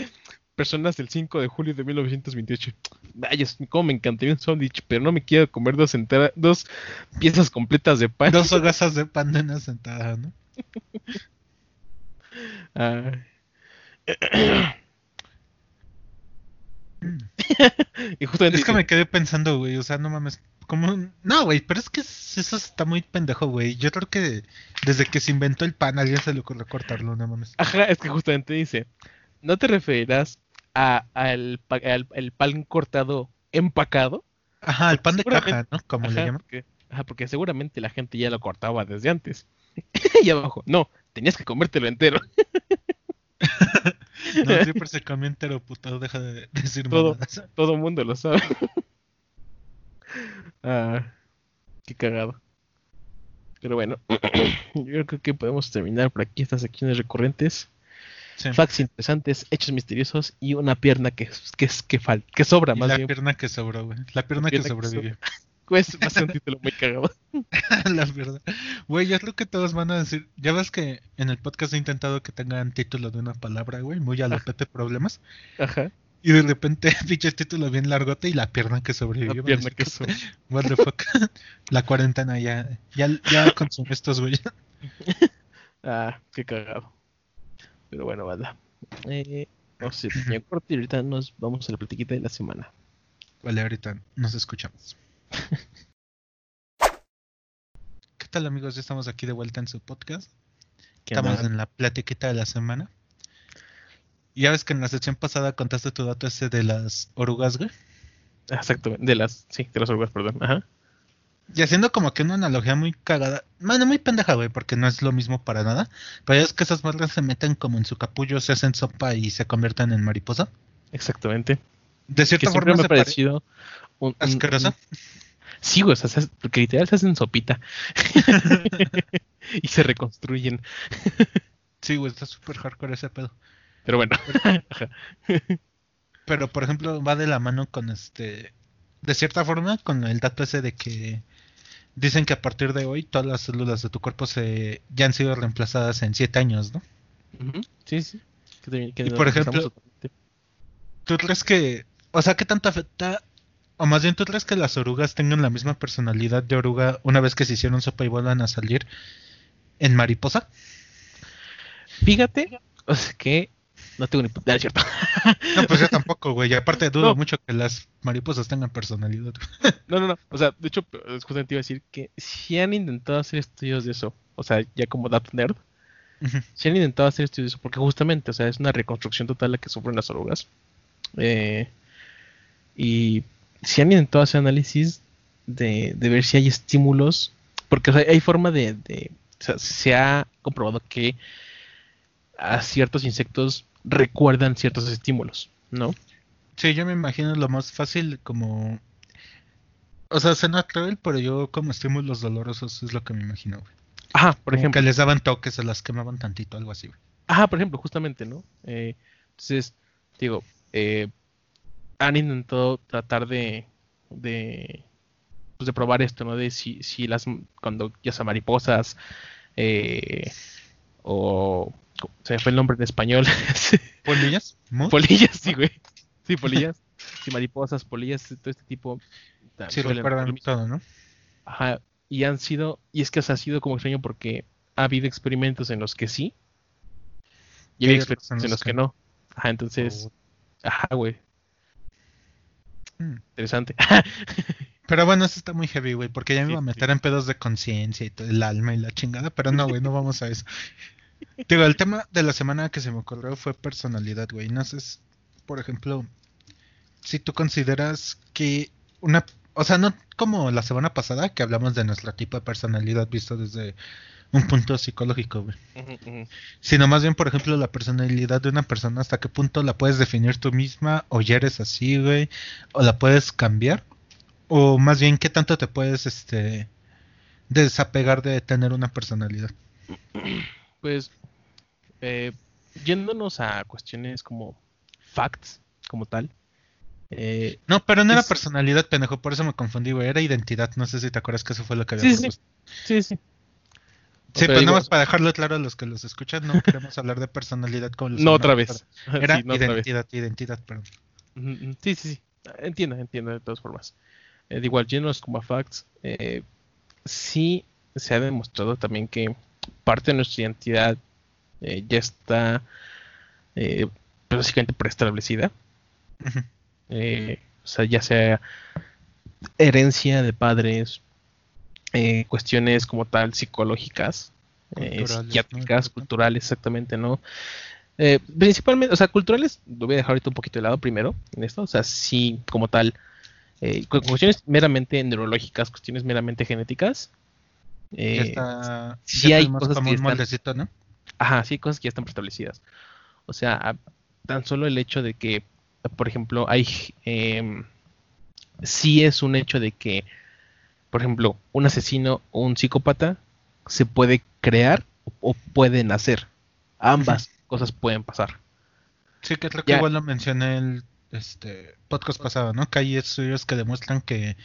personas del 5 de julio de 1928. Vaya, cómo me encantaría un sándwich, pero no me quiero comer dos, entera- dos piezas completas de pan. Dos hogazas de pan de una sentada, ¿no? Ah. Y justamente Es que me quedé pensando, güey. O sea, no mames. ¿Cómo? No, güey, pero es que es- eso está muy pendejo, güey. Yo creo que desde que se inventó el pan, a alguien se le ocurrió cortarlo, no mames. Ajá, es que justamente dice, no te referirás a, al, el pan cortado empacado. Ajá, el pan de caja, ¿no? Como le Ajá, llaman. porque, ajá, porque seguramente la gente ya lo cortaba desde antes. y abajo, no, tenías que comértelo entero. No, siempre se comió entero, puto. Deja de decir Todo. mamadas. Todo mundo lo sabe. ah, qué cagado. Pero bueno, yo creo que podemos terminar por aquí estas secciones recurrentes. Sí. Facts interesantes, hechos misteriosos y una pierna que, que, es- que, fal- que sobra Y más la bien. pierna que sobró, güey. La pierna que pierna que sobrevivió. Pues va a ser un título muy cagado. la verdad. Güey, yo creo que todos van a decir. Ya ves que en el podcast he intentado que tengan título de una palabra, güey. Muy a lo Ajá. Pepe Problemas. Aja, Y de repente, pinche título bien largote y la pierna que sobrevivió. la pierna que sobra. What the fuck. la cuarentena ya. Ya, ya consumió estos, güey. Ah, qué cagado. Pero bueno, banda. Eh, no sé, pequeño corte y ahorita nos vamos a la platiquita de la semana. Vale, ahorita nos escuchamos. ¿Qué tal, amigos? Ya estamos aquí de vuelta en su podcast. ¿Qué Estamos en la platiquita de la semana. Ya ves que en la sección pasada contaste tu dato ese de las orugas, güey. Exactamente, de las, sí, de las orugas, perdón. Ajá. Y haciendo como que una analogía muy cagada, bueno, muy pendeja, güey, porque no es lo mismo para nada. Pero es que esas madres se meten como en su capullo, se hacen sopa y se convierten en mariposa. Exactamente. De cierta que forma me ha parecido un, un- asquerosa. un- Sí, güey, o sea, se- porque literal se hacen sopita. y se reconstruyen. Sí, güey, está súper hardcore ese pedo. Pero bueno. Pero, por ejemplo, va de la mano con este. De cierta forma, con el dato ese de que dicen que a partir de hoy todas las células de tu cuerpo se ya han sido reemplazadas en siete años, ¿no? Sí, sí. Que te- que Y por ejemplo-. ¿Tú crees que, o sea, qué tanto afecta, o más bien tú crees que las orugas tengan la misma personalidad de oruga una vez que se hicieron sopa y vuelvan a salir en mariposa? Fíjate, o sea, que no tengo ni puta ¿cierto? No, pues yo tampoco, güey. Y aparte dudo No. mucho que las mariposas tengan personalidad. No, no, no. O sea, de hecho, justamente iba a decir que si han intentado hacer estudios de eso, o sea, ya como dato nerd, si han intentado hacer estudios de eso, porque justamente, o sea, es una reconstrucción total la que sufren las orugas. Eh, y si han intentado hacer análisis de, de ver si hay estímulos, porque o sea, hay forma de, de- o sea, se ha comprobado que a ciertos insectos recuerdan ciertos estímulos, ¿no? Sí, yo me imagino lo más fácil como... O sea, suena cruel, pero yo como estímulos dolorosos es lo que me imagino, güey. Ajá, por Como ejemplo. que les daban toques, se las quemaban tantito, algo así, güey. Ajá, por ejemplo, justamente, ¿no? Eh, entonces, digo, eh, han intentado tratar de, de, pues de probar esto, ¿no? De si, si las, cuando ya sea mariposas, eh, o, se me fue el nombre en español, ¿Polillas? Polillas, sí, güey, sí, polillas, sí, mariposas, polillas, todo este tipo, Sí, recuerdan todo, ¿no? Ajá, y han sido, y es que o sea, ha sido como extraño porque ha habido experimentos en los que sí, y Y hay hay otros experimentos en los que no. Ajá, entonces, ajá, güey, Mm. interesante. Pero bueno, eso está muy heavy, güey, porque ya me Sí, iba a sí. meter en pedos de conciencia y todo el alma y la chingada, pero no, güey, no vamos a eso. Digo, el tema de la semana que se me ocurrió fue personalidad, güey. No sé, por ejemplo, si tú consideras que una, o sea, no como la semana pasada que hablamos de nuestro tipo de personalidad visto desde un punto psicológico, güey. Sino más bien, por ejemplo, la personalidad de una persona, hasta qué punto la puedes definir tú misma, o ya eres así, güey, o la puedes cambiar, o más bien, qué tanto te puedes, este, desapegar de tener una personalidad. Pues, eh, yéndonos a cuestiones como facts, como tal. eh, No, pero no era Es- personalidad, pendejo, por eso me confundí, güey, era identidad, no sé si te acuerdas que eso fue lo que Sí, había sí, sí, sí. Sí, sea, pero digo, nada más para dejarlo claro a los que los escuchan, no queremos hablar de personalidad como los no otra vez. Era Sí, no otra vez. identidad, identidad, perdón. Sí, sí, sí. Entiendo, entiendo de todas formas. Eh, de igual, yéndonos como a facts, eh, sí se ha demostrado también que parte de nuestra identidad eh, ya está eh, pues, básicamente preestablecida. Eh, o sea, ya sea herencia de padres, eh, cuestiones como tal psicológicas, Culturales, ¿no? psiquiátricas, culturales, exactamente, ¿no? Principalmente, o sea, culturales, lo voy a dejar ahorita un poquito de lado primero en esto, o sea, sí, como tal, cu- cuestiones meramente neurológicas, cuestiones meramente genéticas. Ya eh, está, sí ya hay cosas como que un están- moldecito, ¿no? Ajá, sí, cosas que ya están preestablecidas. O sea, a- tan solo el hecho de que, por ejemplo, hay, sí es un hecho de que, por ejemplo, un asesino o un psicópata se puede crear o puede nacer. Ambas cosas pueden pasar. Sí, que creo que Ya. igual lo mencioné el este podcast pasado, ¿no? Que hay estudios que demuestran que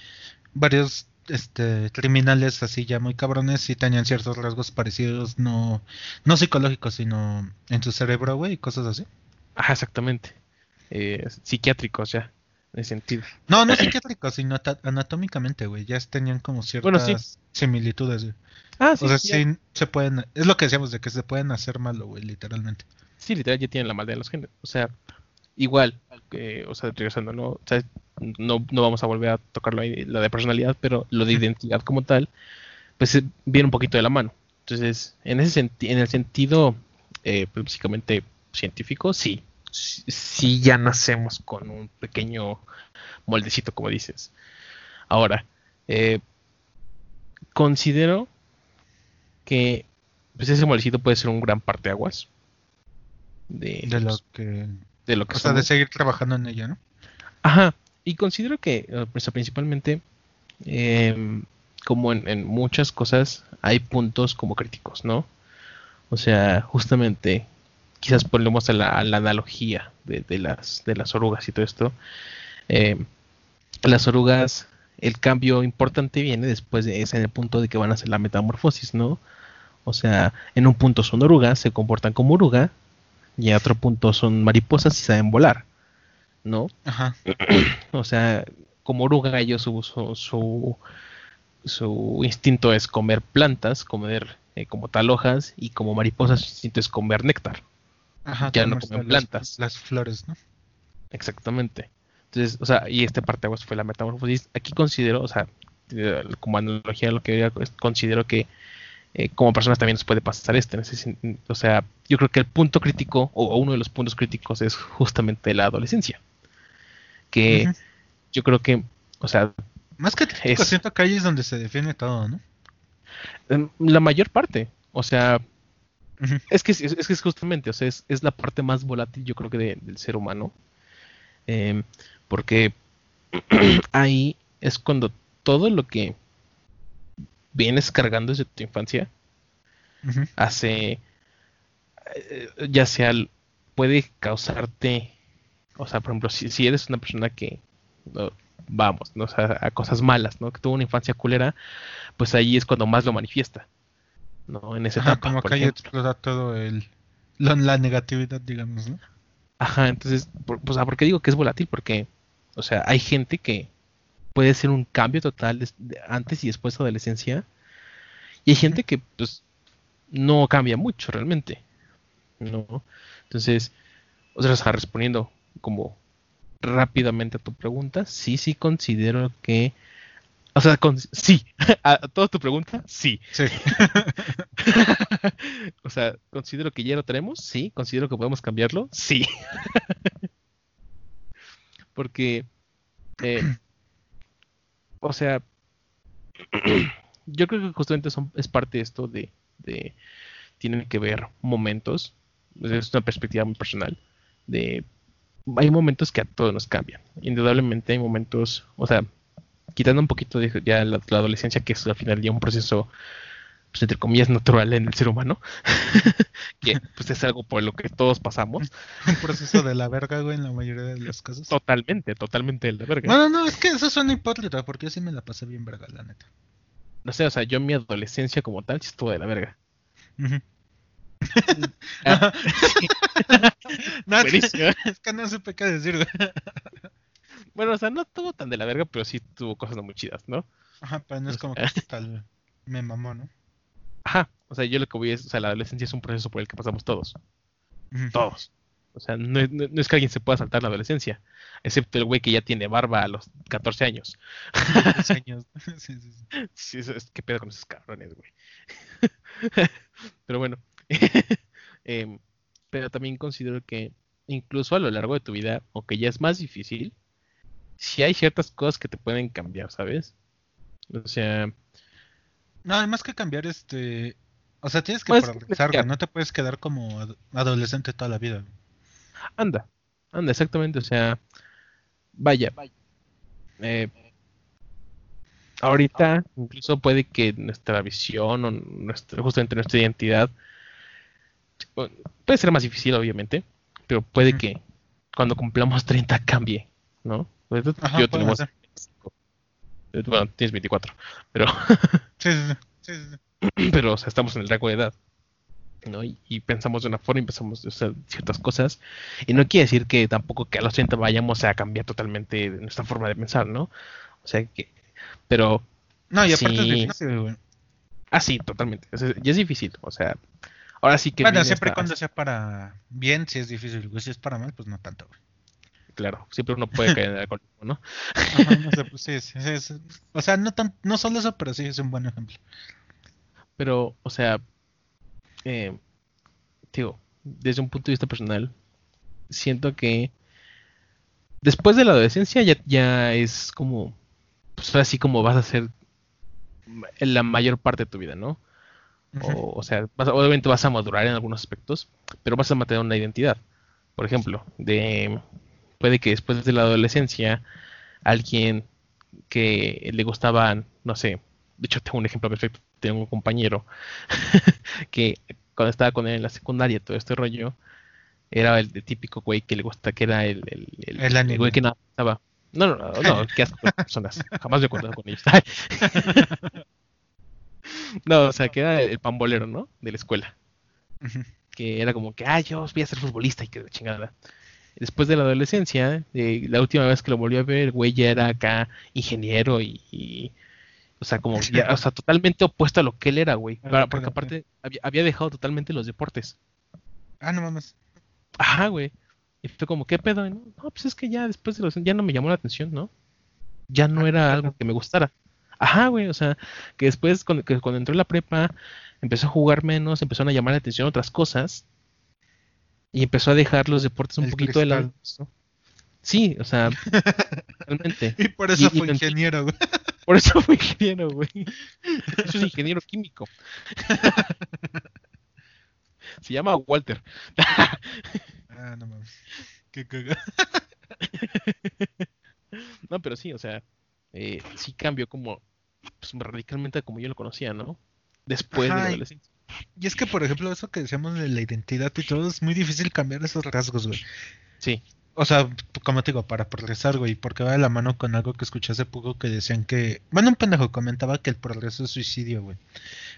varios este criminales así ya muy cabrones sí tenían ciertos rasgos parecidos, no no psicológicos, sino en su cerebro, güey, y cosas así. Ajá, exactamente. Eh, psiquiátricos ya, en ese sentido. No, no psiquiátricos, sino anatómicamente, güey, ya tenían como ciertas Bueno, sí. similitudes. güey. Ah, o sea, sí, sí se pueden, es lo que decíamos de que se pueden hacer malo, güey, literalmente. Sí, literal ya tienen la maldad de los genes. O sea, igual, eh, o sea, regresando, ¿no? O sea, no, no vamos a volver a tocarlo ahí, lo de personalidad, pero lo de identidad como tal, pues eh, viene un poquito de la mano. Entonces, en ese senti- en el sentido, eh, pues, básicamente científico, sí. si ya nacemos con un pequeño moldecito, como dices. Ahora, eh, considero que pues ese moldecito puede ser un gran parte aguas de, de lo que de lo que o sea, de seguir trabajando en ella, ¿no? Ajá, y considero que pues, principalmente em, como en, muchas cosas hay puntos como críticos, ¿no? O sea, justamente quizás ponemos a la, analogía de, las, de las orugas y todo esto. Em, las orugas, el cambio importante viene después de ese en el punto de que van a hacer la metamorfosis, ¿no? O sea, en un punto son orugas, se comportan como oruga, y en otro punto son mariposas y saben volar, ¿no? Ajá. o sea, como oruga ellos su, su, su, instinto es comer plantas, comer eh, como tal hojas, y como mariposas su instinto es comer néctar. Ajá, ya no comen plantas. Las, flores, ¿no? Exactamente. Entonces, o sea, y este parte fue la metamorfosis. Aquí considero, o sea, como analogía lo que considero que eh, como personas también nos puede pasar este. O sea, yo creo que el punto crítico, o uno de los puntos críticos, es justamente la adolescencia. Que yo creo que, o sea. Más que crítico, siento que ahí es donde se define todo, ¿no? La mayor parte. O sea, es, que, es, que es justamente, o sea, es, la parte más volátil, yo creo que del ser humano. Em, porque ahí es cuando todo lo que vienes cargando desde tu infancia, hace, eh, ya sea, puede causarte, o sea, por ejemplo, si, eres una persona que, vamos, ¿no? a cosas malas, ¿no? Que tuvo una infancia culera, pues ahí es cuando más lo manifiesta, ¿no? En ese etapa, como que ahí explota todo el, la, negatividad, digamos, ¿no? Ajá, entonces, por, pues, ¿por qué digo que es volátil? Porque, o sea, hay gente que puede ser un cambio total de, antes y después de adolescencia. Y hay gente que pues no cambia mucho realmente. ¿no? Entonces, o sea, respondiendo como rápidamente a tu pregunta, sí, sí considero que... O sea, sí, a, toda tu pregunta, sí. Sí. o sea, considero que ya lo tenemos, sí. Considero que podemos cambiarlo, sí. Porque eh, o sea, yo creo que justamente son, es parte de esto de, tienen que ver momentos, es una perspectiva muy personal, de hay momentos que a todos nos cambian. Indudablemente hay momentos, o sea, quitando un poquito de ya la, adolescencia, que es al final ya un proceso, pues, entre comillas, natural en el ser humano, que pues es algo por lo que todos pasamos. un proceso de la verga, güey, en la mayoría de los casos. Totalmente, totalmente de la verga. No, no, es que eso suena hipócrita, porque yo sí me la pasé bien verga, la neta. No sé, o sea, yo en mi adolescencia como tal sí estuvo de la verga. no, es que no supe qué decir, güey. Bueno, o sea, no estuvo tan de la verga, pero sí tuvo cosas no muy chidas, ¿no? Ajá, pero no es como que tal me mamó, ¿no? Ajá, o sea, yo lo que voy es, o sea, la adolescencia es un proceso por el que pasamos todos. Todos. O sea, no, es que alguien se pueda saltar la adolescencia, excepto el güey que ya tiene barba a los 14 años. 14 años. sí, sí, sí. sí es, ¿Qué pedo con esos cabrones, güey? pero bueno. Em, pero también considero que incluso a lo largo de tu vida, aunque ya es más difícil, si hay ciertas cosas que te pueden cambiar, ¿sabes? O sea, no, además que cambiar este. O sea, tienes que pues, progresar, No te puedes quedar como adolescente toda la vida. Anda, anda, exactamente. O sea, vaya. Eh, ahorita, incluso puede que nuestra visión o nuestra, justamente nuestra identidad puede ser más difícil, obviamente, pero puede que cuando cumplamos 30 cambie, ¿no? Pues, yo tenemos bueno, tienes 24, pero... sí, sí, sí, Pero, o sea, estamos en el rango de edad, ¿no? Y, pensamos de una forma y pensamos de hacer ciertas cosas. Y no quiere decir que tampoco que a los 30 vayamos a cambiar totalmente nuestra forma de pensar, ¿no? O sea que... Pero... No, y aparte es difícil, güey. Ah, sí, totalmente. ya es difícil, o sea... Ahora sí que... Bueno, siempre cuando sea para bien, si es difícil, güey. Si es para mal, pues no tanto, güey claro, siempre uno puede caer en el alcoholismo, ¿no? Pues sí, sí, sí, o sea, no, tan, no solo eso, pero sí es un buen ejemplo. Pero, o sea, eh, digo, desde un punto de vista personal, siento que después de la adolescencia ya, ya es como, pues así como vas a ser en la mayor parte de tu vida, ¿no? o, sea, obviamente vas a madurar en algunos aspectos, pero vas a mantener una identidad. Por ejemplo, de puede que después de la adolescencia alguien que le gustaban, no sé, de hecho tengo un ejemplo perfecto, tengo un compañero que cuando estaba con él en la secundaria, todo este rollo, era el, típico güey que le gusta, que era el, el, el, güey que no estaba. No, no, no, no qué asco personas. Jamás me he contado con ellos. no, o sea, que era el pambolero, ¿no? De la escuela. Que era como que, ah, yo voy a ser futbolista y que de chingada. Después de la adolescencia, eh, la última vez que lo volví a ver, el güey ya era acá ingeniero y, o sea, como ya, o sea, totalmente opuesto a lo que él era, güey. porque aparte había, había, dejado totalmente los deportes. Ah, no mames. Ajá, güey. Y fue como, ¿qué pedo? No, pues es que ya después de los... Ya no me llamó la atención, ¿no? Ya no ah, era algo que me gustara. Ajá, güey, o sea, que después cuando, cuando entró en la prepa, empezó a jugar menos, empezó a llamar la atención otras cosas y empezó a dejar los deportes un poquito de lado. Sí, o sea, realmente. Y por eso fue ingeniero, güey. Por eso fue ingeniero, güey. Eso es ingeniero químico. Se llama Walter. ah, no mames. Qué caga. no, pero sí, o sea, eh, sí cambió como pues, radicalmente como yo lo conocía, ¿no? Después de la adolescencia. Y es que, por ejemplo, eso que decíamos de la identidad y todo, es muy difícil cambiar esos rasgos, güey. Sí. O sea, como te digo, para progresar, güey, porque va de la mano con algo que escuché hace poco que decían que. Bueno, un pendejo comentaba que el progreso es suicidio, güey.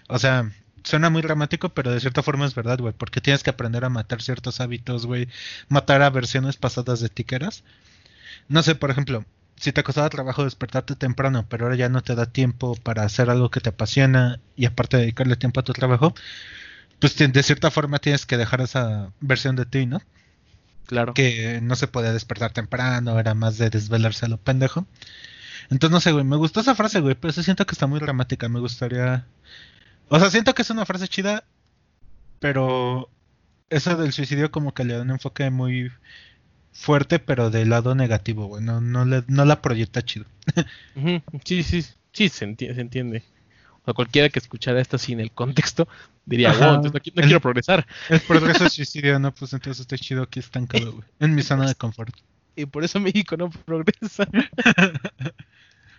O sea, suena muy dramático, pero de cierta forma es verdad, güey, porque tienes que aprender a matar ciertos hábitos, güey, matar a versiones pasadas de tiqueras. No sé, por ejemplo, si te costaba trabajo despertarte temprano, pero ahora ya no te da tiempo para hacer algo que te apasiona y aparte dedicarle tiempo a tu trabajo, pues de cierta forma tienes que dejar esa versión de ti, ¿no? Claro. Que no se podía despertar temprano, era más de desvelarse a lo pendejo. Entonces, no sé, güey, me gustó esa frase, güey, pero se siento que está muy dramática, me gustaría... O sea, siento que es una frase chida, pero eso del suicidio como que le da un enfoque muy fuerte, pero del lado negativo, güey. No, no, la proyecta chido. Sí, sí, sí, se entiende, se entiende. O sea, cualquiera que escuchara esto sin el contexto diría, wow, entonces no, quiero progresar. El progreso es suicidio, no, pues entonces estoy chido aquí estancado, güey. En mi zona de confort. Y por eso México no progresa.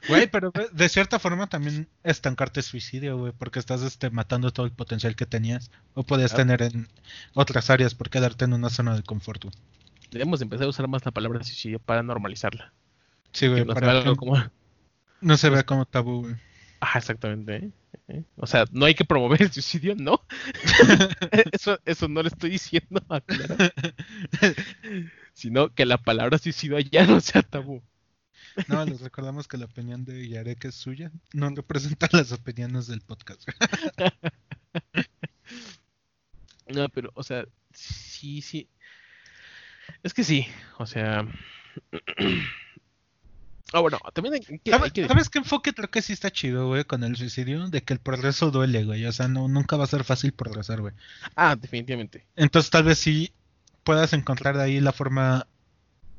Güey, pero de cierta forma también estancarte es suicidio, güey, porque estás este, matando todo el potencial que tenías o podías tener en otras áreas por quedarte en una zona de confort, güey. Debemos empezar a usar más la palabra suicidio para normalizarla. Sí, güey, no para se como... No se vea como tabú, güey. Ah, exactamente. ¿eh? ¿Eh? O sea, no hay que promover el suicidio, no. eso, eso no le estoy diciendo a Sino que la palabra suicidio ya no sea tabú. No, les recordamos que la opinión de Yarek es suya. No representa las opiniones del podcast. no, pero, o sea, sí, sí. Es que sí, o sea. Ah, bueno, también hay que, ¿Sabes, qué enfoque creo que sí está chido, güey, con el suicidio? De que el progreso duele, güey. O sea, no, nunca va a ser fácil progresar, güey. Ah, definitivamente. Entonces tal vez sí puedas encontrar de ahí la forma,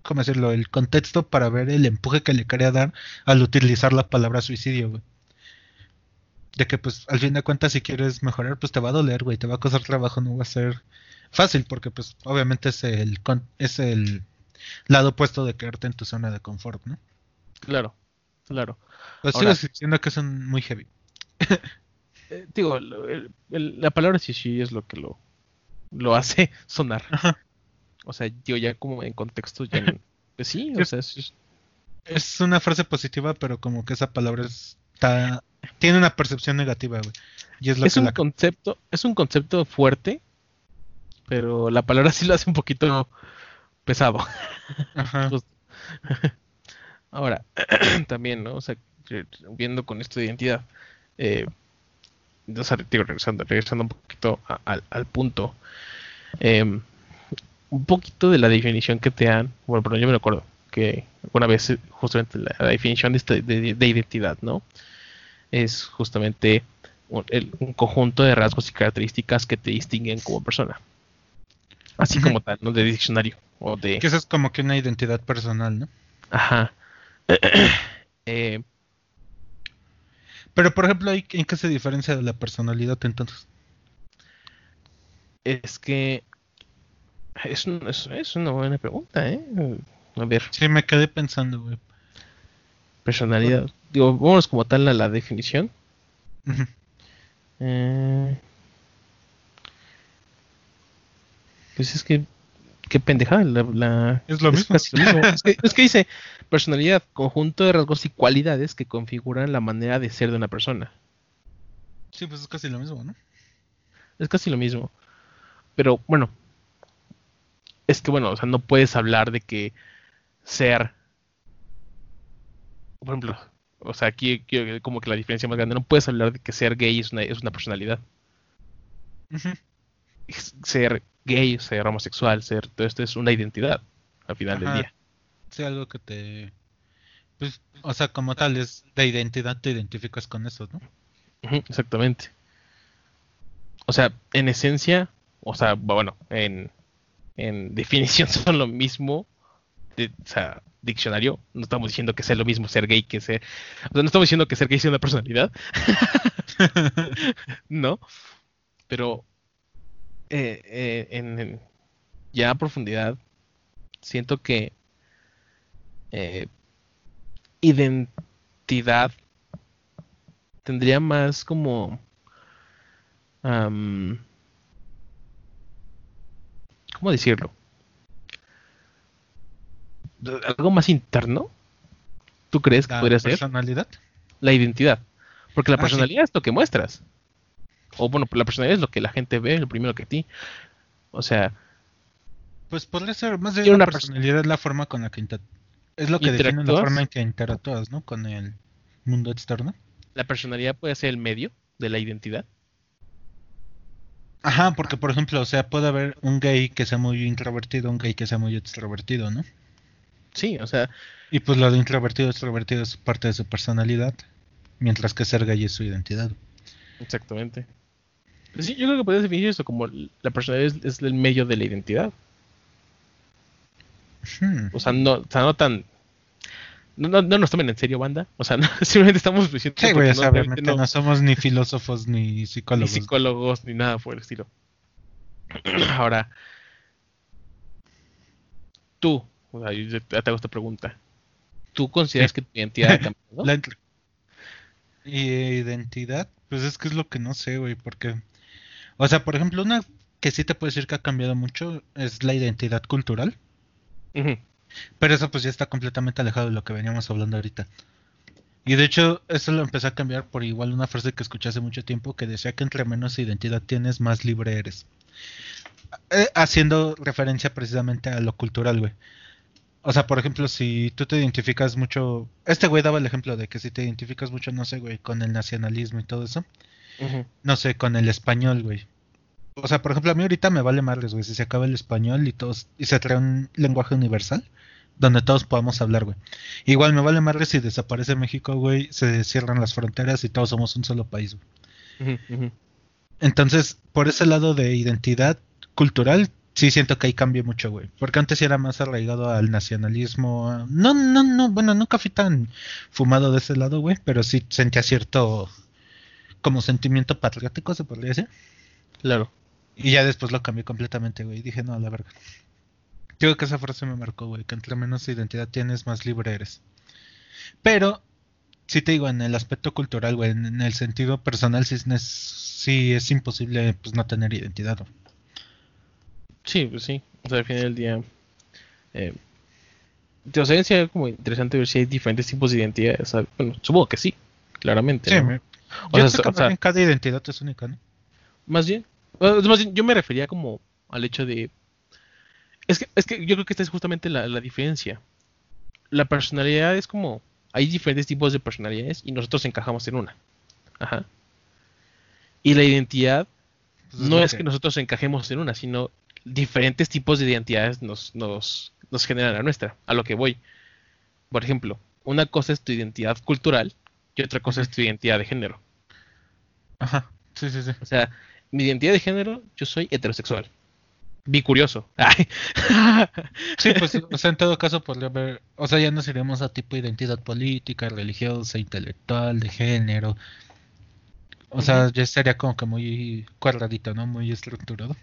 ¿cómo decirlo? El contexto para ver el empuje que le quería dar al utilizar la palabra suicidio, güey. De que pues al fin de cuentas si quieres mejorar, pues te va a doler, güey. Te va a costar trabajo, no va a ser fácil porque pues obviamente es el, es el lado opuesto de quedarte en tu zona de confort, ¿no? Claro, claro. Pues sigo diciendo que son muy heavy. Eh, digo, la palabra sí es lo que lo, lo hace sonar. O sea, yo ya como en contexto ya... pues sí, o sea, es, es una frase positiva, pero como que esa palabra está tiene una percepción negativa, güey. Y es, lo es un concepto, es un concepto fuerte, pero la palabra sí lo hace un poquito pesado. Ajá. Ahora, también, ¿no? O sea, viendo con esto de identidad, eh, regresando, regresando un poquito al, punto, em, un poquito de la definición que te dan, bueno, pero yo me acuerdo que una vez eh, justamente la, definición este, de, de, identidad, ¿no? Es justamente un, conjunto de rasgos y características que te distinguen como persona. Así como tal, ¿no? De diccionario. O de... Que eso es como que una identidad personal, ¿no? Ajá. eh, Pero, por ejemplo, ¿en qué se diferencia de la personalidad entonces? es que... Es, un- es, es una buena pregunta, ¿eh? A ver, Sí, me quedé pensando, güey. personalidad. Digo, vámonos como tal a la definición. Ujú. Eh, pues es que, qué pendejada. La, la- Es lo mismo. casi lo mismo. Es que, es que dice personalidad, conjunto de rasgos y cualidades que configuran la manera de ser de una persona. Sí, pues es casi lo mismo, ¿no? Es casi lo mismo. Pero bueno, es que bueno, o sea, no puedes hablar de que ser, por ejemplo, o sea, aquí aquí como que la diferencia más grande, no puedes hablar de que ser gay es una, es una personalidad. Ser gay, ser homosexual, ser todo esto es una identidad al final Ajá. del día. Sí, algo que te... Pues, o sea, como tal, es de identidad, te identificas con eso, ¿no? Exactamente. O sea, en esencia, o sea, bueno, en, en definición son lo mismo. de- o sea, diccionario, no estamos diciendo que sea lo mismo ser gay que ser. O sea, no estamos diciendo que ser gay sea una personalidad. no. Pero eh, eh, en, en- ya a profundidad, siento que eh, identidad tendría más como ¿cómo decirlo? algo más interno ¿tú crees que La podría ser? personalidad. la identidad porque la Ah, sí. personalidad es lo que muestras o bueno la personalidad es lo que la gente ve lo primero que ti o sea Pues podría ser, más la una perso- personalidad es la forma con la que es lo que define la forma en que interactúas, ¿no? Con el mundo externo. la personalidad puede ser el medio de la identidad Ajá, porque por ejemplo, o sea, puede haber un gay que sea muy introvertido, un gay que sea muy extrovertido, ¿no? sí o sea Y pues lo de introvertido, extrovertido es parte de su personalidad, mientras que ser gay es su identidad. exactamente Pues sí yo creo que puedes definir eso como la personalidad es, es el medio de la identidad Hmm. o sea no o sea, no tan no, no, no nos tomen en serio banda o sea no, simplemente estamos diciendo Sí, güey, no, obviamente no- somos ni filósofos ni ni psicólogos. psicólogos ni nada por el estilo. Ahora, tú, o sea, yo te hago esta pregunta. ¿Tú consideras que tu identidad ha cambiado? La identidad, pues es que es lo que no sé, güey, porque, o sea, por ejemplo, una que sí te puedo decir que ha cambiado mucho es la identidad cultural, pero eso pues ya está completamente alejado de lo que veníamos hablando ahorita. Y de hecho, eso lo empecé a cambiar por igual una frase que escuché hace mucho tiempo que decía que entre menos identidad tienes, más libre eres. Eh, haciendo referencia precisamente a lo cultural, güey. O sea, por ejemplo, si tú te identificas mucho. Este güey daba el ejemplo de que si te identificas mucho, no sé, güey, con el nacionalismo y todo eso. No sé, con el español, güey. O sea, por ejemplo, a mí ahorita me vale madres, güey, si se acaba el español y todos. y se crea un lenguaje universal donde todos podamos hablar, güey. Igual me vale madres si desaparece México, güey, se cierran las fronteras y todos somos un solo país, güey. Entonces, por ese lado de identidad cultural, sí siento que ahí cambia mucho, güey. Porque antes sí era más arraigado al nacionalismo. No, no, no, bueno, nunca fui tan fumado de ese lado, güey, pero sí sentía cierto como sentimiento patriótico, se podría decir. Claro. Y ya después lo cambié completamente, güey. Dije, no, la verga. Creo que esa frase me marcó, güey, que entre menos identidad tienes, más libre eres. Pero, sí te digo, en el aspecto cultural, güey, en, en el sentido personal, sí es, sí es imposible, pues, no tener identidad, güey. Sí, pues sí. O sea, al final del día. Eh, o sea, sería como interesante ver si hay diferentes tipos de identidades. Bueno, supongo que sí, claramente. Sí, ¿no? Me- O yo sea, creo que o sea- cada identidad es única, ¿no? Más bien, más bien, yo me refería como al hecho de... Es que, es que yo creo que esta es justamente la, la diferencia. La personalidad es como... Hay diferentes tipos de personalidades y nosotros encajamos en una. Ajá. Y la identidad Pues es no es que nosotros encajemos en una, sino diferentes tipos de identidades nos, nos, nos generan la nuestra. A lo que voy. Por ejemplo, una cosa es tu identidad cultural y otra cosa es tu identidad de género. Ajá, sí, sí, sí. O sea, mi identidad de género, yo soy heterosexual. Bicurioso. sí, pues, o sea, en todo caso podría haber, o sea, ya no seríamos a tipo de identidad política, religiosa, intelectual, de género. O sea, ya estaría como que muy cuadradito, ¿no? Muy estructurado.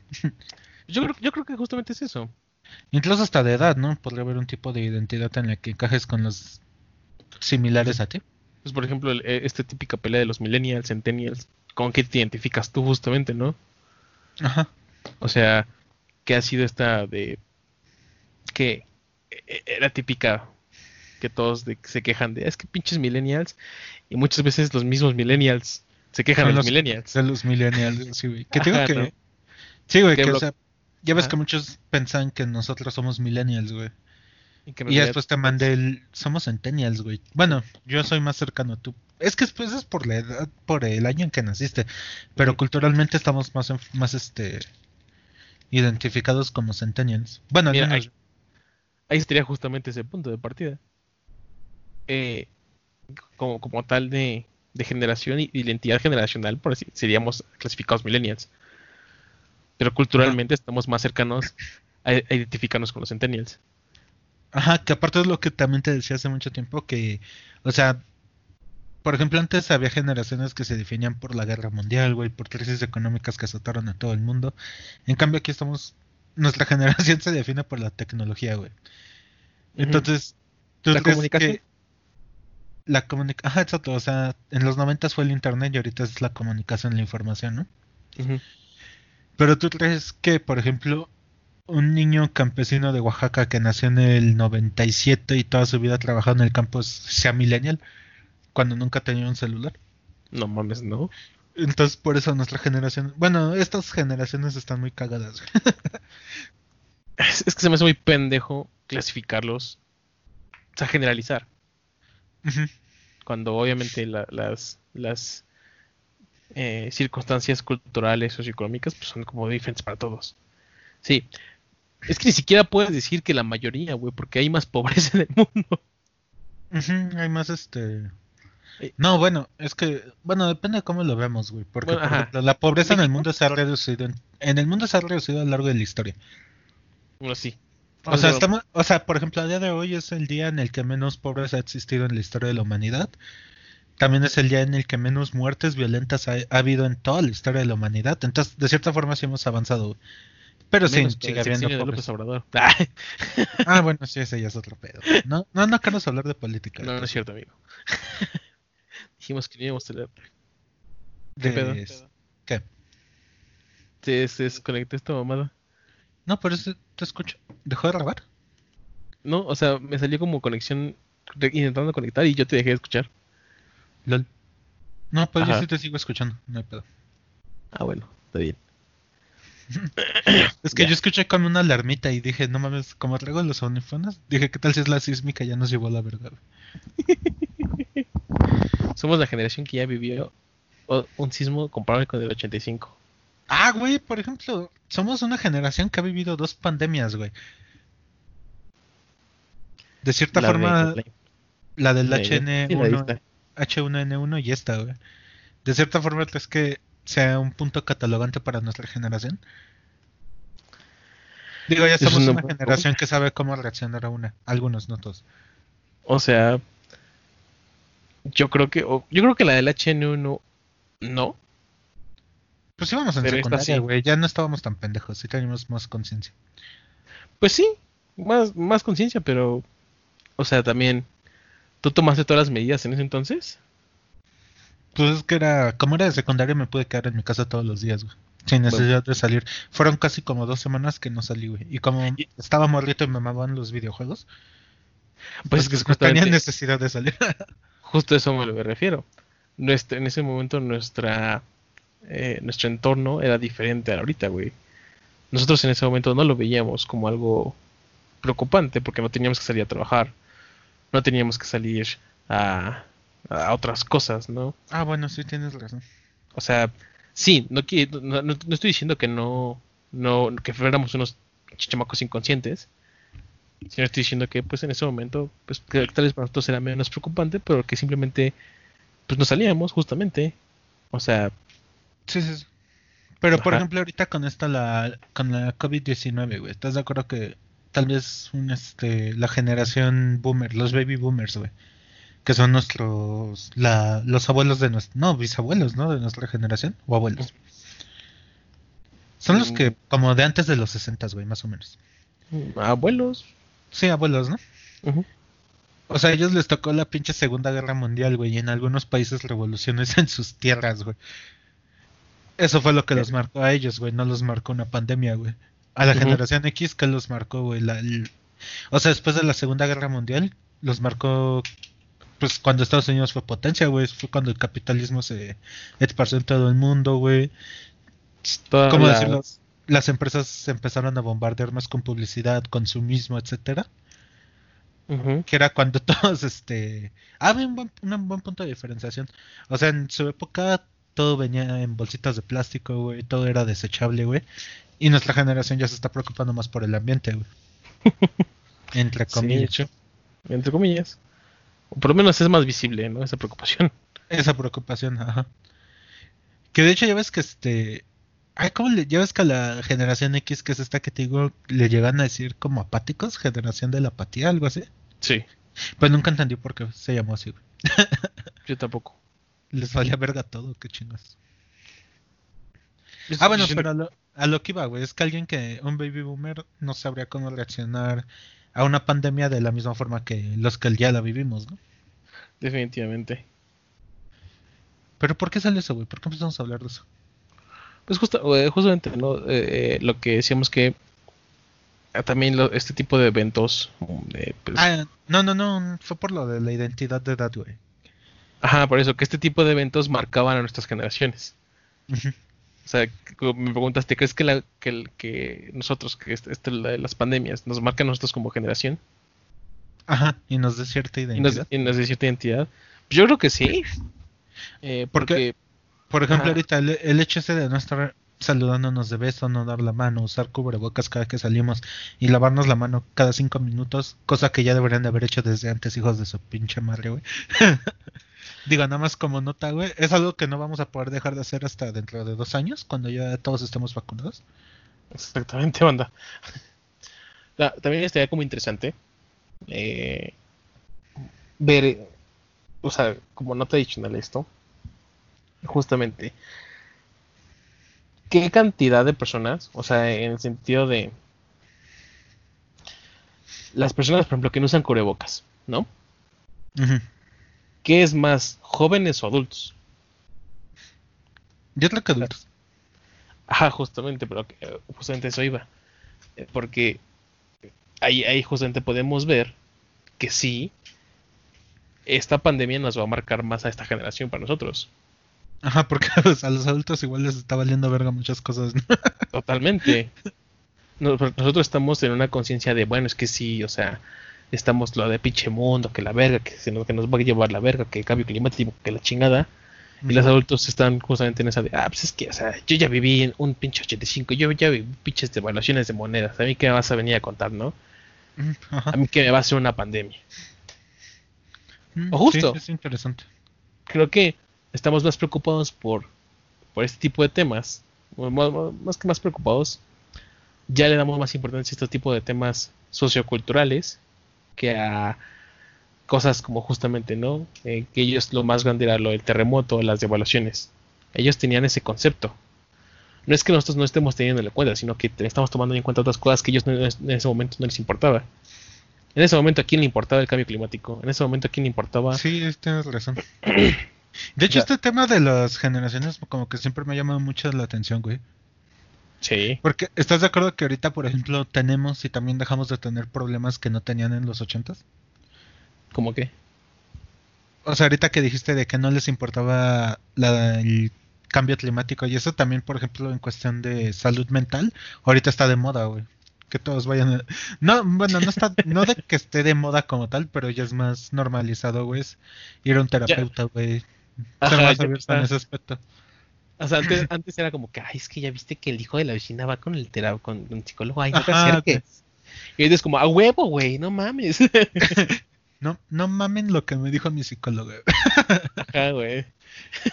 yo, creo, yo creo que justamente es eso. Incluso hasta de edad, ¿no? Podría haber un tipo de identidad en la que encajes con los similares a ti. Pues, por ejemplo, e, esta típica pelea de los millennials, centennials, ¿con qué te identificas tú justamente, no? Ajá. O sea, ¿qué ha sido esta de que e, era típica que todos se quejan de, es que pinches millennials y muchas veces los mismos millennials se quejan de los, millennials. De los millennials, sí, güey. Que digo que Sí, güey, que, o sea, ya ves que muchos pensan que nosotros somos millennials, güey. Y, después te mandé el... Somos centennials, güey. Bueno, yo soy más cercano a tú. Es que después es por la edad, por el año en que naciste. Pero culturalmente estamos más, más este identificados como centennials. Bueno, ahí, ahí, estaría justamente ese punto de partida. Eh, como, como tal de, de generación y identidad generacional, por así seríamos clasificados millennials. Pero culturalmente estamos más cercanos a, a identificarnos con los centennials. Ajá, que aparte es lo que también te decía hace mucho tiempo, que, o sea, por ejemplo, antes había generaciones que se definían por la guerra mundial, güey, por crisis económicas que azotaron a todo el mundo. En cambio, aquí estamos, nuestra generación se define por la tecnología, güey. Entonces, ¿tú ¿La comunicación? Que la comunicación, ajá, exacto, o sea, en los noventas fue el internet y ahorita es la comunicación, la información, ¿no? Pero tú crees que, por ejemplo, un niño campesino de Oaxaca que nació en el 97 y toda su vida trabajado en el campo sea millennial cuando nunca tenido un celular. No mames, no. Entonces por eso nuestra generación, bueno, estas generaciones están muy cagadas. es, que se me hace muy pendejo clasificarlos, o sea, generalizar. Cuando obviamente las, las eh, circunstancias culturales, socioeconómicas, pues son como diferentes para todos. Sí, es que ni siquiera puedes decir que la mayoría, güey, porque hay más pobreza en el mundo. hay más este. Eh, no, bueno, es que, bueno, depende de cómo lo vemos, güey. Porque, por ejemplo, la pobreza en el mundo se ha reducido. En, el mundo se ha reducido a lo largo de la historia. Bueno, sí. O sea, estamos, o sea, por ejemplo, a día de hoy es el día en el que menos pobreza ha existido en la historia de la humanidad. También es el día en el que menos muertes violentas ha, ha habido en toda la historia de la humanidad. Entonces, de cierta forma, sí hemos avanzado. Pero sí, sigue habiendo López Obrador. ah, bueno, sí, ese ya es otro pedo. No, no, no queremos hablar de política. No, no es cierto, amigo. Dijimos que no íbamos a tener. ¿Qué pedo? ¿Qué? ¿Te desconecté esta mamada? No, pero eso te escucho. ¿Dejó de grabar? No, o sea, me salió como conexión intentando conectar y yo te dejé de escuchar. LOL. No, pues yo sí te sigo escuchando, no hay pedo. Ah, bueno, está bien. Es que yo escuché con una alarmita y dije, no mames, como traigo los audífonos, dije, ¿qué tal si es la sísmica? Ya nos llevó a la verdad. Somos la generación que ya vivió un sismo comparable con el 85. Ah, güey, por ejemplo, somos una generación que ha vivido dos pandemias, güey. De cierta forma, la del HN1, H1N1 y esta, güey. De cierta forma, es que sea un punto catalogante para nuestra generación? Digo, ya somos una generación que sabe cómo reaccionar a una, algunos, no todos. O sea, yo creo que yo creo que la del HN1 no. Pues íbamos en secundaria, güey, ya no estábamos tan pendejos, sí teníamos más conciencia. Pues sí, más más conciencia, pero o sea, también ¿tú tomaste todas las medidas en ese entonces? Pues es que era, como era de secundaria, me pude quedar en mi casa todos los días, güey. Sin necesidad de salir. Fueron casi como dos semanas que no salí, güey. Y como estaba morrito y me mamaban los videojuegos, pues, pues, que tenía necesidad de salir. justo a eso me refiero. Nuestro, en ese momento nuestra eh, nuestro entorno era diferente a ahorita, güey. Nosotros en ese momento no lo veíamos como algo preocupante porque no teníamos que salir a trabajar. No teníamos que salir a a otras cosas, ¿no? Ah, bueno, sí tienes razón. O sea, sí, no, no, no, estoy diciendo que no, no, que fuéramos unos chamacos inconscientes, sino estoy diciendo que pues en ese momento, pues que tal vez para nosotros era menos preocupante, pero que simplemente, pues no salíamos justamente. O sea... Sí, sí, Pero por ejemplo, ahorita con esta la con la COVID-19, güey, ¿estás de acuerdo que tal vez un, este la generación boomer, los baby boomers, güey, que son nuestros la, los abuelos de nuestro no, bisabuelos, ¿no? de nuestra generación o abuelos. Son los que como de antes de los 60, güey, más o menos. Abuelos. Sí, abuelos, ¿no? O sea, a ellos les tocó la pinche Segunda Guerra Mundial, güey, y en algunos países revoluciones en sus tierras, güey. Eso fue lo que los marcó a ellos, güey, no los marcó una pandemia, güey. A la generación X que los marcó, güey. O sea, después de la Segunda Guerra Mundial, los marcó, pues cuando Estados Unidos fue potencia, güey. Fue cuando el capitalismo se esparció en todo el mundo, güey. ¿Cómo decirlo? Las empresas se empezaron a bombardear más con publicidad, consumismo, etcétera. Que era cuando todos, este... Ah, un buen, un buen punto de diferenciación. O sea, en su época todo venía en bolsitas de plástico, güey, todo era desechable, güey. Y nuestra generación ya se está preocupando más por el ambiente, güey. Entre comillas. Entre comillas. O por lo menos es más visible, ¿no? Esa preocupación. Esa preocupación, ajá. Que de hecho ya ves que este... Ay, ¿cómo le... Ya ves que a la generación X, que es esta que te digo, le llegan a decir como apáticos, generación de la apatía, algo así. Sí. Pues nunca entendí por qué se llamó así, güey. Yo tampoco. Les valía verga todo, qué chingas. Ah, bueno, pero a lo, que iba, güey, es que alguien que, un baby boomer, no sabría cómo reaccionar a una pandemia de la misma forma que los que ya la vivimos, ¿no? Definitivamente. ¿Pero por qué sale eso, güey? ¿Por qué empezamos a hablar de eso? Pues justo, eh, justamente, ¿no? Eh, eh, lo que decíamos que también este tipo de eventos... Pues ah, no, no, no, fue por lo de la identidad de edad, güey. Ajá, por eso, que este tipo de eventos marcaban a nuestras generaciones. O sea, me preguntaste, ¿crees que, la, que, que nosotros, que este, este, las pandemias, nos marcan a nosotros como generación? Ajá, y nos da cierta identidad. Y nos, da cierta identidad. Pues yo creo que sí. Eh, porque, por ejemplo, ahorita el, hecho ese de no estar saludándonos de beso, no dar la mano, usar cubrebocas cada que salimos y lavarnos la mano cada cinco minutos, cosa que ya deberían de haber hecho desde antes, hijos de su pinche madre, güey. Digo, nada más como nota, güey, es algo que no vamos a poder dejar de hacer hasta dentro de dos años, cuando ya todos estemos vacunados. Exactamente, banda. también estaría como interesante eh, ver, o sea, como nota adicional esto, justamente, qué cantidad de personas, o sea, en el sentido de las personas, por ejemplo, que no usan cubrebocas, ¿no? ¿Qué es más, jóvenes o adultos? Yo creo que adultos. Ajá, justamente, pero justamente eso iba. Eh, porque ahí, ahí justamente podemos ver que sí, esta pandemia nos va a marcar más a esta generación para nosotros. Ajá, porque a los, adultos igual les está valiendo verga muchas cosas. Totalmente. Nosotros estamos en una conciencia de, bueno, es que sí, o sea, estamos lo de pinche mundo, que la verga, que, se nos, que nos va a llevar la verga, que el cambio climático, que la chingada. Y los adultos están justamente en esa de, ah, pues es que, o sea, yo ya viví en un pinche 85, yo ya viví pinches devaluaciones de monedas, a mí que me vas a venir a contar, ¿no? A mí que me va a hacer una pandemia. o justo. es interesante. Creo que estamos más preocupados por, por este tipo de temas, más, más que más preocupados, ya le damos más importancia a este tipo de temas socioculturales que a cosas como justamente, ¿no? Eh, que ellos lo más grande era lo del terremoto, las devaluaciones. Ellos tenían ese concepto. No es que nosotros no estemos teniendo en cuenta, sino que estamos tomando en cuenta otras cosas que ellos en ese momento no les importaba. En ese momento a quién le importaba el cambio climático. En ese momento a quién le importaba. Sí, tienes razón. De hecho, este tema de las generaciones como que siempre me ha llamado mucho la atención, güey. Sí. Porque, ¿estás de acuerdo que ahorita, por ejemplo, tenemos y también dejamos de tener problemas que no tenían en los ochentas? ¿Cómo qué? O sea, ahorita que dijiste de que no les importaba el cambio climático y eso también, por ejemplo, en cuestión de salud mental, ahorita está de moda, güey. Que todos vayan a... No, bueno, no está, no de que esté de moda como tal, pero ya es más normalizado, güey. Ir a un terapeuta, güey. Ser más abierto en ese aspecto. O sea, antes, antes era como que, ay, es que ya viste que el hijo de la vecina va con el con un psicólogo, ay, no te acerques. Y es como, a huevo, güey, no mames. No, no mamen lo que me dijo mi psicólogo. Ajá, güey.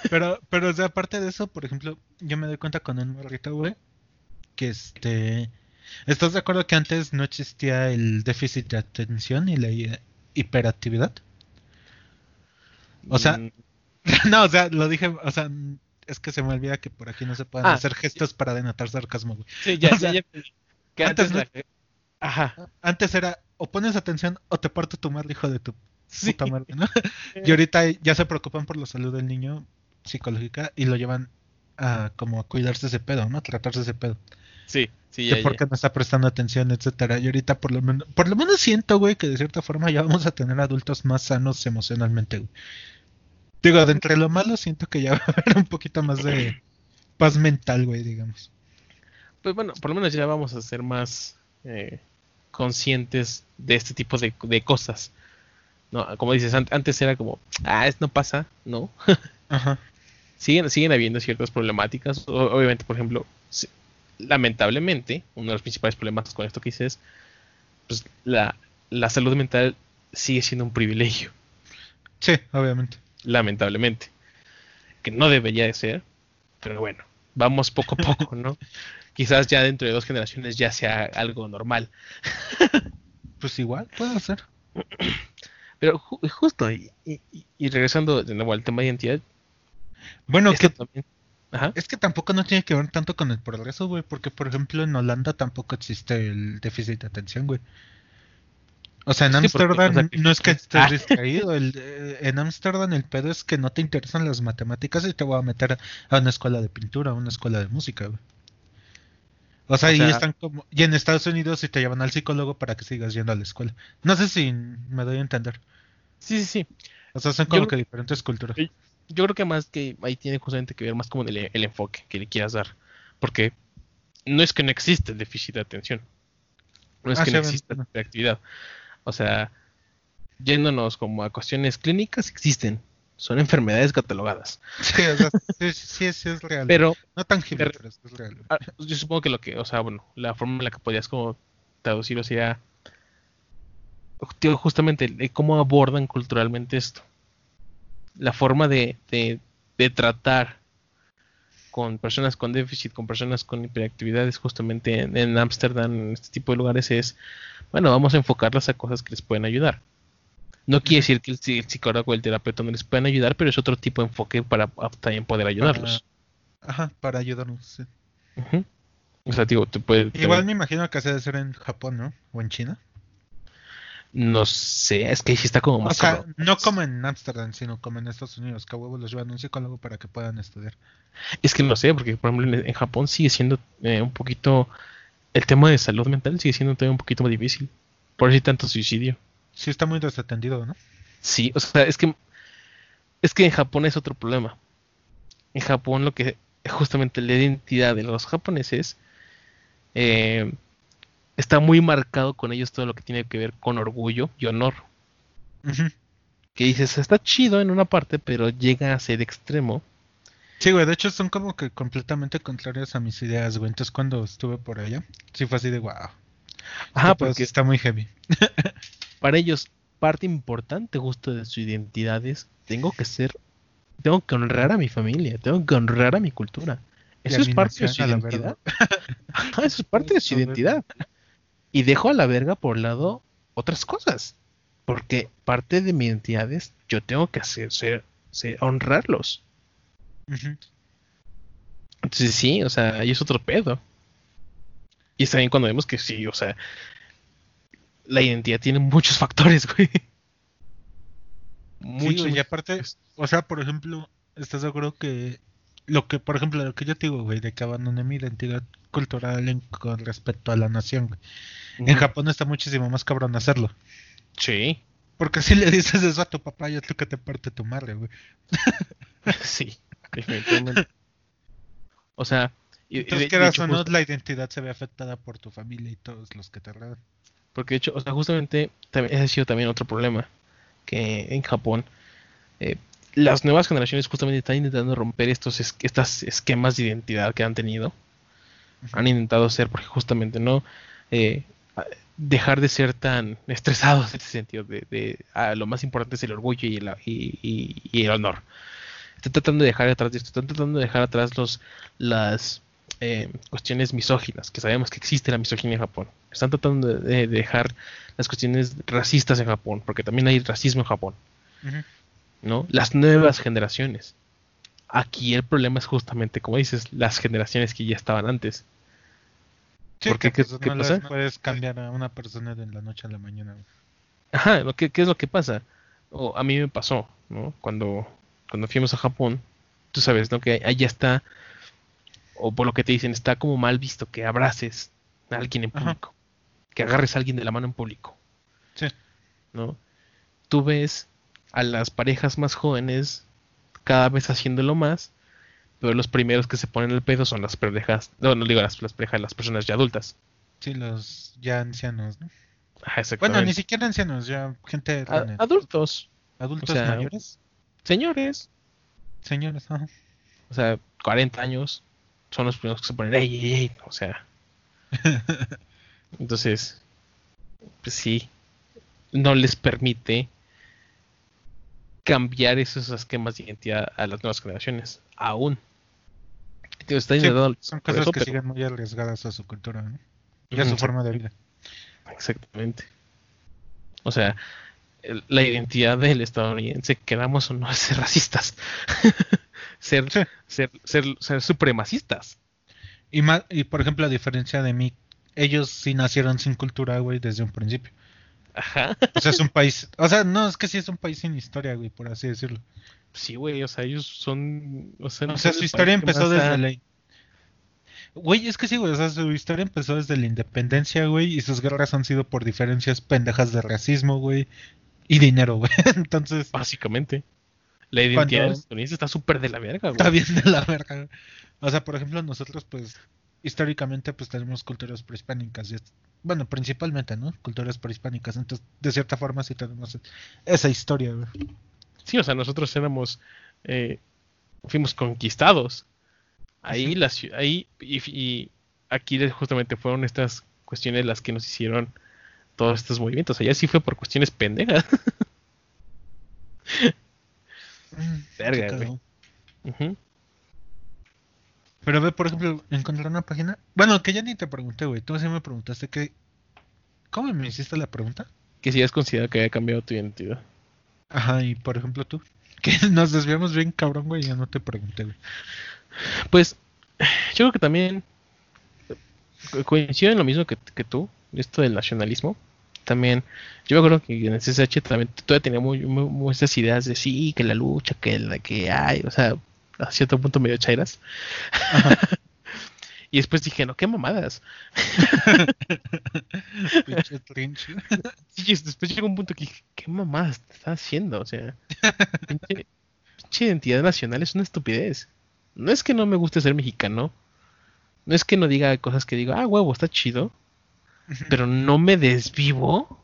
Pero, pero o sea, aparte de eso, por ejemplo, yo me doy cuenta con un morrito, güey, que este... ¿Estás de acuerdo que antes no existía el déficit de atención y la hi- hiperactividad? O sea, Mm, no, o sea, lo dije, o sea, es que se me olvida que por aquí no se pueden Ah, hacer gestos para denotar sarcasmo, güey. sí, ya, o sea, ya, ya- que antes antes la- Ajá. Antes era o pones atención o te parto tu madre, hijo de tu Sí. puta madre, ¿no? Y ahorita ya se preocupan por la salud del niño psicológica y lo llevan a como a cuidarse ese pedo, ¿no? Tratarse ese pedo. Sí, sí, ya, ya. porque no está prestando atención, etcétera. Y ahorita por lo menos, por lo menos siento, güey, que de cierta forma ya vamos a tener adultos más sanos emocionalmente, güey. Digo, de entre lo malo siento que ya va a haber un poquito más de paz mental, güey, digamos. Pues bueno, por lo menos ya vamos a ser más eh, conscientes de este tipo de, de cosas. No, como dices, an- antes era como, ah, es no pasa, no. Ajá. siguen, siguen habiendo ciertas problemáticas. O- obviamente, por ejemplo, si- lamentablemente, uno de los principales problemas con esto que dices, pues la, la salud mental sigue siendo un privilegio, Sí, obviamente. Lamentablemente. Que no debería de ser, pero bueno, vamos poco a poco, ¿no? Quizás ya dentro de dos generaciones ya sea algo normal. Pues igual, puede ser. Pero ju- justo, y, y- y regresando de nuevo al tema de identidad, Bueno, que también- Ajá. Es que tampoco no tiene que ver tanto con el progreso, güey, porque por ejemplo en Holanda tampoco existe el déficit de atención, güey. O sea, en Ámsterdam o no es que estés Ah. distraído, el, eh, en Ámsterdam el pedo es que no te interesan las matemáticas y te voy a meter a una escuela de pintura, a una escuela de música, güey. O sea, O sea- están como... Y en Estados Unidos sí te llevan al psicólogo para que sigas yendo a la escuela. No sé si me doy a entender. Sí, sí, sí. O sea, son Yo como creo- que diferentes culturas. Sí. Yo creo que más que ahí tiene justamente que ver más como el, el enfoque que le quieras dar. Porque no es que no existe el déficit de atención. No es Ah, que no exista no. la actividad. O sea, yéndonos como a cuestiones clínicas, existen. Son enfermedades catalogadas. Sí, o sea, sí, sí, sí es real. Pero no tangible, pero- pero es real. ah, yo supongo que lo que, o sea, bueno, la forma en la que podías como traducirlo sería justamente cómo abordan culturalmente esto. La forma de, de, de tratar con personas con déficit, con personas con hiperactividades, justamente en Ámsterdam, en este tipo de lugares, es, bueno, vamos a enfocarlas a cosas que les pueden ayudar. No quiere decir que el, psi- el psicólogo o el terapeuta no les puedan ayudar, pero es otro tipo de enfoque para ah, también poder ayudarlos. Ajá, para ayudarnos. sí. Ujú. O sea, digo, te puede, Igual me imagino que hace de ser en Japón, ¿no? O en China. No sé, es que ahí sí está como O más sea, cabrón. no como en Ámsterdam, sino como en Estados Unidos, que a huevo los llevan a un psicólogo para que puedan estudiar. Es que no sé, porque por ejemplo en, Japón sigue siendo eh, un poquito. El tema de salud mental sigue siendo todavía un poquito más difícil. Por eso hay tanto suicidio. Sí está muy desatendido, ¿no? Sí, o sea, es que. Es que en Japón es otro problema. En Japón lo que. Justamente la identidad de los japoneses. eh, está muy marcado con ellos todo lo que tiene que ver con orgullo y honor. Que dices, está chido en una parte, pero llega a ser extremo. Sí, güey, de hecho son como que completamente contrarias a mis ideas, güey. Entonces cuando estuve por allá, sí fue así de wow. Ajá, porque está muy heavy. para ellos parte importante justo de su identidad es tengo que ser tengo que honrar a mi familia tengo que honrar a mi cultura eso es parte de su identidad. Ajá, eso es parte de su identidad y dejo a la verga por lado otras cosas porque parte de mi identidad es yo tengo que hacer ser, ser- honrarlos. Ujú. entonces sí o sea ahí es otro pedo. Y está bien cuando vemos que sí o sea la identidad tiene muchos factores güey. Muchos, y aparte, o sea, por ejemplo, ¿estás de acuerdo que lo que, por ejemplo, lo que yo te digo, güey, de que abandoné mi identidad cultural en- con respecto a la nación, güey. En. Japón está muchísimo más cabrón hacerlo. Sí, Porque si le dices eso a tu papá, ya tú que te parte tu madre, güey. sí, definitivamente. O sea, y- Entonces, de- de quieras hecho, o no, justo- la identidad se ve afectada por tu familia y todos los que te rodean. porque de hecho, o sea, justamente también, ese ha sido también otro problema que en Japón eh, las nuevas generaciones justamente están intentando romper estos es- estas esquemas de identidad que han tenido. Han intentado ser, porque justamente no, eh, dejar de ser tan estresados en ese sentido. De, lo más importante es el orgullo y el, y, el honor. Están tratando de dejar atrás están tratando de dejar atrás los, las eh, cuestiones misóginas, que sabemos que existe la misoginia en Japón. Están tratando de, dejar las cuestiones racistas en Japón, porque también hay racismo en Japón. ¿No? Las nuevas generaciones. Aquí el problema es justamente, como dices, las generaciones que ya estaban antes. porque ¿qué, pues, pasa? puedes cambiar a una persona de la noche a la mañana. Ajá, lo que, ¿qué es lo que pasa? O a mí me pasó, ¿no? Cuando, cuando fuimos a Japón, tú sabes, ¿no? Que allá está, o por lo que te dicen, está como mal visto que abraces a alguien en público, que agarres a alguien de la mano en público. Sí. ¿No? Tú ves a las parejas más jóvenes cada vez haciéndolo más, pero los primeros que se ponen el pedo son las parejas, no, no digo las, las parejas, las personas ya adultas. Sí, los ya ancianos, ¿no? bueno, ni siquiera ancianos, ya gente... adultos. Adultos mayores. Señores. Señores, O sea, 40 años son los primeros que se ponen, ey, ey, ey, o sea. Entonces, pues sí, no les permite cambiar esos esquemas de identidad a las nuevas generaciones, aún. son cosas que siguen muy arriesgadas a su cultura y a su forma de vida. Exactamente. O sea, la identidad del estadounidense, queramos o no, es ser racistas. ser, ser, ser, ser, supremacistas. Y, y por ejemplo, a diferencia de mí, ellos sí nacieron sin cultura, güey, desde un principio. Ajá. O sea, es un país. O sea, no, es que sí es un país sin historia, güey, por así decirlo. Sí, güey, o sea, ellos son. O sea, su historia empezó desde la. Güey, es que sí, güey, o sea, su historia empezó desde la independencia, güey, y sus guerras han sido por diferencias pendejas de racismo, güey, y dinero, güey. Entonces. Básicamente. La identidad estadounidense está súper de la verga, güey. Está bien de la verga. O sea, por ejemplo, nosotros, pues, históricamente, pues tenemos culturas prehispánicas. Bueno, principalmente, ¿no? Culturas prehispánicas. Entonces, de cierta forma sí tenemos esa historia, Sí, o sea, nosotros éramos, eh, fuimos conquistados. Ahí, la, ahí y, aquí justamente fueron estas cuestiones las que nos hicieron todos estos movimientos. Allá sí fue por cuestiones pendejas. Mm, Verga, güey. Pero ve, por ejemplo, encontrar una página. Bueno, que ya ni te pregunté, güey. Tú sí me preguntaste que. ¿Cómo me hiciste la pregunta? Que si has considerado que haya cambiado tu identidad. Ajá, y por ejemplo tú. Que nos desviamos bien, cabrón, güey. Ya no te pregunté, güey. Pues, yo creo que también coincido en lo mismo que, que tú, esto del nacionalismo. También, yo me acuerdo que en el CSH también todavía tenía muy, muchas ideas de sí, que la lucha, que la que hay, o sea, a cierto punto medio chairas. y después dije, no, qué mamadas. sí, después llegó un punto que dije, qué mamadas te estás haciendo, o sea, pinche, identidad nacional es una estupidez. No es que no me guste ser mexicano, no es que no diga cosas que digo, ah, huevo, está chido, pero no me desvivo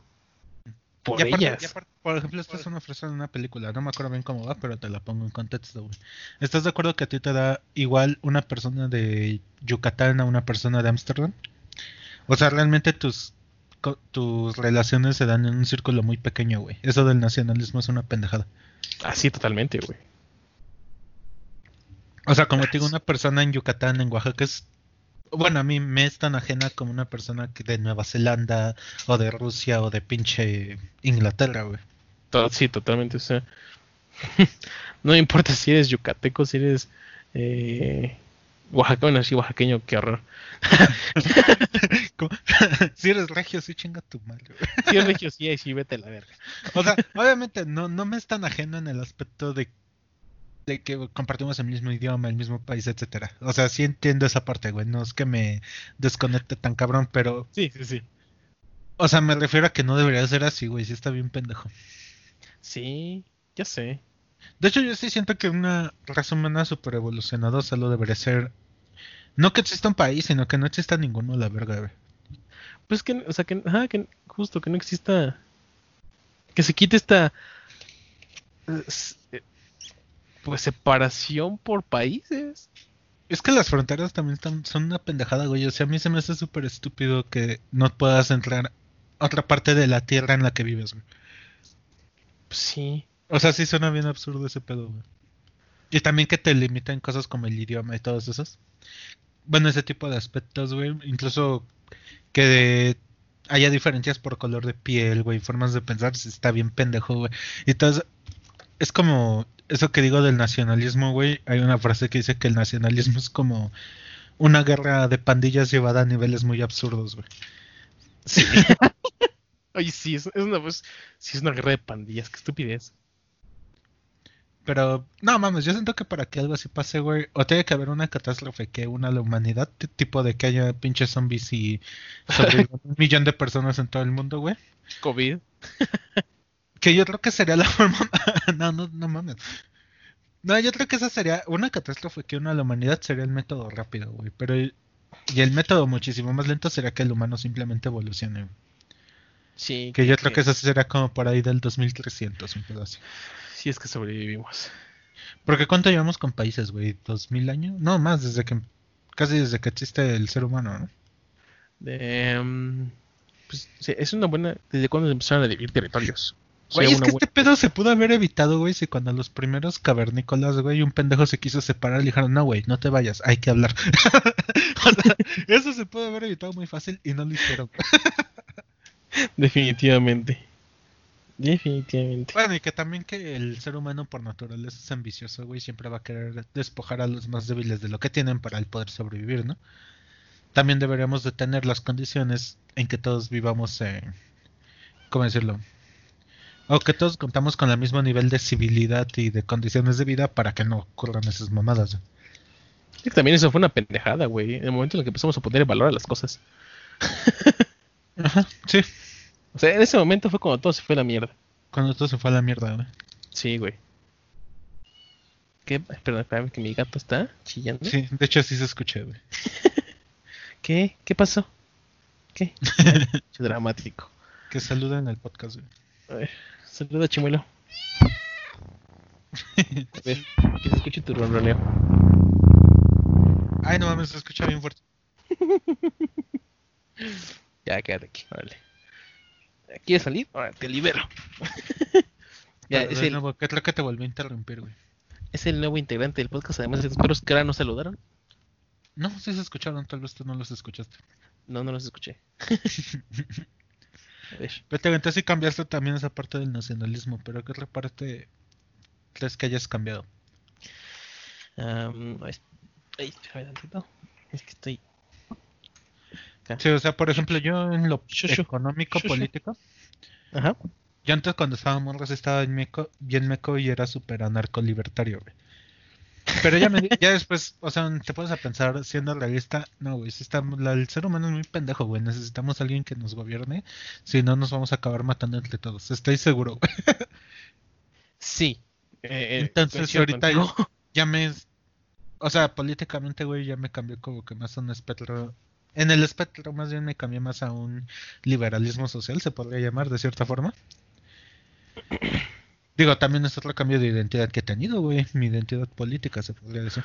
por ellas. Por ejemplo, esta es una frase de una película, no me acuerdo bien cómo va, pero te la pongo en contexto, güey. ¿Estás de acuerdo que a ti te da igual una persona de Yucatán a una persona de Ámsterdam? O sea, realmente tus tus relaciones se dan en un círculo muy pequeño, güey. Eso del nacionalismo es una pendejada. Ah, sí, totalmente, güey. O sea, como te digo, una persona en Yucatán, en Oaxaca, es bueno, a mí me es tan ajena como una persona que de Nueva Zelanda o de Rusia o de pinche Inglaterra, güey. Sí, totalmente. O sea, no importa si eres yucateco, si eres eh, oaxaqueño, sí, oaxaqueño, qué horror. si eres regio, sí chinga tu madre. si eres regio, sí, sí, vete a la verga. O sea, obviamente no, no me es tan ajeno en el aspecto de de que compartimos el mismo idioma, el mismo país, etcétera. O sea, sí entiendo esa parte, güey. No es que me desconecte tan cabrón, pero. Sí, sí, sí. O sea, me refiero a que no debería ser así, güey. Sí está bien pendejo. Sí, ya sé. De hecho, yo sí siento que una raza humana super evolucionada solo debería ser. No que exista un país, sino que no exista ninguno, la verga, güey. Pues que, o sea, que, ajá, que justo que no exista. Que se quite esta pues separación por países. Es que las fronteras también están, son una pendejada, güey. O sea, a mí se me hace súper estúpido que no puedas entrar a otra parte de la tierra en la que vives, güey. Sí. O sea, sí suena bien absurdo ese pedo, güey. Y también que te limitan cosas como el idioma y todos esos. Bueno, ese tipo de aspectos, güey. Incluso que haya diferencias por color de piel, güey, formas de pensar, está bien pendejo, güey. Y entonces, es como eso que digo del nacionalismo, güey. Hay una frase que dice que el nacionalismo es como una guerra de pandillas llevada a niveles muy absurdos, güey. Sí. Oye, sí, es, una, pues, sí, es una guerra de pandillas, qué estupidez. Pero, no mames, yo siento que para que algo así pase, güey, o tiene que haber una catástrofe que una la humanidad, tipo de que haya pinches zombies y un millón de personas en todo el mundo, güey. COVID. que yo creo que sería la forma. no, no, no mames. No, yo creo que esa sería una catástrofe que una la humanidad sería el método rápido, güey. Pero y el método muchísimo más lento sería que el humano simplemente evolucione. Sí. Que, yo creo que eso sería como por ahí del 2300, un pedazo si es que sobrevivimos. Porque ¿cuánto llevamos con países, güey? ¿Dos mil años? No, más, desde que casi desde que existe el ser humano, ¿no? Mm, pues, es una buena... ¿Desde cuándo empezaron a dividir territorios? Güey, es que este pedo se pudo haber evitado, güey, si cuando los primeros cavernícolas, güey, un pendejo se quiso separar y dijeron, no, güey, no te vayas, hay que hablar. eso se pudo haber evitado muy fácil y no lo hicieron. Definitivamente. Definitivamente. Bueno, y que también que el ser humano por naturaleza es ambicioso, güey, siempre va a querer despojar a los más débiles de lo que tienen para el poder sobrevivir, ¿no? También deberíamos de tener las condiciones en que todos vivamos, eh, ¿cómo decirlo? O que todos contamos con el mismo nivel de civilidad y de condiciones de vida para que no ocurran esas mamadas. que también eso fue una pendejada, güey. En el momento en el que empezamos a poner valor a las cosas. Ajá, sí. O sea, en ese momento fue cuando todo se fue a la mierda. Cuando todo se fue a la mierda, güey. Sí, güey. ¿Qué? Perdón, espérame que mi gato está chillando. Sí, de hecho sí se escuché, güey. ¿Qué? ¿Qué pasó? ¿Qué? dramático. Que saluda en el podcast, güey. A ver, saluda, chimuelo. A ver, que se escuche tu ronroneo. Ay, no mames, se escucha bien fuerte. ya, quédate aquí, vale. ¿Quieres salir? Ahora te libero. ya, es el... nuevo, creo que te volví a interrumpir, güey. Es el nuevo integrante del podcast, además de los perros que ahora no saludaron. No, sí se escucharon, tal vez tú no los escuchaste. No, no los escuché. a ver. Pero entonces sí cambiaste también esa parte del nacionalismo, pero ¿qué otra parte crees que hayas cambiado? Um, es... Ay, Es que estoy Sí, o sea, por ejemplo, yo en lo económico, político, Ajá. yo antes cuando estaba morros estaba en meco, bien meco y era súper anarco libertario, güey. Pero ya, me, ya después, o sea, te pones a pensar, siendo realista, no, güey, si estamos, el ser humano es muy pendejo, güey, necesitamos a alguien que nos gobierne, si no nos vamos a acabar matando entre todos, estoy seguro, güey. Sí. Eh, eh, Entonces ahorita ya me, o sea, políticamente, güey, ya me cambió como que más un espectro en el espectro más bien me cambié más a un liberalismo social, se podría llamar de cierta forma. Digo, también es otro cambio de identidad que he tenido, güey. Mi identidad política, se podría decir.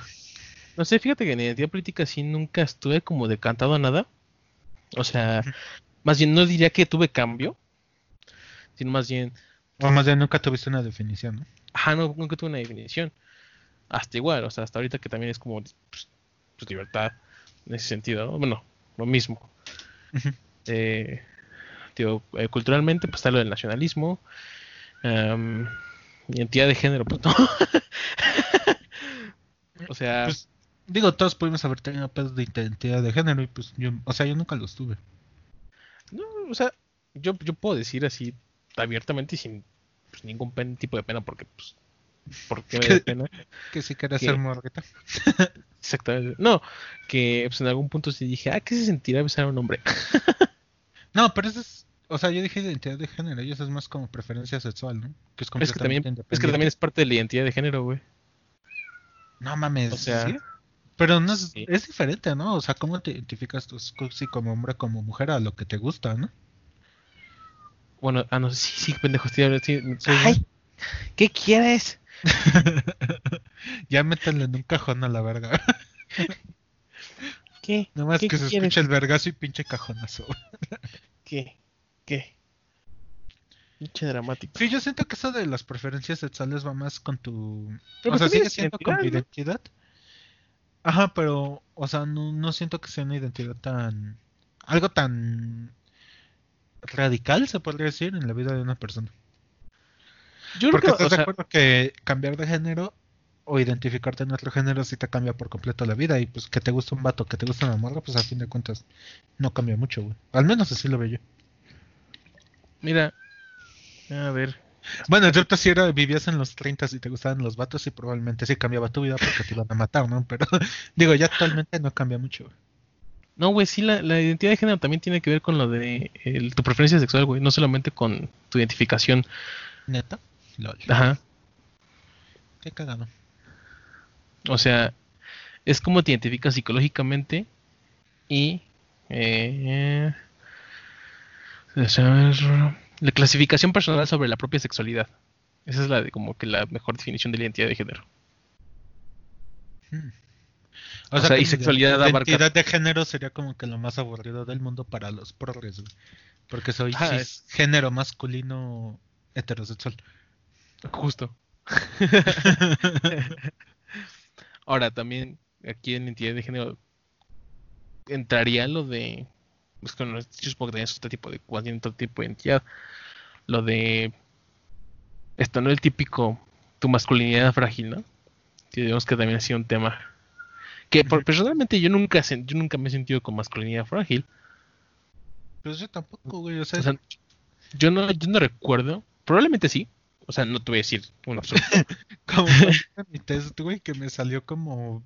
No sé, fíjate que en identidad política sí nunca estuve como decantado a nada. O sea, más bien no diría que tuve cambio, sino más bien... O más bien nunca tuviste una definición, ¿no? Ajá, no, nunca tuve una definición. Hasta igual, o sea, hasta ahorita que también es como pues, pues libertad en ese sentido, ¿no? Bueno, lo mismo. Eh, eh, culturalmente, pues está lo del nacionalismo. identidad de género, pues no. o sea. Pues, digo, todos pudimos haber tenido pedos de identidad de género y pues yo, o sea, yo nunca los tuve. No, o sea, yo, yo puedo decir así abiertamente y sin pues, ningún tipo de pena porque pues ¿Por qué me da pena? Que si quería ser morgueta. Exactamente. No, que pues, en algún punto sí dije, ah, ¿qué se sentirá besar a un hombre? no, pero eso es. O sea, yo dije identidad de género, y eso es más como preferencia sexual, ¿no? Que es, es que también Es que también es parte de la identidad de género, güey. No mames. O sea. ¿sí? Pero no es, es diferente, ¿no? O sea, ¿cómo te identificas tú si como hombre como mujer a lo que te gusta, ¿no? Bueno, ah, no, sí, sí, pendejo, estoy sí, Ay, ¿qué quieres? ya métanle en un cajón a la verga. ¿Qué? Nomás ¿Qué que se quieres? escuche el vergazo y pinche cajonazo. ¿Qué? ¿Qué? Pinche dramático. Sí, yo siento que eso de las preferencias sexuales va más con tu... Pero o sea, pues sigue siendo con tu identidad, identidad. Ajá, pero, o sea, no, no siento que sea una identidad tan... Algo tan radical, se podría decir, en la vida de una persona. Yo creo Porque que, estás o de sea, acuerdo que cambiar de género o identificarte en otro género sí te cambia por completo la vida. Y pues que te gusta un vato, que te gusta una morra, pues a fin de cuentas no cambia mucho, güey. Al menos así lo veo yo. mira, a ver, Bueno, yo si era, vivías en los 30 y te gustaban los vatos y probablemente sí cambiaba tu vida porque te iban a matar, ¿no? Pero digo, ya actualmente no cambia mucho. güey. no, güey, sí, la, la identidad de género también tiene que ver con lo de el- tu preferencia sexual, güey, no solamente con tu identificación. ¿Neta? Lol. Ajá. Qué cagado. O sea, es como te identificas psicológicamente y eh, la clasificación personal sobre la propia sexualidad. Esa es la de como que la mejor definición de la identidad de género. Hmm. O sea, y sexualidad abarca- identidad de género sería como que lo más aburrido del mundo para los progres. Porque soy cis- género masculino heterosexual. Justo. Ahora también aquí en identidad de género entraría lo de pues no- yo supongo que también es otro tipo de cualquier otro tipo de identidad. Lo de esto no el típico tu masculinidad frágil, ¿no? Que digamos que también ha sido un tema que por- personalmente yo nunca yo nunca me he sentido con masculinidad frágil. Pues yo tampoco, güey. O sea, O sea, yo no yo no recuerdo, probablemente sí. O sea, no te voy a decir un absurdo. como mi test, güey, que me salió como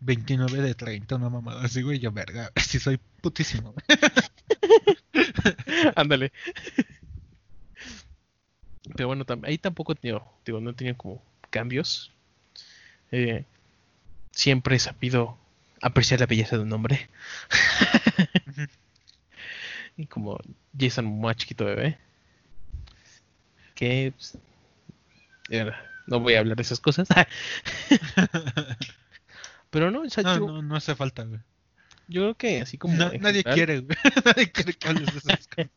29 de 30, una mamada así, güey. Yo, verga, sí soy putísimo. Ándale. Pero bueno, tam- ahí tampoco he tenido, digo, no he tenido como cambios. Eh, siempre he sabido apreciar la belleza de un hombre. Y como Jason Momoa chiquito bebé. Que pues, no voy a hablar de esas cosas. Pero no, o sea, No, yo, no, no hace falta, güey. yo creo que así como No, nadie general- quiere, güey. nadie quiere que hables de esas cosas.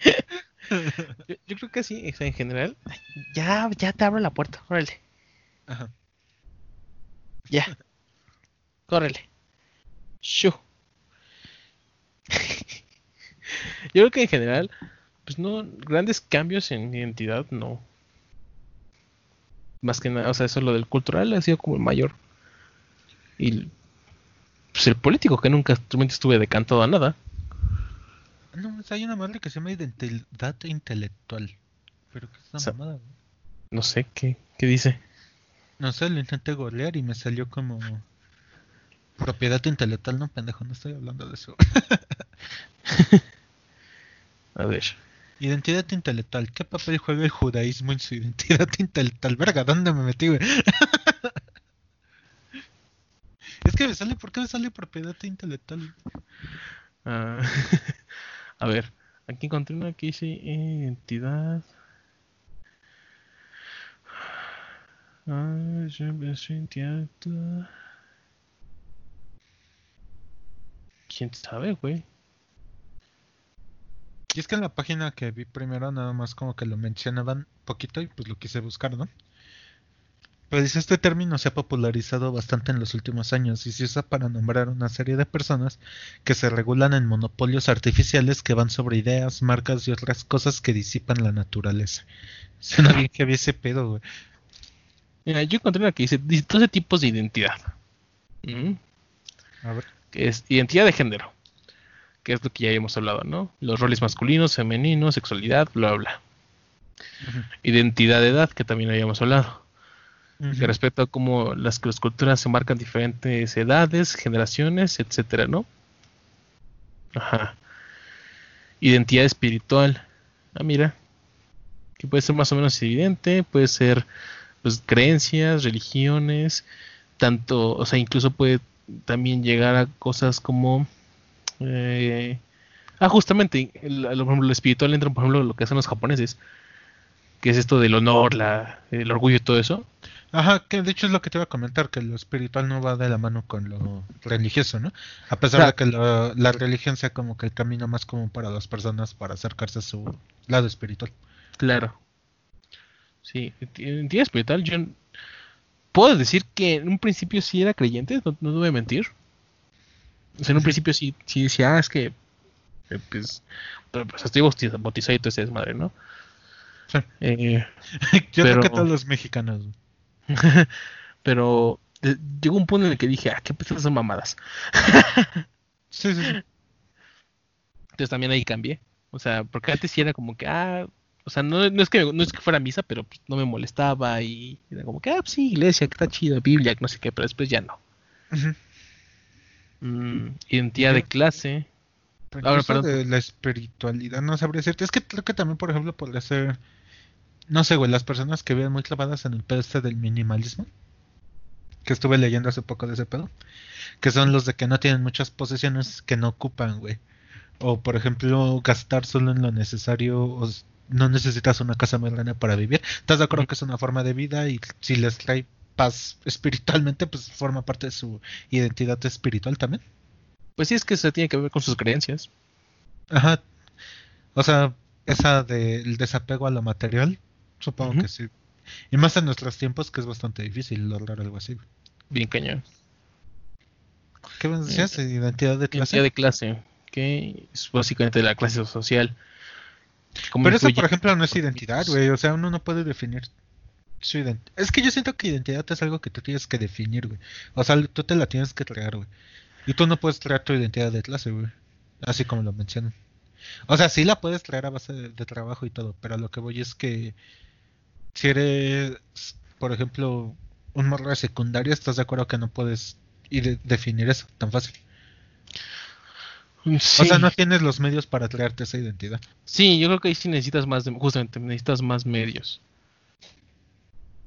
Yo, yo creo que sí, o sea, en general. Ya, ya te abro la puerta, órale. Ajá. Ya. Córrele. Shoo. Yo creo que en general, pues no, grandes cambios en identidad, no. Más que nada, o sea, eso lo del cultural ha sido como el mayor. Y pues el político, que nunca realmente estuve decantado a nada. No, hay una madre que se llama identidad intelectual. Pero qué es esa O sea, mamada, güey. No sé qué, qué dice. No sé, lo intenté googlear y me salió como propiedad intelectual. No, pendejo, no estoy hablando de eso. A ver. Identidad intelectual. ¿Qué papel juega el judaísmo en su identidad intelectual? Verga, ¿dónde me metí, güey? es que me sale, ¿por qué me sale propiedad intelectual? Ah, a ver, aquí encontré una que dice identidad. Ah. ¿Quién sabe, güey? Y es que en la página que vi primero nada más como que lo mencionaban poquito y pues lo quise buscar, ¿no? Pero dice, este término se ha popularizado bastante en los últimos años y se usa para nombrar una serie de personas que se regulan en monopolios artificiales que van sobre ideas, marcas y otras cosas que disipan la naturaleza. Suena bien que había ese pedo, güey. Mira, yo encontré una que dice 12 tipos de identidad. Mm, A ver. Que es identidad de género. Que es lo que ya habíamos hablado, ¿no? Los roles masculinos, femeninos, sexualidad, bla, bla. Identidad de edad, que también habíamos hablado. Respecto a cómo las, las culturas se marcan diferentes edades, generaciones, etcétera, ¿no? Ajá. Identidad espiritual. Ah, mira. Que puede ser más o menos evidente, puede ser pues creencias, religiones, tanto, o sea, incluso puede también llegar a cosas como eh, ah, justamente, el, ejemplo, lo espiritual entra, por ejemplo, lo que hacen los japoneses, que es esto del honor, la, el orgullo y todo eso. Ajá, que de hecho es lo que te iba a comentar, que lo espiritual no va de la mano con lo religioso, ¿no? A pesar de que la religión sea como que el camino más común para las personas para acercarse a su lado espiritual. Claro. Sí, en día espiritual yo puedo decir que en un principio sí era creyente, no, no voy a mentir. O sea, en un principio sí, sí decía, ah, es que eh, pues, pues, estoy bautizado y todo ese desmadre, ¿no? Sí. Eh, yo creo que todos los mexicanos. pero eh, llegó un punto en el que dije, ah, qué pesadas son mamadas. sí, sí, sí. Entonces también ahí cambié. O sea, porque antes sí era como que, ah, o sea, no, no, es que no es que fuera misa, pero pues, no me molestaba y era como que, ah, pues sí, iglesia, que está chido, Biblia, no sé qué, pero después ya no. Mm, identidad de clase. Ahora, perdón. de la espiritualidad, no sabría decirte. Es que creo que también, por ejemplo, podría ser. No sé, güey, las personas que viven muy clavadas en el pedo este del minimalismo. Que estuve leyendo hace poco de ese pedo. Que son los de que no tienen muchas posesiones que no ocupan, güey. O, por ejemplo, gastar solo en lo necesario. O no necesitas una casa muy grande para vivir. ¿Estás de acuerdo que es una forma de vida? Y si les trae paz espiritualmente, pues forma parte de su identidad espiritual también. Pues sí, es que se tiene que ver con sus creencias. Ajá. O sea, esa del desapego a lo material, supongo que sí. Y más en nuestros tiempos que es bastante difícil lograr algo así. Bien cañón. ¿Qué me decías? Eh, identidad de clase. Identidad de clase, que es básicamente la clase social. Pero eso, por ejemplo, no es identidad, güey. O sea, uno no puede definir su identidad. Es que yo siento que identidad es algo que tú tienes que definir, güey. O sea, tú te la tienes que crear, güey. Y tú no puedes traer tu identidad de clase, güey. Así como lo mencionan. O sea, sí la puedes traer a base de, trabajo y todo, pero lo que voy es que si eres, por ejemplo, un morro de secundaria, ¿estás de acuerdo que no puedes ir definir eso tan fácil? O sea, no tienes los medios para traerte esa identidad. Sí, yo creo que ahí sí necesitas más, justamente, necesitas más medios.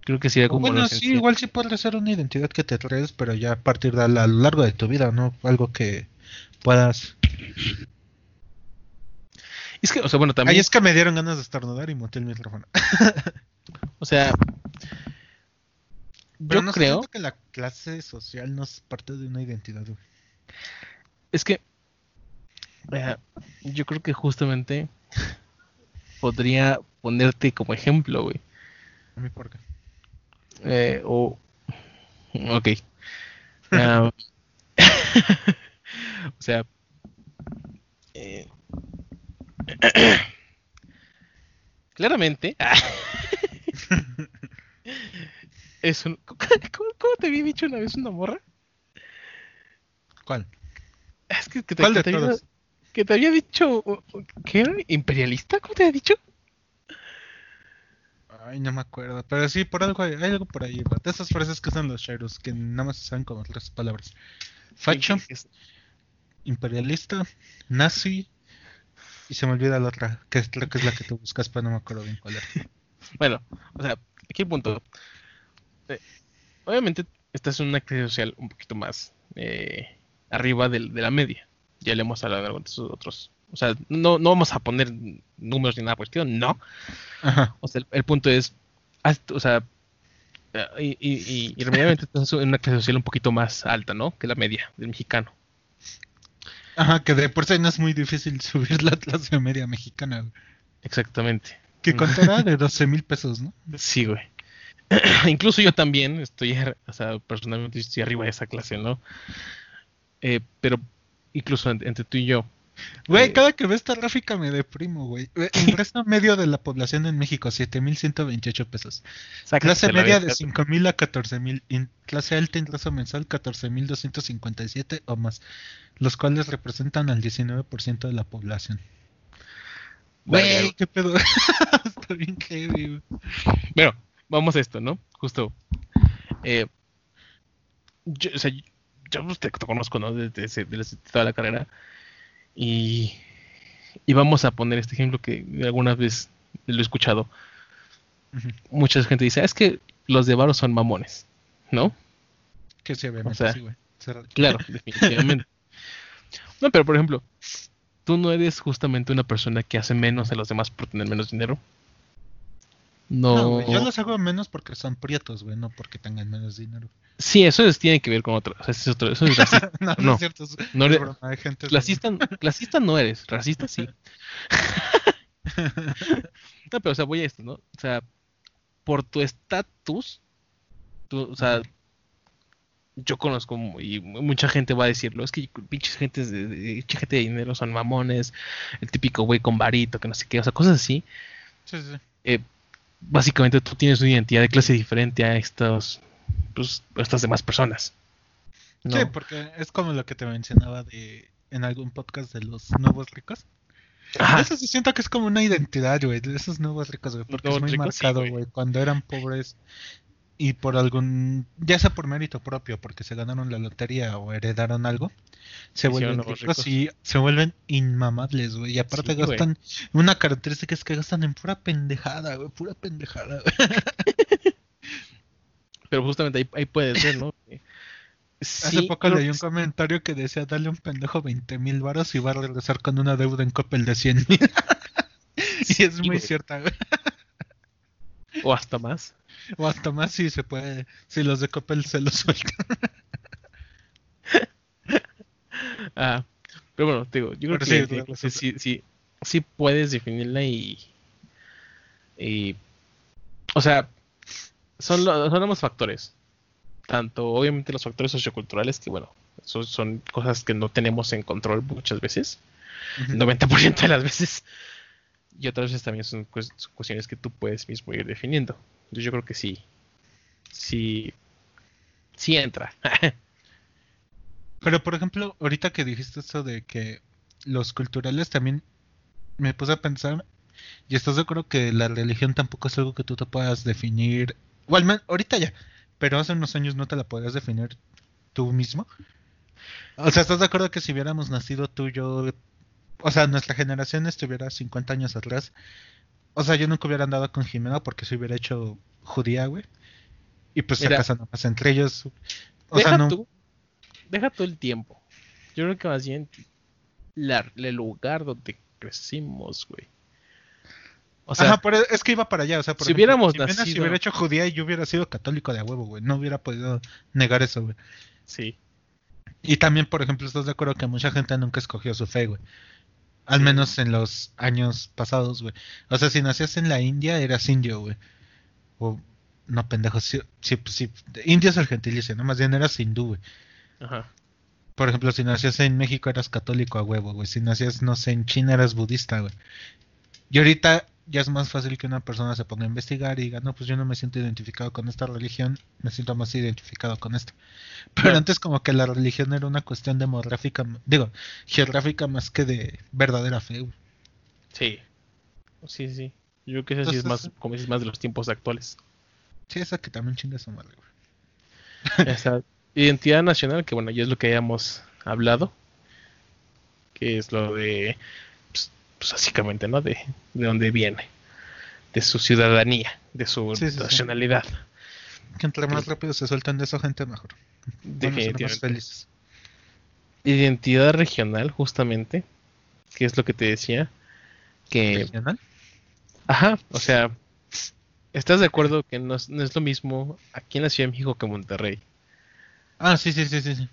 Creo que sería como. Bueno, sí, igual sí puede ser una identidad que te traes, pero ya a partir de a lo largo de tu vida, ¿no? Algo que puedas. Es que, o sea, bueno, también. Ahí es que me dieron ganas de estornudar y monté el micrófono. o sea. yo no creo que la clase social no es parte de una identidad, güey. Es que. yo creo que justamente podría ponerte como ejemplo, güey. ¿A mí por qué? Eh, o. Ok. Ah, o sea. Eh, claramente. es un. ¿Cómo, te había dicho una vez una morra? ¿Cuál? Es que, te, ¿Cuál de te había, que te había dicho. ¿Qué era? ¿Imperialista? ¿Cómo te había dicho? Ay, no me acuerdo. Pero sí, por algo hay, algo por ahí. De esas frases que usan los Shairos, que nada más se saben como tres palabras. Facho, imperialista, nazi, y se me olvida la otra, que creo que es la que tú buscas, pero no me acuerdo bien cuál es. bueno, o sea, aquí el punto. Eh, obviamente, esta es una crisis social un poquito más eh, arriba de, de, la media. Ya le hemos hablado de algunos otros o sea, no, no vamos a poner números ni nada cuestión, no. O sea, el, punto es, o sea, y, y, y, realmente estás en una clase social un poquito más alta, ¿no? Que la media del mexicano. Ajá, que de por sí no es muy difícil subir la clase media mexicana. Exactamente. Que contará de 12 mil pesos, ¿no? Sí, güey. Incluso yo también estoy, o sea, personalmente estoy arriba de esa clase, ¿no? Eh, pero incluso entre tú y yo, Güey, eh, cada que veo esta gráfica me deprimo, güey. Ingreso medio de la población en México, 7.128 pesos. clase media de 5.000 a 14.000. Clase alta ingreso mensual 14.257 o más. Los cuales representan al 19% de la población. Güey, qué pedo. Está bien heavy, güey. Bueno, vamos a esto, ¿no? Justo. Eh, yo, o sea, yo pues, te, conozco, ¿no? Desde, desde toda la carrera. Y, vamos a poner este ejemplo que alguna vez lo he escuchado. Mucha gente dice, ah, es que los de Varo son mamones, ¿no? Que se ven güey. Claro, definitivamente. no, pero por ejemplo, tú no eres justamente una persona que hace menos a los demás por tener menos dinero. No, güey, yo los hago menos porque son prietos, güey, no porque tengan menos dinero. Sí, eso es- tiene que ver con otra. o sea, eso es, otro- eso es racista. no, no, No. es cierto. Es, No es le- broma, hay gente clasista, clasista no eres, racista sí. No, pero o sea, voy a esto, ¿no? O sea, por tu estatus, tú, o sea, yo conozco y mucha gente va a decirlo, es que pinches gentes de, gente de dinero son mamones, el típico güey con varito, que no sé qué, o sea, cosas así. Sí, sí. Eh, básicamente tú tienes una identidad de clase diferente a estos, pues, a estas demás personas. ¿no? Sí, porque es como lo que te mencionaba de en algún podcast de los nuevos ricos. Ajá. Eso sí siento que es como una identidad, güey, de esos nuevos ricos, güey, porque Nuevos es muy ricos, marcado, güey. güey, cuando eran pobres y por algún, ya sea por mérito propio, porque se ganaron la lotería o heredaron algo, se vuelven ricos ricos. y se vuelven inmamables, güey, y aparte Sí, gastan, una característica es que gastan en pura pendejada, güey, pura pendejada, güey. Pero justamente ahí, ahí puede ser, ¿no? Que Hace sí, poco leí un comentario que decía, dale a un pendejo 20 mil varos y va a regresar con una deuda en Coppel de 100 mil. y es muy cierta, güey. O hasta más. O hasta más si se puede, si los de Coppel se los sueltan. Ah, pero bueno, te digo, yo creo Pero que sí, sí, claro, sí, sí, sí, sí puedes definirla y, y o sea, son, son ambos factores. Tanto, obviamente, los factores socioculturales, que bueno, son, son cosas que no tenemos en control muchas veces, el 90% de las veces, y otras veces también son, cues- son cuestiones que tú puedes mismo ir definiendo. Entonces, yo creo que sí, sí, sí entra. Pero por ejemplo, ahorita que dijiste eso de que los culturales también me puse a pensar, y estás de acuerdo que la religión tampoco es algo que tú te puedas definir, o al ahorita ya, pero hace unos años no te la podías definir tú mismo. O sea, ¿estás de acuerdo que si hubiéramos nacido tú, yo, o sea, nuestra generación estuviera 50 años atrás, o sea, yo nunca hubiera andado con Jimena porque se hubiera hecho judía, güey, y pues se Mira. casan más entre ellos. O deja sea, no. tú, deja tú el tiempo. Yo creo que más bien la, el lugar donde crecimos, güey. O sea, Ajá, pero es que iba para allá, o sea, por si ejemplo, hubiéramos si se nacido- hubiera hecho judía y yo hubiera sido católico de a huevo, güey, no hubiera podido negar eso, güey. sí. Y también, por ejemplo, estás de acuerdo que mucha gente nunca escogió su fe, güey. Al menos en los años pasados, güey. O sea, si nacías en la India, eras indio, güey. O, no, pendejo, sí, sí, pues sí. Indio es el gentilicio, ¿no? Más bien eras hindú, güey. Ajá. Por ejemplo, si nacías en México, eras católico a huevo, güey. Si nacías, no sé, en China, eras budista, güey. Y ahorita ya es más fácil que una persona se ponga a investigar y diga, no, pues yo no me siento identificado con esta religión, me siento más identificado con esta. Pero antes como que la religión era una cuestión demográfica, digo, geográfica más que de verdadera fe. Sí. Sí, sí. Yo creo que eso sí es más, como dices, más de los tiempos actuales. Sí, esa que también chinga su madre, güey. Esa identidad nacional, que bueno, ya es lo que hayamos hablado. Que es lo de, pues, básicamente, ¿no? De, de dónde viene. De su ciudadanía, de su Sí, sí, sí. nacionalidad. Que entre más rápido se sueltan de esa gente, mejor. Ser más Definitivamente. felices. Identidad regional, justamente. Que es lo que te decía. Que ¿Regional? Ajá, o sea, ¿estás de acuerdo que no es, no es lo mismo aquí en la Ciudad de México que en Monterrey? Ah, sí, sí, sí, sí. sí.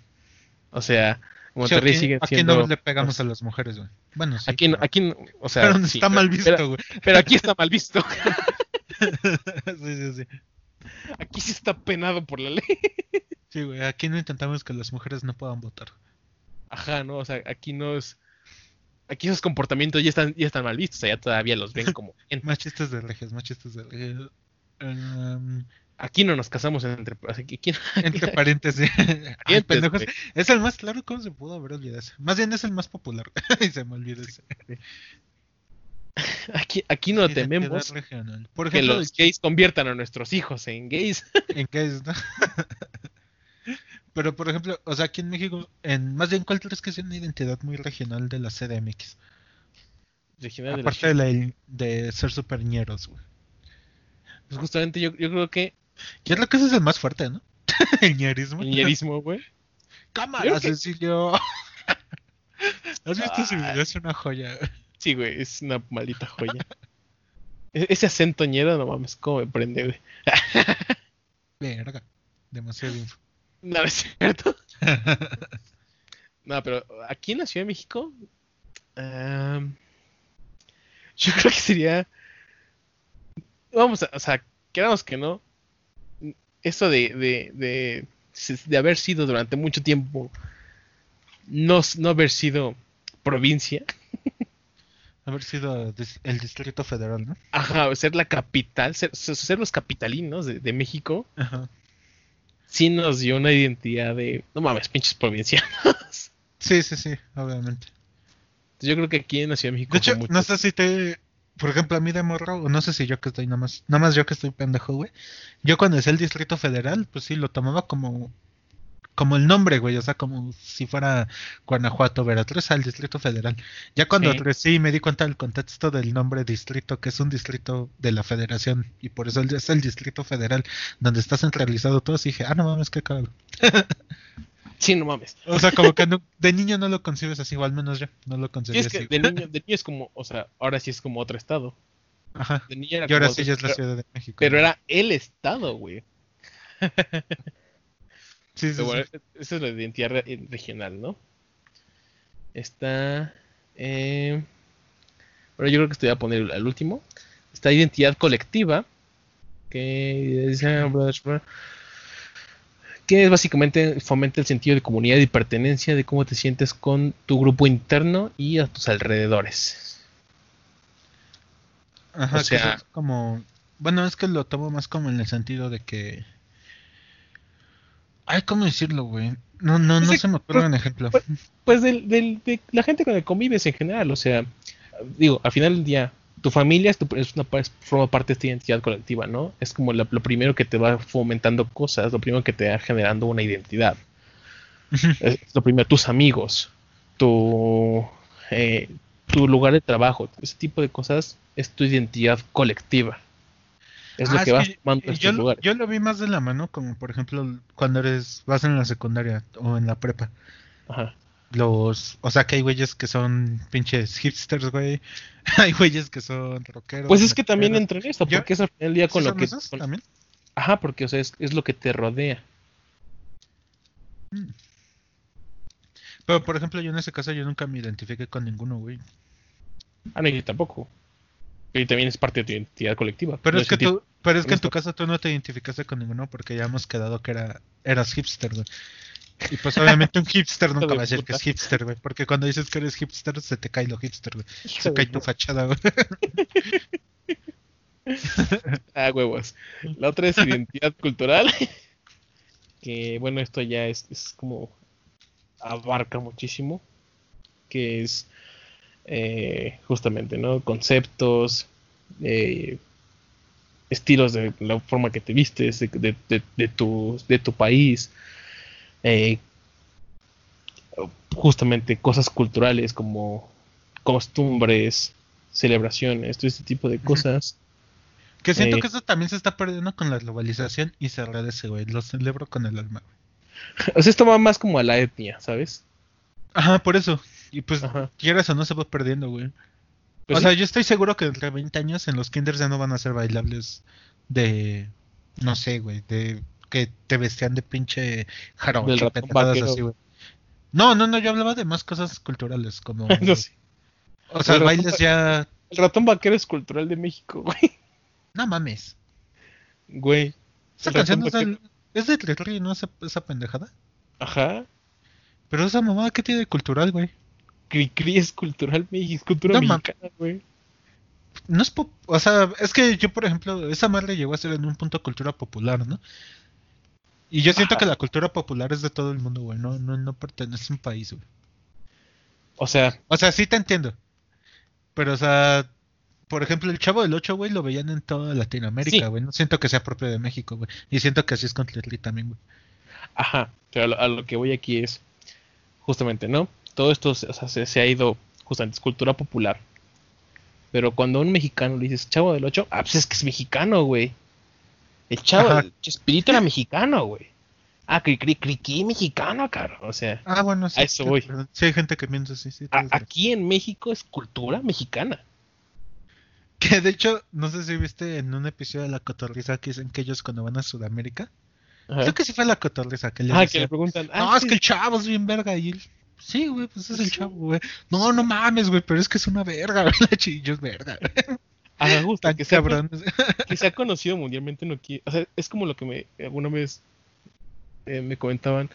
O sea, Sí, Monterrey aquí, sigue aquí siendo... no le pegamos a las mujeres, güey. Bueno, sí. Aquí, no- pero- aquí, o sea, pero sí, está mal visto, güey. pero aquí está mal visto. sí, sí, sí. Aquí sí está penado por la ley. Sí, güey. Aquí no intentamos que las mujeres no puedan votar. Ajá, no, o sea, aquí no es... Aquí esos comportamientos ya están, ya están mal vistos, o sea, ya todavía los ven como... Más chistes de regios, más chistes de regios. Um, Aquí no nos casamos entre... o sea, aquí, entre paréntesis. Ay, pendejos. Es el más claro, ¿cómo se pudo haber olvidado? Más bien es el más popular. y se me olvidó ese. aquí, aquí no tememos que los gays conviertan a nuestros hijos en gays. en es, ¿no? Pero por ejemplo, o sea, aquí en México, en más bien, ¿cuál crees que es una identidad muy regional de la CDMX? Regional de la Aparte de, la, de ser superñeros, güey. Pues justamente yo, yo creo que Yo creo que ese es el más fuerte, ¿no? el ñerismo. el ñerismo, güey. Cámara, que- Cecilio. ¿Has visto ese Ah. video? Es una joya. Sí, güey, es una maldita joya. E-, ese acento ñero, no mames, cómo me prende, güey. Verga. Demasiado info. No, es cierto. no, pero aquí en la Ciudad de México. yo creo que sería. Vamos a. O sea, queramos que no. Eso de, de, de, de haber sido durante mucho tiempo. No, no haber sido provincia. Haber sido el Distrito Federal, ¿no? Ajá, ser la capital, ser, ser los capitalinos de, de México. Ajá. Sí nos dio una identidad de. No mames, pinches provincianos. Sí, sí, sí, obviamente. Yo creo que aquí en la Ciudad de México. De hecho, fue mucho- no sé si te. Por ejemplo, a mí de morro, no sé si yo que estoy nada más. Nada más yo que estoy pendejo, güey. Yo cuando decía el Distrito Federal, pues sí, lo tomaba como. Como el nombre, güey. O sea, como si fuera Guanajuato, Veracruz, al Distrito Federal. Ya cuando Sí. crecí me di cuenta del contexto del nombre distrito, que es un distrito de la federación. Y por eso es el Distrito Federal, donde está centralizado todo. Y dije, ah, no mames, qué cagado. Sí, no mames. O sea, como que no- de niño no lo concibes así, o al menos yo no lo Sí, concebí es que así. de niño, de niño es como, o sea, ahora sí es como otro estado. Ajá. De niño era Y ahora como sí otro- ya es la pero- Ciudad de México. Pero era el estado, güey. Sí, sí, bueno, sí. esa es la identidad re- regional, ¿no? Está. Eh... Pero yo creo que estoy a poner al último. Está identidad colectiva. Que dice. Que es básicamente fomenta el sentido de comunidad y pertenencia de cómo te sientes con tu grupo interno y a tus alrededores. Ajá, o sea- es como. Bueno, es que lo tomo más como en el sentido de que. Ay, ¿cómo decirlo, güey? No, no, no Sí, se me ocurre pues- un ejemplo. pues- Pues del, del- de la gente con la que convives en general, o sea, digo, al final del día, tu familia es, tu- es una, forma parte de esta identidad colectiva, ¿no? Es como la- lo primero que te va fomentando cosas, lo primero que te va generando una identidad. Es lo primero, tus amigos, tu, eh, tu lugar de trabajo, ese tipo de cosas es tu identidad colectiva. Es Ah, lo que vas que tomando en yo, estos lugares. yo lo vi más de la mano, como por ejemplo cuando eres vas en la secundaria o en la prepa. Ajá. Los, o sea, que hay güeyes que son pinches hipsters, güey. hay güeyes que son rockeros. Pues es que también entra en esto, porque es al final del día con ¿Sí lo que... esos con- también? Ajá, porque o sea, es, es lo que te rodea. Pero por ejemplo, yo en ese caso yo nunca me identifiqué con ninguno, güey. Ah, no, yo tampoco. Y también es parte de tu identidad colectiva. Pero No es que tú, pero es que en tu caso tú no te identificaste con ninguno porque ya hemos quedado que era eras hipster, güey. Y pues obviamente un hipster nunca va a decir que es hipster, güey, porque cuando dices que eres hipster se te cae lo hipster, güey. Se cae tu fachada, güey. Ah, huevos. La otra es identidad cultural. Que bueno, esto ya es, es como abarca muchísimo. Que es eh, justamente, ¿no? Conceptos, eh, estilos de la forma que te vistes, de, de- de- de tu, de tu país. Eh, justamente cosas culturales como costumbres, celebraciones, todo este tipo de cosas. Que siento Eh. que eso también se está perdiendo con la globalización y se agradece, güey. Lo celebro con el alma. güey. O sea, esto va más como a la etnia, ¿sabes? Ajá, por eso. Y pues, Ajá. quieras o no, se va perdiendo, güey. Pues o sí. sea, yo estoy seguro que entre 20 años en los kinders ya no van a ser bailables de, no sé, güey, de que te vestían de pinche jarocho, pendejadas así, güey. No, no, no, yo hablaba de más cosas culturales, como... No sé. O sea, El bailes ya... El ratón vaquero es cultural de México, güey. No mames. Güey. Esa canción es, del- es de Tricri, ¿no? Esa, esa pendejada. Ajá. Pero esa mamada, ¿qué tiene de cultural, güey? Cricri es cultural es cultura No, mexicana, güey. No es o sea, es que yo, por ejemplo, esa madre llegó a ser en un punto cultura popular, ¿no? Y yo siento Ajá. que la cultura popular es de todo el mundo, güey. No, no, no pertenece a un país, güey. O sea, O sea, sí te entiendo. Pero, o sea, por ejemplo, el Chavo del 8, güey, lo veían en toda Latinoamérica, Sí. güey. No siento que sea propio de México, güey. Y siento que así es con Tletli también, güey. ajá. Pero a lo, a lo que voy aquí es, justamente, ¿no? Todo esto o sea, se, se ha ido, justamente, es cultura popular. Pero cuando a un mexicano le dices Chavo del 8, ah, pues es que es mexicano, güey. El Chavo Ajá. del Chespirito era mexicano, güey. Ah, Cricri, Cricri mexicano, caro. O sea, Ah, bueno, sí. A eso voy. perdón. Sí, hay gente que piensa así, sí. a- aquí en México es cultura mexicana. Que de hecho, no sé si viste en un episodio de La Cotorriza que dicen que ellos cuando van a Sudamérica. Creo que sí fue La Cotorriza que les Ah, que le preguntan. No, ah, es que el chavo es bien verga. Y él, sí, güey, pues es el chavo, güey. No, no mames, güey, pero es que es una verga, güey. La chillo es verga. Ah, justo, Tan que sea, que sea conocido mundialmente no quiere. O sea, es como lo que me alguna vez eh, me comentaban.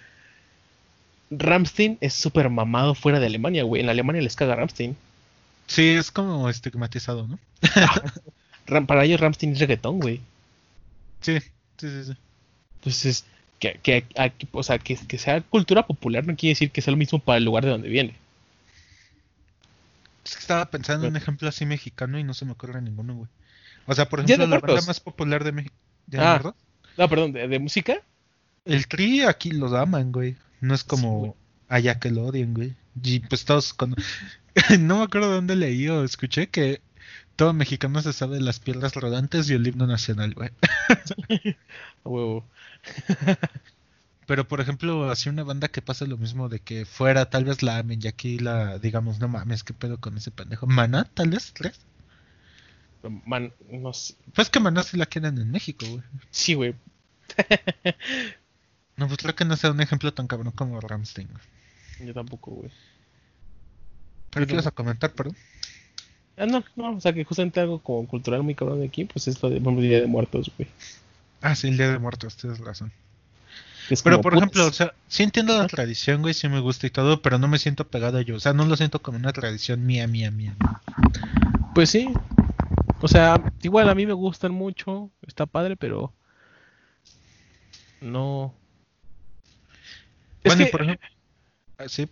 Ramstein es súper mamado fuera de Alemania, güey. En Alemania les caga Ramstein. Sí, es como estigmatizado, ¿no? Para ellos Ramstein es reggaetón, güey. Sí, sí, sí. sí. Entonces, que, que, o sea, que, que sea cultura popular no quiere decir que sea lo mismo para el lugar de donde viene. Es que estaba pensando en un ejemplo así mexicano y no se me ocurre ninguno, güey. O sea, por ejemplo, de la banda más popular de México. Ah. No, perdón, de, de música. El Tri aquí los aman, güey. No es como allá que lo odien, güey. Y pues todos cuando... no me acuerdo de dónde leí o escuché que todo mexicano se sabe de las piedras rodantes y el himno nacional, güey. A huevo. Pero por ejemplo, así una banda que pasa lo mismo de que fuera tal vez la amen y aquí la digamos, no mames, qué pedo con ese pendejo. Maná, tal vez, ¿crees? Man, no sé. Pues que Maná sí la quieren en México, güey. Sí, güey. No, pues creo que no sea un ejemplo tan cabrón como Ramstein. Yo tampoco, güey. Pero qué ibas a comentar, perdón. Ah, no, no, o sea que justamente algo como cultural muy cabrón de aquí, pues es lo de ejemplo, Día de Muertos, güey. Ah, sí, el Día de Muertos, tienes razón. Es Pero como, por ejemplo, o sea, sí entiendo la tradición, güey, sí me gusta y todo, pero no me siento pegado a ello. O sea, no lo siento como una tradición mía, mía, mía. Pues sí. O sea, igual a mí me gustan mucho, está padre, pero no. Es Bueno, que, por ejemplo... ah, sí,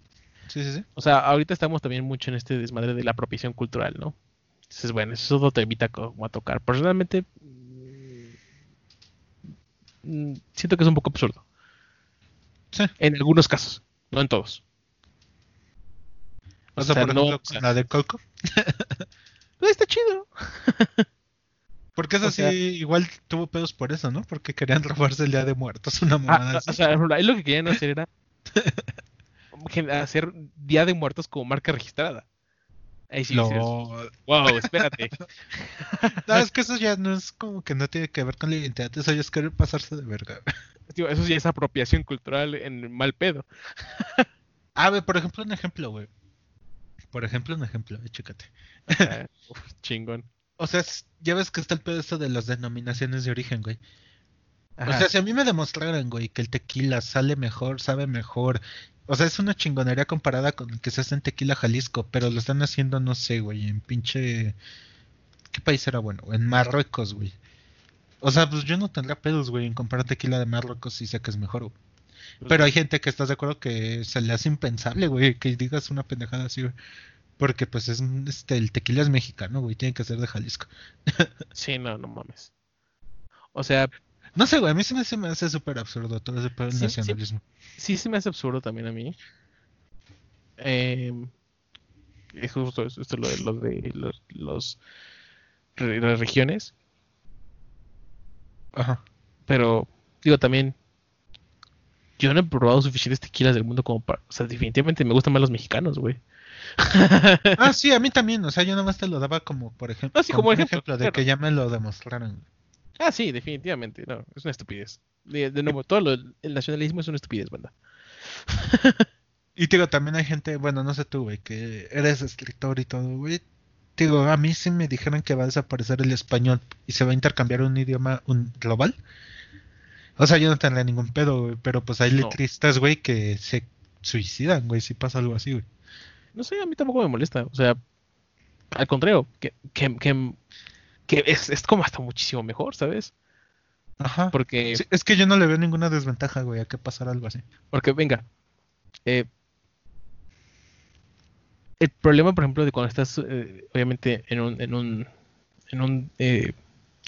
sí, sí, sí. o sea, ahorita estamos también mucho en este desmadre de la apropiación cultural, ¿no? Entonces, bueno, eso es otro temita como a tocar. Personalmente, mm, siento que es un poco absurdo. Sí. En algunos casos, no en todos. O sea, por no, o sea, la de Coco. pues está chido. Porque eso o sí, sea- igual tuvo pedos por eso, ¿no? Porque querían robarse el Día de Muertos, una Ah, mamada o así. sea, ahí lo que querían hacer era hacer Día de Muertos como marca registrada. Ahí sí Lo- dices, wow, espérate. No, es que eso ya no es como que no tiene que ver con la identidad, eso ya es querer pasarse de verga. Tío, eso ya es apropiación cultural en mal pedo. A ver, por ejemplo, un ejemplo, güey. Por ejemplo, un ejemplo, eh, chécate. Ah, uf, chingón. O sea, ya ves que está el pedo esto de las denominaciones de origen, güey. Ajá. O sea, si a mí me demostraran, güey, que el tequila sale mejor, sabe mejor. O sea, es una chingonería comparada con el que se hace en Tequila Jalisco, pero lo están haciendo, no sé, güey, en pinche... ¿Qué país era bueno? En Marruecos, güey. O sea, pues yo no tendría pedos, güey, en comprar tequila de Marruecos si sé que es mejor, güey. Pues, Pero hay gente que estás de acuerdo que se le hace impensable, güey, que digas una pendejada así, güey. Porque pues es este el tequila es mexicano, güey, tiene que ser de Jalisco. Sí, no, no mames. O sea, No sé, güey, a mí se me hace, me hace súper absurdo todo ese pedo del Sí, sí. nacionalismo. sí se me hace absurdo también a mí. Eh, es justo esto, esto lo de los de los, las regiones. Ajá. Pero, digo, también. Yo no he probado suficientes tequilas del mundo como para. O sea, definitivamente me gustan más los mexicanos, güey. Ah, sí, a mí también, o sea, yo nada más te lo daba como, por ejemplo, Ah, sí, como un ejemplo, de claro. que ya me lo demostraran. Ah, sí, definitivamente. No, es una estupidez. De, de nuevo, todo lo- el nacionalismo es una estupidez, banda. Y digo, también hay gente, bueno, no sé tú, güey, que eres escritor y todo, güey. Digo, a mí si me dijeran que va a desaparecer el español y se va a intercambiar un idioma un global. O sea, yo no tendría ningún pedo, güey, pero pues hay No. letristas, güey, que se suicidan, güey, si pasa algo así, güey. No sé, a mí tampoco me molesta. O sea, al contrario, que, que, que, que es, es como hasta muchísimo mejor, ¿sabes? Ajá. Porque, Sí, es que yo no le veo ninguna desventaja, güey, a que pasara algo así. porque venga, eh, el problema, por ejemplo, de cuando estás, eh, obviamente, en un, en un, en un eh,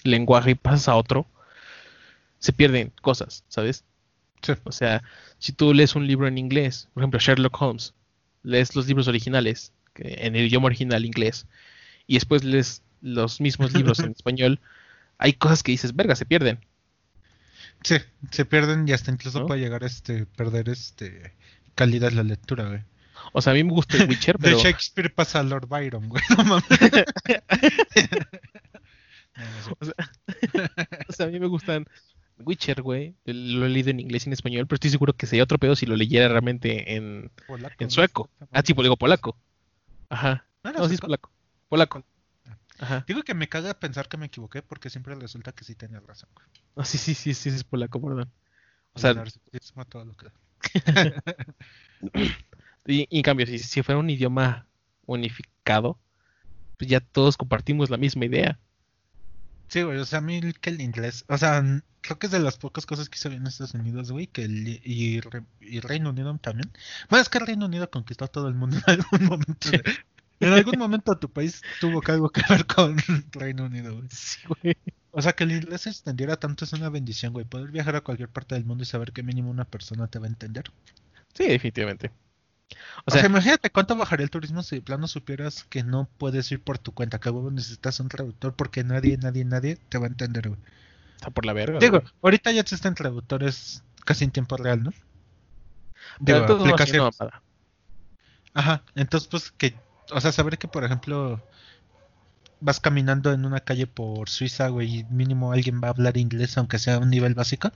lenguaje y pasas a otro, se pierden cosas, ¿sabes? Sí. O sea, si tú lees un libro en inglés, por ejemplo, Sherlock Holmes, lees los libros originales en el idioma original inglés y después lees los mismos libros en español, hay cosas que dices, verga, se pierden. Sí, se pierden y hasta incluso ¿No? puede llegar a este, perder este calidad la lectura, güey. O sea, a mí me gusta el Witcher, De pero Shakespeare pasa a Lord Byron, güey. No mames. o, sea, a mí me gustan Witcher, güey. Lo he leído en inglés y en español, pero estoy seguro que sería otro pedo si lo leyera realmente en, en sueco. Ah, sí, pues digo polaco. Ajá. No, sí es polaco. Polaco. Ajá. Digo que me caga pensar que me equivoqué porque siempre resulta que sí tenía razón. Ah, sí, sí, sí, sí, es polaco, perdón. O sea, todo lo que... y, y, en cambio, si, si fuera un idioma unificado, pues ya todos compartimos la misma idea. Sí, güey, o sea, a mí que el inglés, o sea, creo que es de las pocas cosas que se ven en Estados Unidos, güey, que el, y, y, Reino Unido también. Bueno, es que el Reino Unido conquistó a todo el mundo en algún momento. En algún momento tu país tuvo algo que ver con Reino Unido, güey. Sí, güey. O sea, que el inglés se extendiera tanto es una bendición, güey. Poder viajar a cualquier parte del mundo y saber que mínimo una persona te va a entender. Sí, definitivamente. O sea, imagínate cuánto bajaría el turismo si de plano supieras que no puedes ir por tu cuenta, que vos necesitas un traductor porque nadie, nadie, nadie te va a entender, güey. Está por la verga. Digo, ahorita ya existen traductores casi en tiempo real, ¿no? Digo, aplicaciones. Ajá, entonces pues que, o sea, saber que por ejemplo vas caminando en una calle por Suiza, güey, y mínimo alguien va a hablar inglés aunque sea a un nivel básico,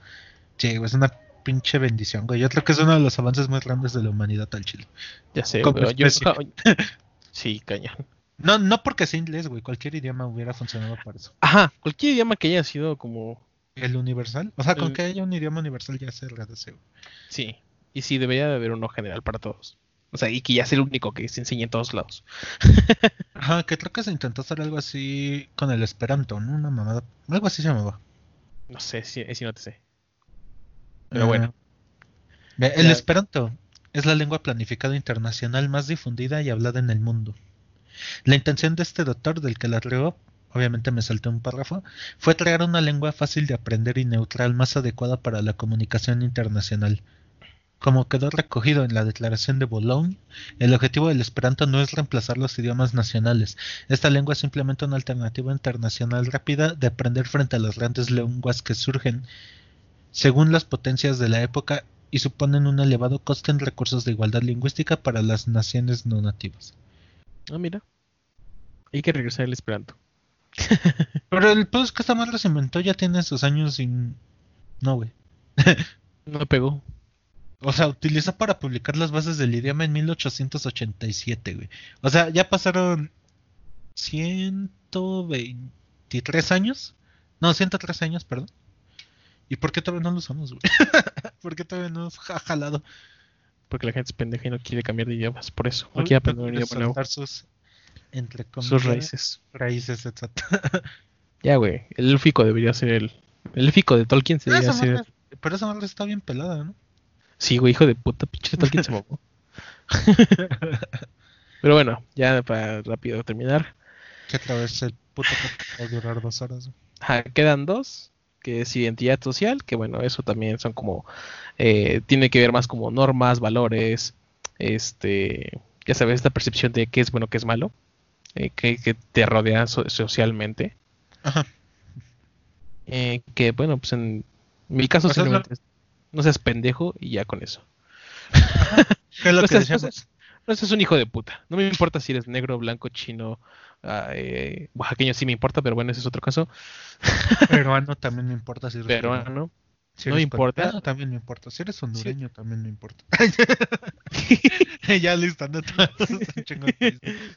sí, es una pinche bendición, güey. Yo creo que es uno de los avances más grandes de la humanidad al chile. Ya sé, güey. Yo... sí, cañón. No, no porque sea inglés, güey. Cualquier idioma hubiera funcionado para eso. Ajá, cualquier idioma que haya sido como. El universal. O sea, con que haya un idioma universal ya se agradece, güey. Sí. Y sí, debería de haber uno general para todos. O sea, y que ya sea el único que se enseñe en todos lados. Ajá, que creo que se intentó hacer algo así con el Esperanto, ¿no? Una mamada. Algo así se llamaba. No sé, si, si no te sé. Pero bueno. El Esperanto es la lengua planificada internacional más difundida y hablada en el mundo. La intención de este doctor, del que la leo, obviamente me salté un párrafo, fue crear una lengua fácil de aprender y neutral más adecuada para la comunicación internacional. Como quedó recogido en la Declaración de Boulogne, el objetivo del Esperanto no es reemplazar los idiomas nacionales. Esta lengua es simplemente una alternativa internacional rápida de aprender frente a las grandes lenguas que surgen según las potencias de la época y suponen un elevado coste en recursos de igualdad lingüística para las naciones no nativas. Ah, mira. Hay que regresar al Esperanto. Pero el es que esta madre se inventó, ya tiene sus años sin... No, güey. no pegó. O sea, utilizó para publicar las bases del idioma en 1887, güey. O sea, ya pasaron 123 años. No, 103 años, perdón. ¿Y por qué todavía no lo usamos, güey? ¿Por qué todavía no ha jalado? Porque la gente es pendeja y no quiere cambiar de idiomas, por eso. Quiere aprender un idioma nuevo. Sus, entre sus raíces. Raíces, exacto. ya, güey. El élfico debería ser el. El élfico de Tolkien se debería ser. pero esa madre está bien pelada, ¿no? Sí, güey, hijo de puta, pinche se mamó. pero bueno, ya para rápido terminar. Que otra vez el puto va a durar dos horas. Ajá, quedan dos que es identidad social, que bueno, eso también son como, eh, tiene que ver más como normas, valores, este, ya sabes, esta percepción de qué es bueno, qué es malo, eh, que, te rodea socialmente. Ajá. Eh, que bueno, pues en mi caso simplemente no seas pendejo y ya con eso. ¿Qué es lo que decíamos? No seas un hijo de puta. No me importa si eres negro, blanco, chino, Ah, eh, oaxaqueño sí me importa, pero bueno, ese es otro caso. Peruano también me importa si eres peruano. Si no importa. También me importa. Si eres hondureño, también me importa. ya listando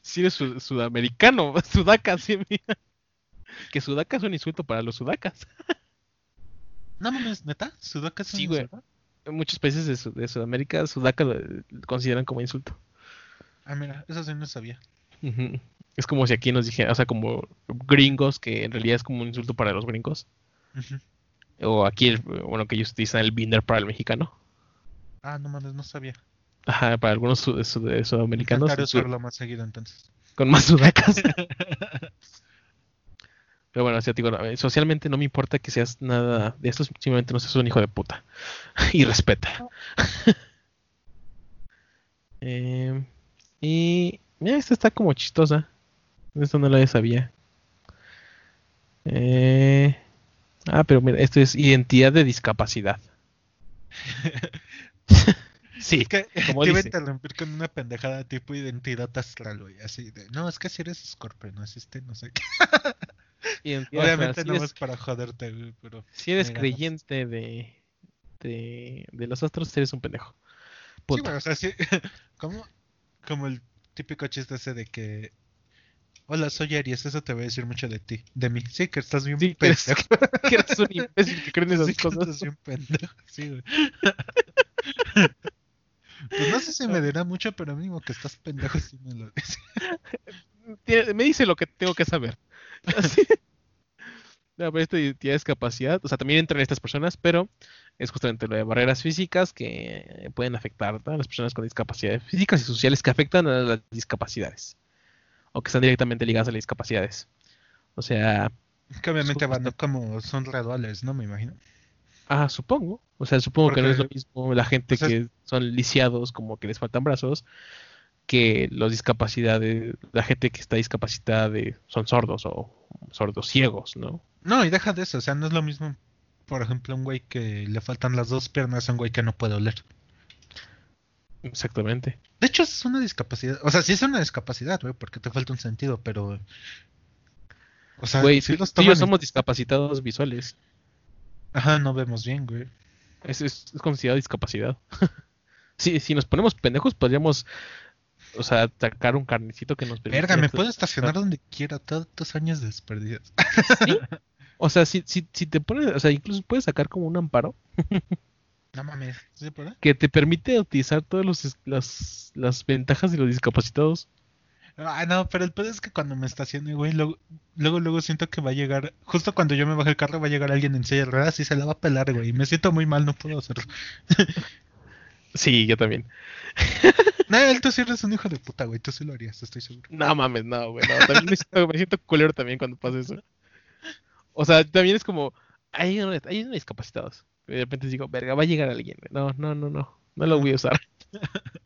Si eres sudamericano, sudaca, sí, mira. Que sudaca es un insulto para los sudacas. No mames, neta, sudaca es un Sí, güey. En muchos países de, Sudamérica, sudaca lo, consideran como insulto. Ah, mira, eso sí no sabía. Es como si aquí nos dijeran, o sea, como gringos, que en realidad es como un insulto para los gringos. O aquí, bueno, que ellos utilizan el binder para el mexicano. Ah, no mames, no sabía. Ajas, para algunos sudamericanos. usarlo más seguido entonces. Con más sudacas. Pero bueno, digo, socialmente no me importa que seas nada de esto, simplemente no seas un hijo de puta. y respeta. eh, y mira, esta está como chistosa. Esto no lo sabía. Eh... Ah, pero mira, esto es identidad de discapacidad. sí, es que como te iba a interrumpir con una pendejada tipo identidad astral, güey, así de, no, es que si eres Scorpio, no existe, no sé qué. Obviamente no es para joderte, güey, pero... Si eres creyente de, de, de los astros, eres un pendejo. Sí, bueno, o sea, sí, como, como el típico chiste ese de que Hola, soy Aries, eso te voy a decir mucho de ti, de mí. Sí, que estás bien sí, pendejo. Que eres, un imbécil que creen esas sí, cosas. estás bien pendejo, sí, güey. Pues no sé si me dirá mucho, pero mínimo que estás pendejo si me lo dice. Me dice lo que tengo que saber. No, pero esto tienes capacidad, o sea, también entran estas personas, pero es justamente lo de barreras físicas que pueden afectar a las personas con discapacidades físicas y sociales que afectan a las discapacidades o que están directamente ligadas a las discapacidades. O sea... Que obviamente van como son graduales, ¿no? Me imagino. Ah, supongo. O sea, supongo que no es lo mismo la gente que son lisiados, como que les faltan brazos, que los discapacidades, la gente que está discapacitada de, son sordos o sordos ciegos, ¿no? No, y deja de eso, o sea, no es lo mismo, por ejemplo, un güey que le faltan las dos piernas a un güey que no puede oler. Exactamente. De hecho, es una discapacidad. O sea, sí es una discapacidad, güey, porque te falta un sentido, pero. O sea, güey, si los tú somos discapacitados visuales. Ajá, no vemos bien, güey. Es, es, considerado discapacidad. sí, si nos ponemos pendejos, podríamos. O sea, sacar un carnicito que nos Verga, me puedo estacionar donde quiera, todos años de desperdicios. ¿Sí? O sea, si, si, si te pones. O sea, incluso puedes sacar como un amparo. No mames. Que te permite utilizar todas los, las, las ventajas de los discapacitados. Ah, no, pero el pedo es que cuando me estacione, güey, luego, luego, luego siento que va a llegar, justo cuando yo me baje el carro va a llegar alguien en silla de ruedas y se la va a pelar, güey. Me siento muy mal, no puedo hacerlo. sí, yo también. no, tú sí eres un hijo de puta, güey. Tú sí lo harías, estoy seguro. No mames, no, güey. No. También me siento, me siento culero también cuando pasa eso. O sea, también es como, hay, hay discapacitados. Y de repente digo, verga, va a llegar alguien. No, no, no, no. No lo voy a usar.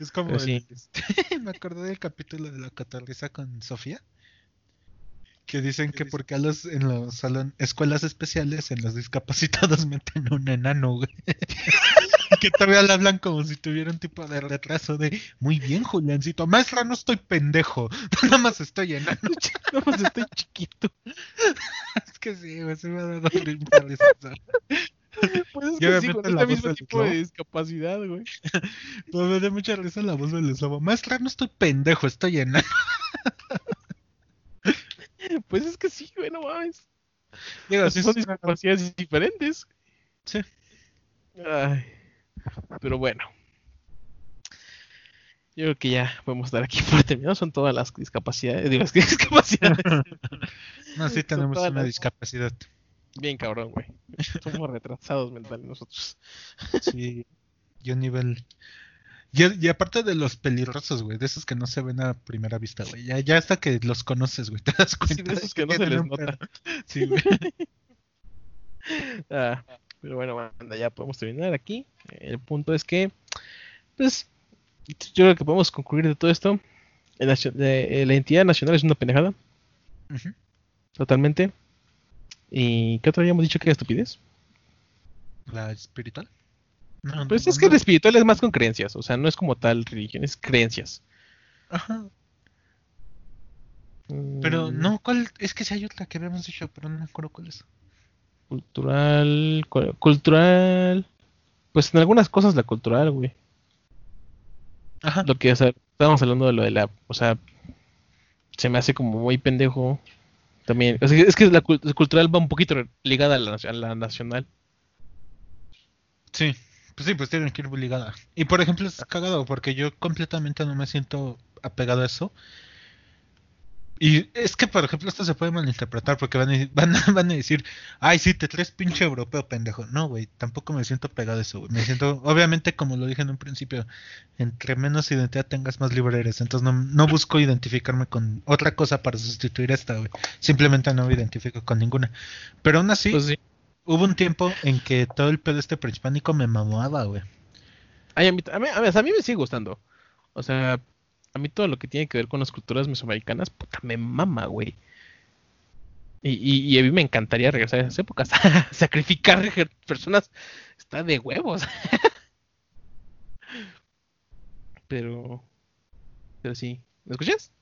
es como. me acordé del capítulo de la catarriza con Sofía. Que dicen que porque a los, en los salón, escuelas especiales, en los discapacitados meten un enano, güey. que todavía le hablan como si tuviera un tipo de retraso de muy bien, Juliancito. Maestra, no estoy pendejo. Nada más estoy enano. Nada más estoy chiquito. es que sí, güey, se me ha dado risa. Pues es que sí, con el mismo tipo de discapacidad, güey. Pues me da mucha risa la voz del lobo. Maestra, no estoy pendejo, estoy enano. pues es que sí, güey, no mames. Digo, son discapacidades diferentes. Sí. Ay. Pero bueno. Yo creo que ya podemos estar aquí por terminado. Son todas las discapacidades. Digo, discapacidades. no, sí tenemos una discapacidad. Bien cabrón, güey. Somos retrasados mentales nosotros. sí. Yo nivel. Y, aparte de los pelirrosos, güey, de esos que no se ven a primera vista, güey. Ya, ya hasta que los conoces, güey, te das cuenta. de esos que, no se les nota. Sí, güey. ah. Pero bueno, ya podemos terminar aquí. El punto es que, pues, yo creo que podemos concluir de todo esto. La, entidad nacional es una pendejada. Totalmente. ¿Y qué otro habíamos dicho que era estupidez? ¿La espiritual? pues es que la espiritual es más con creencias, o sea, no es como tal religión, es creencias. Ajá. Pero mm. no, ¿cuál? Es que si hay otra que habíamos dicho, pero no me acuerdo cuál es. Cultural. Cultural. Pues en algunas cosas la cultural, güey. Ajá. Lo que, o sea, estábamos hablando de lo de la. O sea, se me hace como muy pendejo. También. es que la, cultural va un poquito ligada a la, a la nacional. Sí. Pues sí, pues tienen que ir ligada. Y por ejemplo, es cagado porque yo completamente no me siento apegado a eso. Y es que, por ejemplo, esto se puede malinterpretar porque van a, van, van a decir, ay, sí, te traes pinche europeo, pendejo. No, güey, tampoco me siento pegado a eso, güey. Me siento, obviamente, como lo dije en un principio, entre menos identidad tengas, más libre eres. Entonces no, no busco identificarme con otra cosa para sustituir esta, güey. Simplemente no me identifico con ninguna. Pero aún así, pues hubo un tiempo en que todo el pedo este prehispánico me mamaba, güey. Ay, a mí, a, mí, a mí me sigue gustando. O sea, a mí todo lo que tiene que ver con las culturas mesoamericanas, puta, me mama, güey. Y, a mí me encantaría regresar a esas épocas. Sacrificar personas está de huevos. pero. Pero sí. ¿Me escuchas?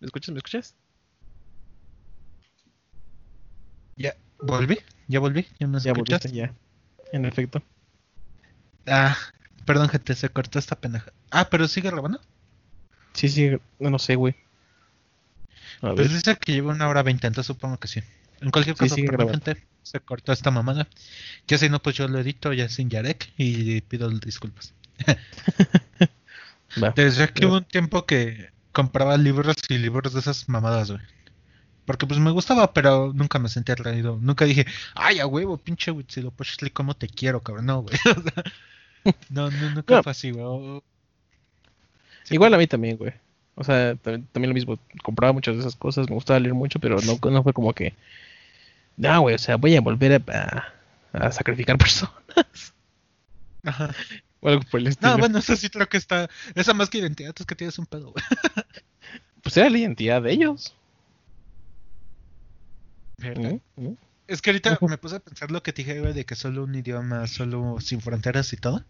¿Me escuchas? ¿Me escuchas? Ya, volví, ya volví, ya me Ya escuchas. volviste, ya. En efecto. Ah, perdón, gente, se cortó esta pendeja. Ah, pero sigue grabando. Sí, sí, no, sé, güey. A Pues ver. dice que lleva una hora veinte, entonces supongo que sí. En cualquier Sí, caso, grabando. gente, se cortó esta mamada. Ya si no, pues yo lo edito ya sin Yarek y pido disculpas. Desde que hubo un tiempo que compraba libros y libros de esas mamadas, güey. Porque pues me gustaba, pero nunca me sentía atraído. Nunca dije, ay, a huevo, pinche Huitzilopochtli, cómo te quiero, cabrón. No, güey. No, no, nunca No. fue así, güey. Sí, Igual a mí también, güey. O sea, también, también lo mismo. Compraba muchas de esas cosas, me gustaba leer mucho, pero no, no fue como que. No, güey, o sea, voy a volver a, a- a sacrificar personas. Ajá. O algo por el estilo. No, bueno, eso sí creo que está. Esa más que identidad es que tienes un pedo, güey. Pues era la identidad de ellos. Es que ahorita me puse a pensar lo que te dije, güey, de que solo un idioma, solo sin fronteras y todo.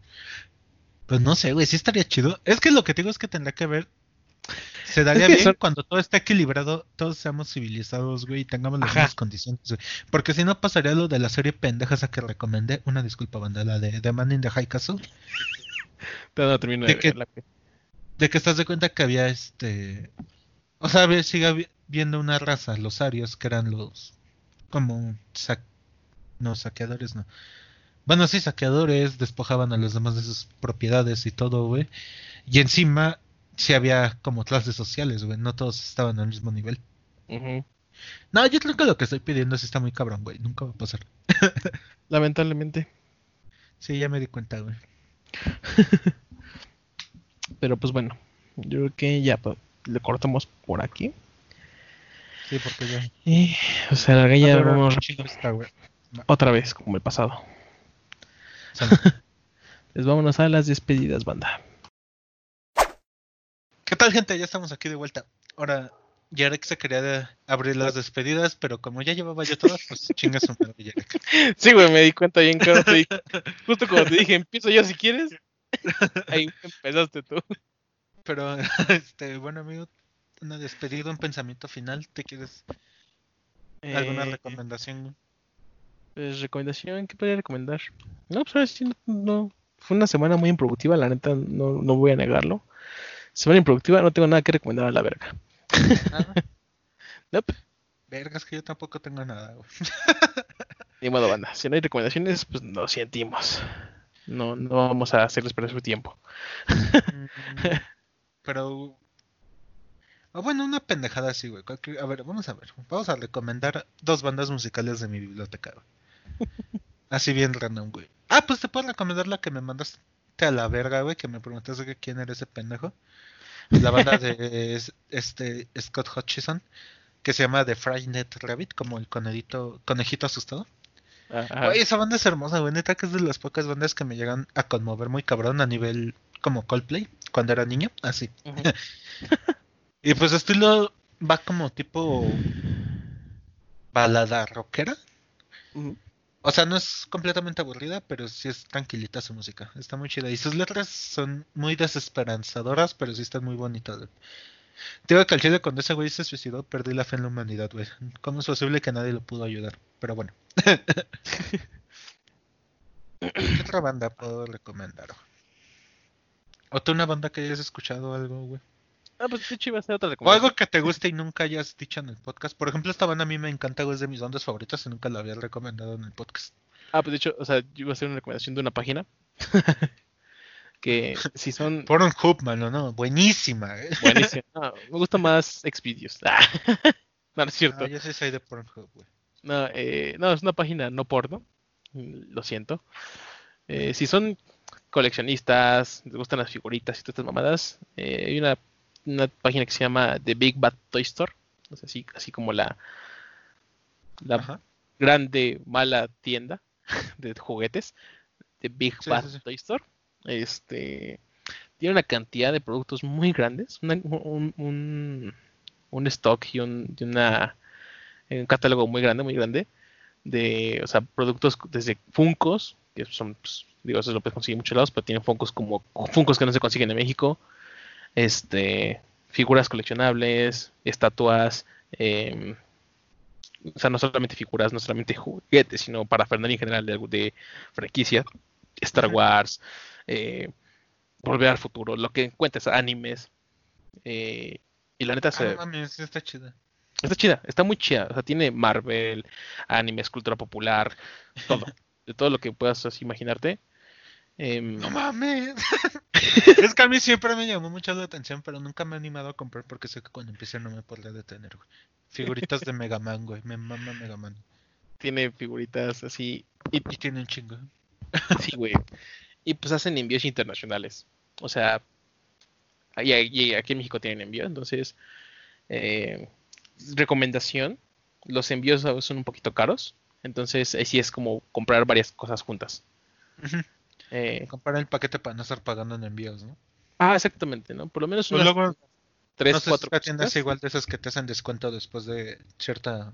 Pues no sé, güey, sí estaría chido. Es que lo que te digo es que tendría que ver. Se daría que bien son- cuando todo esté equilibrado, todos seamos civilizados, güey, y tengamos las Ajá. mismas condiciones, güey. Porque si no pasaría lo de la serie pendeja esa que recomendé. Una disculpa, banda, la de The Man in the High Castle. No termino ¿De de güey. De que estás de cuenta que había este. O sea, había- sigue viendo una raza, los arios, que eran los. Como. sa- no, saqueadores, no. Bueno, sí, saqueadores, despojaban a los demás de sus propiedades y todo, güey. Y encima, sí había como clases sociales, güey. No todos estaban al mismo nivel. No, yo creo que lo que estoy pidiendo sí está muy cabrón, güey. Nunca va a pasar. Lamentablemente. Sí, ya me di cuenta, güey. Pero pues bueno, yo creo que ya pues, le cortamos por aquí. Sí, porque ya. Y, o sea, la ya vamos está, otra vez, como el pasado. Pues vámonos a las despedidas, banda. ¿Qué tal, gente? Ya estamos aquí de vuelta. Ahora, Yarek se quería de- abrir las despedidas, pero como ya llevaba yo todas, pues chingas su madre, Yarek. Sí, güey, me di cuenta bien claro. te dije- justo cuando te dije, empiezo yo si quieres. Ahí empezaste tú. Pero, este, bueno, amigo, una despedida, un pensamiento final. ¿Te quieres alguna Eh, recomendación? Pues recomendación, ¿qué podría recomendar? No, pues ahora sí, no, no. Fue una semana muy improductiva, la neta, no, no voy a negarlo. Semana improductiva, no tengo nada que recomendar a la verga. Nada. Nope. Vergas que yo tampoco tengo nada, güey. Ni modo, banda. Si no hay recomendaciones, pues lo sentimos. No, no vamos a hacerles perder su tiempo. Mm, Pero. ah, bueno, una pendejada así, güey. A ver, vamos a ver. Vamos a recomendar dos bandas musicales de mi biblioteca, güey. Así bien random, güey. Ah, pues te puedo recomendar la que me mandaste a la verga, güey. Que me preguntaste que quién era ese pendejo. La banda de es- este Scott Hutchison. Que se llama The Frightened Rabbit, como el conejito, conejito asustado. Ajá. Güey, esa banda es hermosa, güey. Neta que es de las pocas bandas que me llegan a conmover muy cabrón a nivel como Coldplay, cuando era niño, así. Y pues estilo va como tipo balada rockera. Ujú. O sea, no es completamente aburrida, pero sí es tranquilita su música. Está muy chida. Y sus letras son muy desesperanzadoras, pero sí están muy bonitas. digo que al chile cuando ese güey se suicidó, perdí la fe en la humanidad, güey. ¿Cómo es posible que nadie lo pudo ayudar? Pero bueno. ¿Qué otra banda puedo recomendar? ¿O tú una banda que hayas escuchado algo, güey? Ah, pues hecho iba a ser otra O algo que te guste y nunca hayas dicho en el podcast. Por ejemplo, esta banda a mí me encanta, güey, es de mis bandas favoritas y nunca la había recomendado en el podcast. Ah, pues de hecho, o sea, yo iba a hacer una recomendación de una página. que si son Pornhub, mano, no, buenísima, eh. buenísimas. No, me gusta más Xvideos. No, no es cierto. Ah, yo sí soy de Pornhub, güey. No, eh, no, es una página no porno. Mm, Lo siento. Eh, si son coleccionistas, les gustan las figuritas y todas estas mamadas, eh, hay una, una página que se llama The Big Bad Toy Store. Sea, así, así como la, la Ajá. grande, mala tienda de juguetes. The Big Sí, Bad sí, sí. Toy Store. Este tiene una cantidad de productos muy grandes. una- un, un, un stock y un, y una, un catálogo muy grande, muy grande. De, o sea, productos desde Funcos, que son, pues, digo, eso lo puedes conseguir en muchos lados, pero tienen Funcos como Funcos que no se consiguen en México. Este, figuras coleccionables, estatuas, em, o sea, no solamente figuras, no solamente juguetes, sino para Fernández en general de, de franquicia, Star Wars, eh, Volver al Futuro, lo que encuentres, animes. Eh, y la neta se... Ah, mames, está chida. Está chida, está muy chida. O sea, tiene Marvel, animes, cultura popular, todo. de todo lo que puedas así, imaginarte. Em, No mames. es que a mí siempre me llamó mucho la atención, pero nunca me he animado a comprar porque sé que cuando empiece no me podré detener, güey. Figuritas de Mega Man, güey. Me mama Mega Man. tiene figuritas así. Y, Y tiene un chingo. sí, güey. Y pues hacen envíos internacionales. O sea, y, y aquí en México tienen envío. Entonces, eh, recomendación: los envíos son un poquito caros. Entonces, ahí sí es como comprar varias cosas juntas. Eh, Comprar el paquete para no estar pagando en envíos, ¿no? ah, exactamente, ¿no? Por lo menos Pues unas luego, tres, no sé si cuatro la tienda es cositas. igual de esas que te hacen descuento después de cierta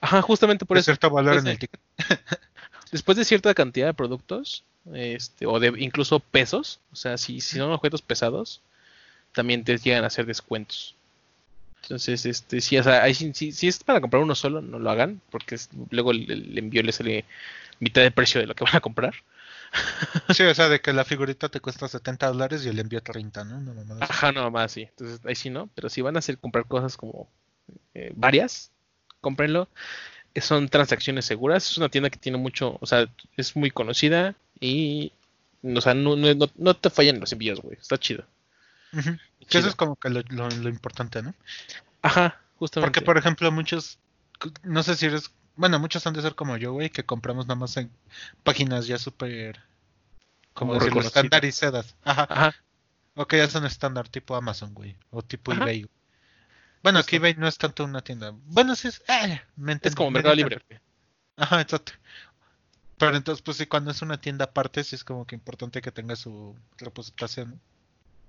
Ajá, justamente por de eso. cierto valor después en el de- ticket. después de cierta cantidad de productos, este, o de incluso pesos, o sea, si, si son objetos pesados, también te llegan a hacer descuentos. Entonces, este, si, o sea, sí- si es para comprar uno solo, no lo hagan, porque es- luego el, el envío le sale mitad de precio de lo que van a comprar. Sí, o sea, de que la figurita te cuesta 70 dólares y el envío 30, ¿no? Una mamada así. Ajá, no más, sí. Entonces, ahí sí no, pero si van a hacer comprar cosas como eh, varias, cómprenlo. Eh, Son transacciones seguras, es una tienda que tiene mucho, o sea, es muy conocida y, o sea, no, no, no- no te fallan los envíos, güey, está chido. Chido. eso es como que lo, lo- lo importante, ¿no? Ajá, justamente. Porque, por ejemplo, muchos, no sé si eres, bueno, muchos han de ser como yo, güey, que compramos nada más en páginas ya súper, como decirlo, estandarizadas. Ajá. Ajá, O que ya son estándar tipo Amazon, güey. O tipo Ajá. eBay. Bueno, aquí eBay no es tanto una tienda. Bueno, sí es. ah, me es entendí, como me Mercado entendí. Libre. güey. Ajá, exacto. Pero entonces, pues sí, cuando es una tienda aparte, sí es como que importante que tenga su representación. ¿no?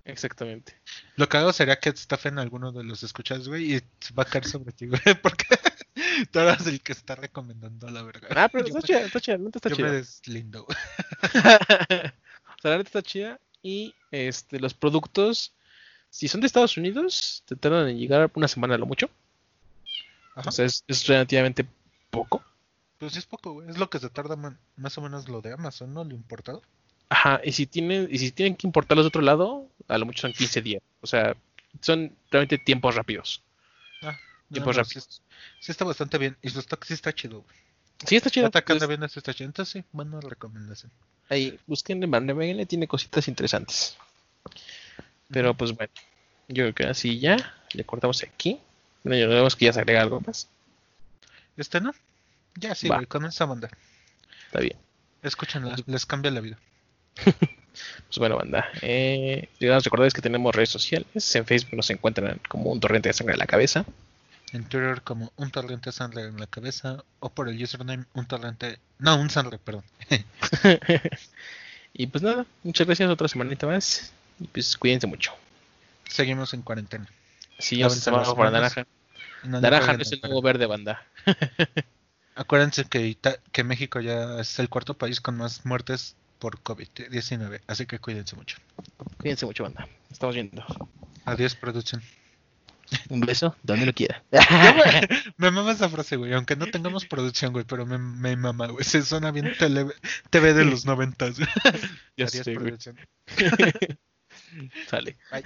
Exactamente. Lo que hago sería que estafen a alguno de los escuchados, güey, y va a caer sobre ti, güey, porque tú el que está recomendando la verga. Ah, pero está chida, está chida, la neta está Yo chida. me deslindo. o sea, la neta está chida. Y este, los productos, si son de Estados Unidos, te tardan en llegar una semana a lo mucho. Ajá. O sea, es, es relativamente poco. Pues sí es poco, güey. Es lo que se tarda man- más o menos lo de Amazon, ¿no? Lo importado. Ajá, y si tienen, y si tienen que importarlos de otro lado, a lo mucho son 15 días. O sea, son realmente tiempos rápidos. Ah, Tiempos no, no, sí, rápidos. sí está bastante bien. Y su stock sí está chido, güey. Sí, está chido. Entonces, bien, esto está chido. Entonces sí, buena recomendación. ahí, busquen en tiene cositas interesantes. Pero pues bueno, yo creo que así ya, le cortamos aquí. Bueno, ya vemos que ya se agrega algo más. ¿Este no? Ya sí, güey, con esa banda. Está bien. Escúchenla, les cambia la vida. Pues bueno, banda. Eh, digamos, recordarles que tenemos redes sociales. En Facebook nos encuentran como un torrente de sangre en la cabeza. En Twitter como un torrente sangre en la cabeza o por el username un torrente... No, un sangre, perdón. y pues nada, muchas gracias. Otra semanita más. Y pues cuídense mucho. Seguimos en cuarentena. Sí, ya Lávense se va las para naranja. No, Naranja no es el nuevo verde, banda. Acuérdense que, Ita- que México ya es el cuarto país con más muertes por COVID-19, así que cuídense mucho. Cuídense mucho, banda. Estamos viendo. Adiós, producción. Un beso, donde lo quiera. Me mama esa frase, güey, aunque no tengamos producción, güey, pero me, me mama, güey. Se suena bien tele- TV de los noventas. Ya sé, güey. producción. Sale. Bye.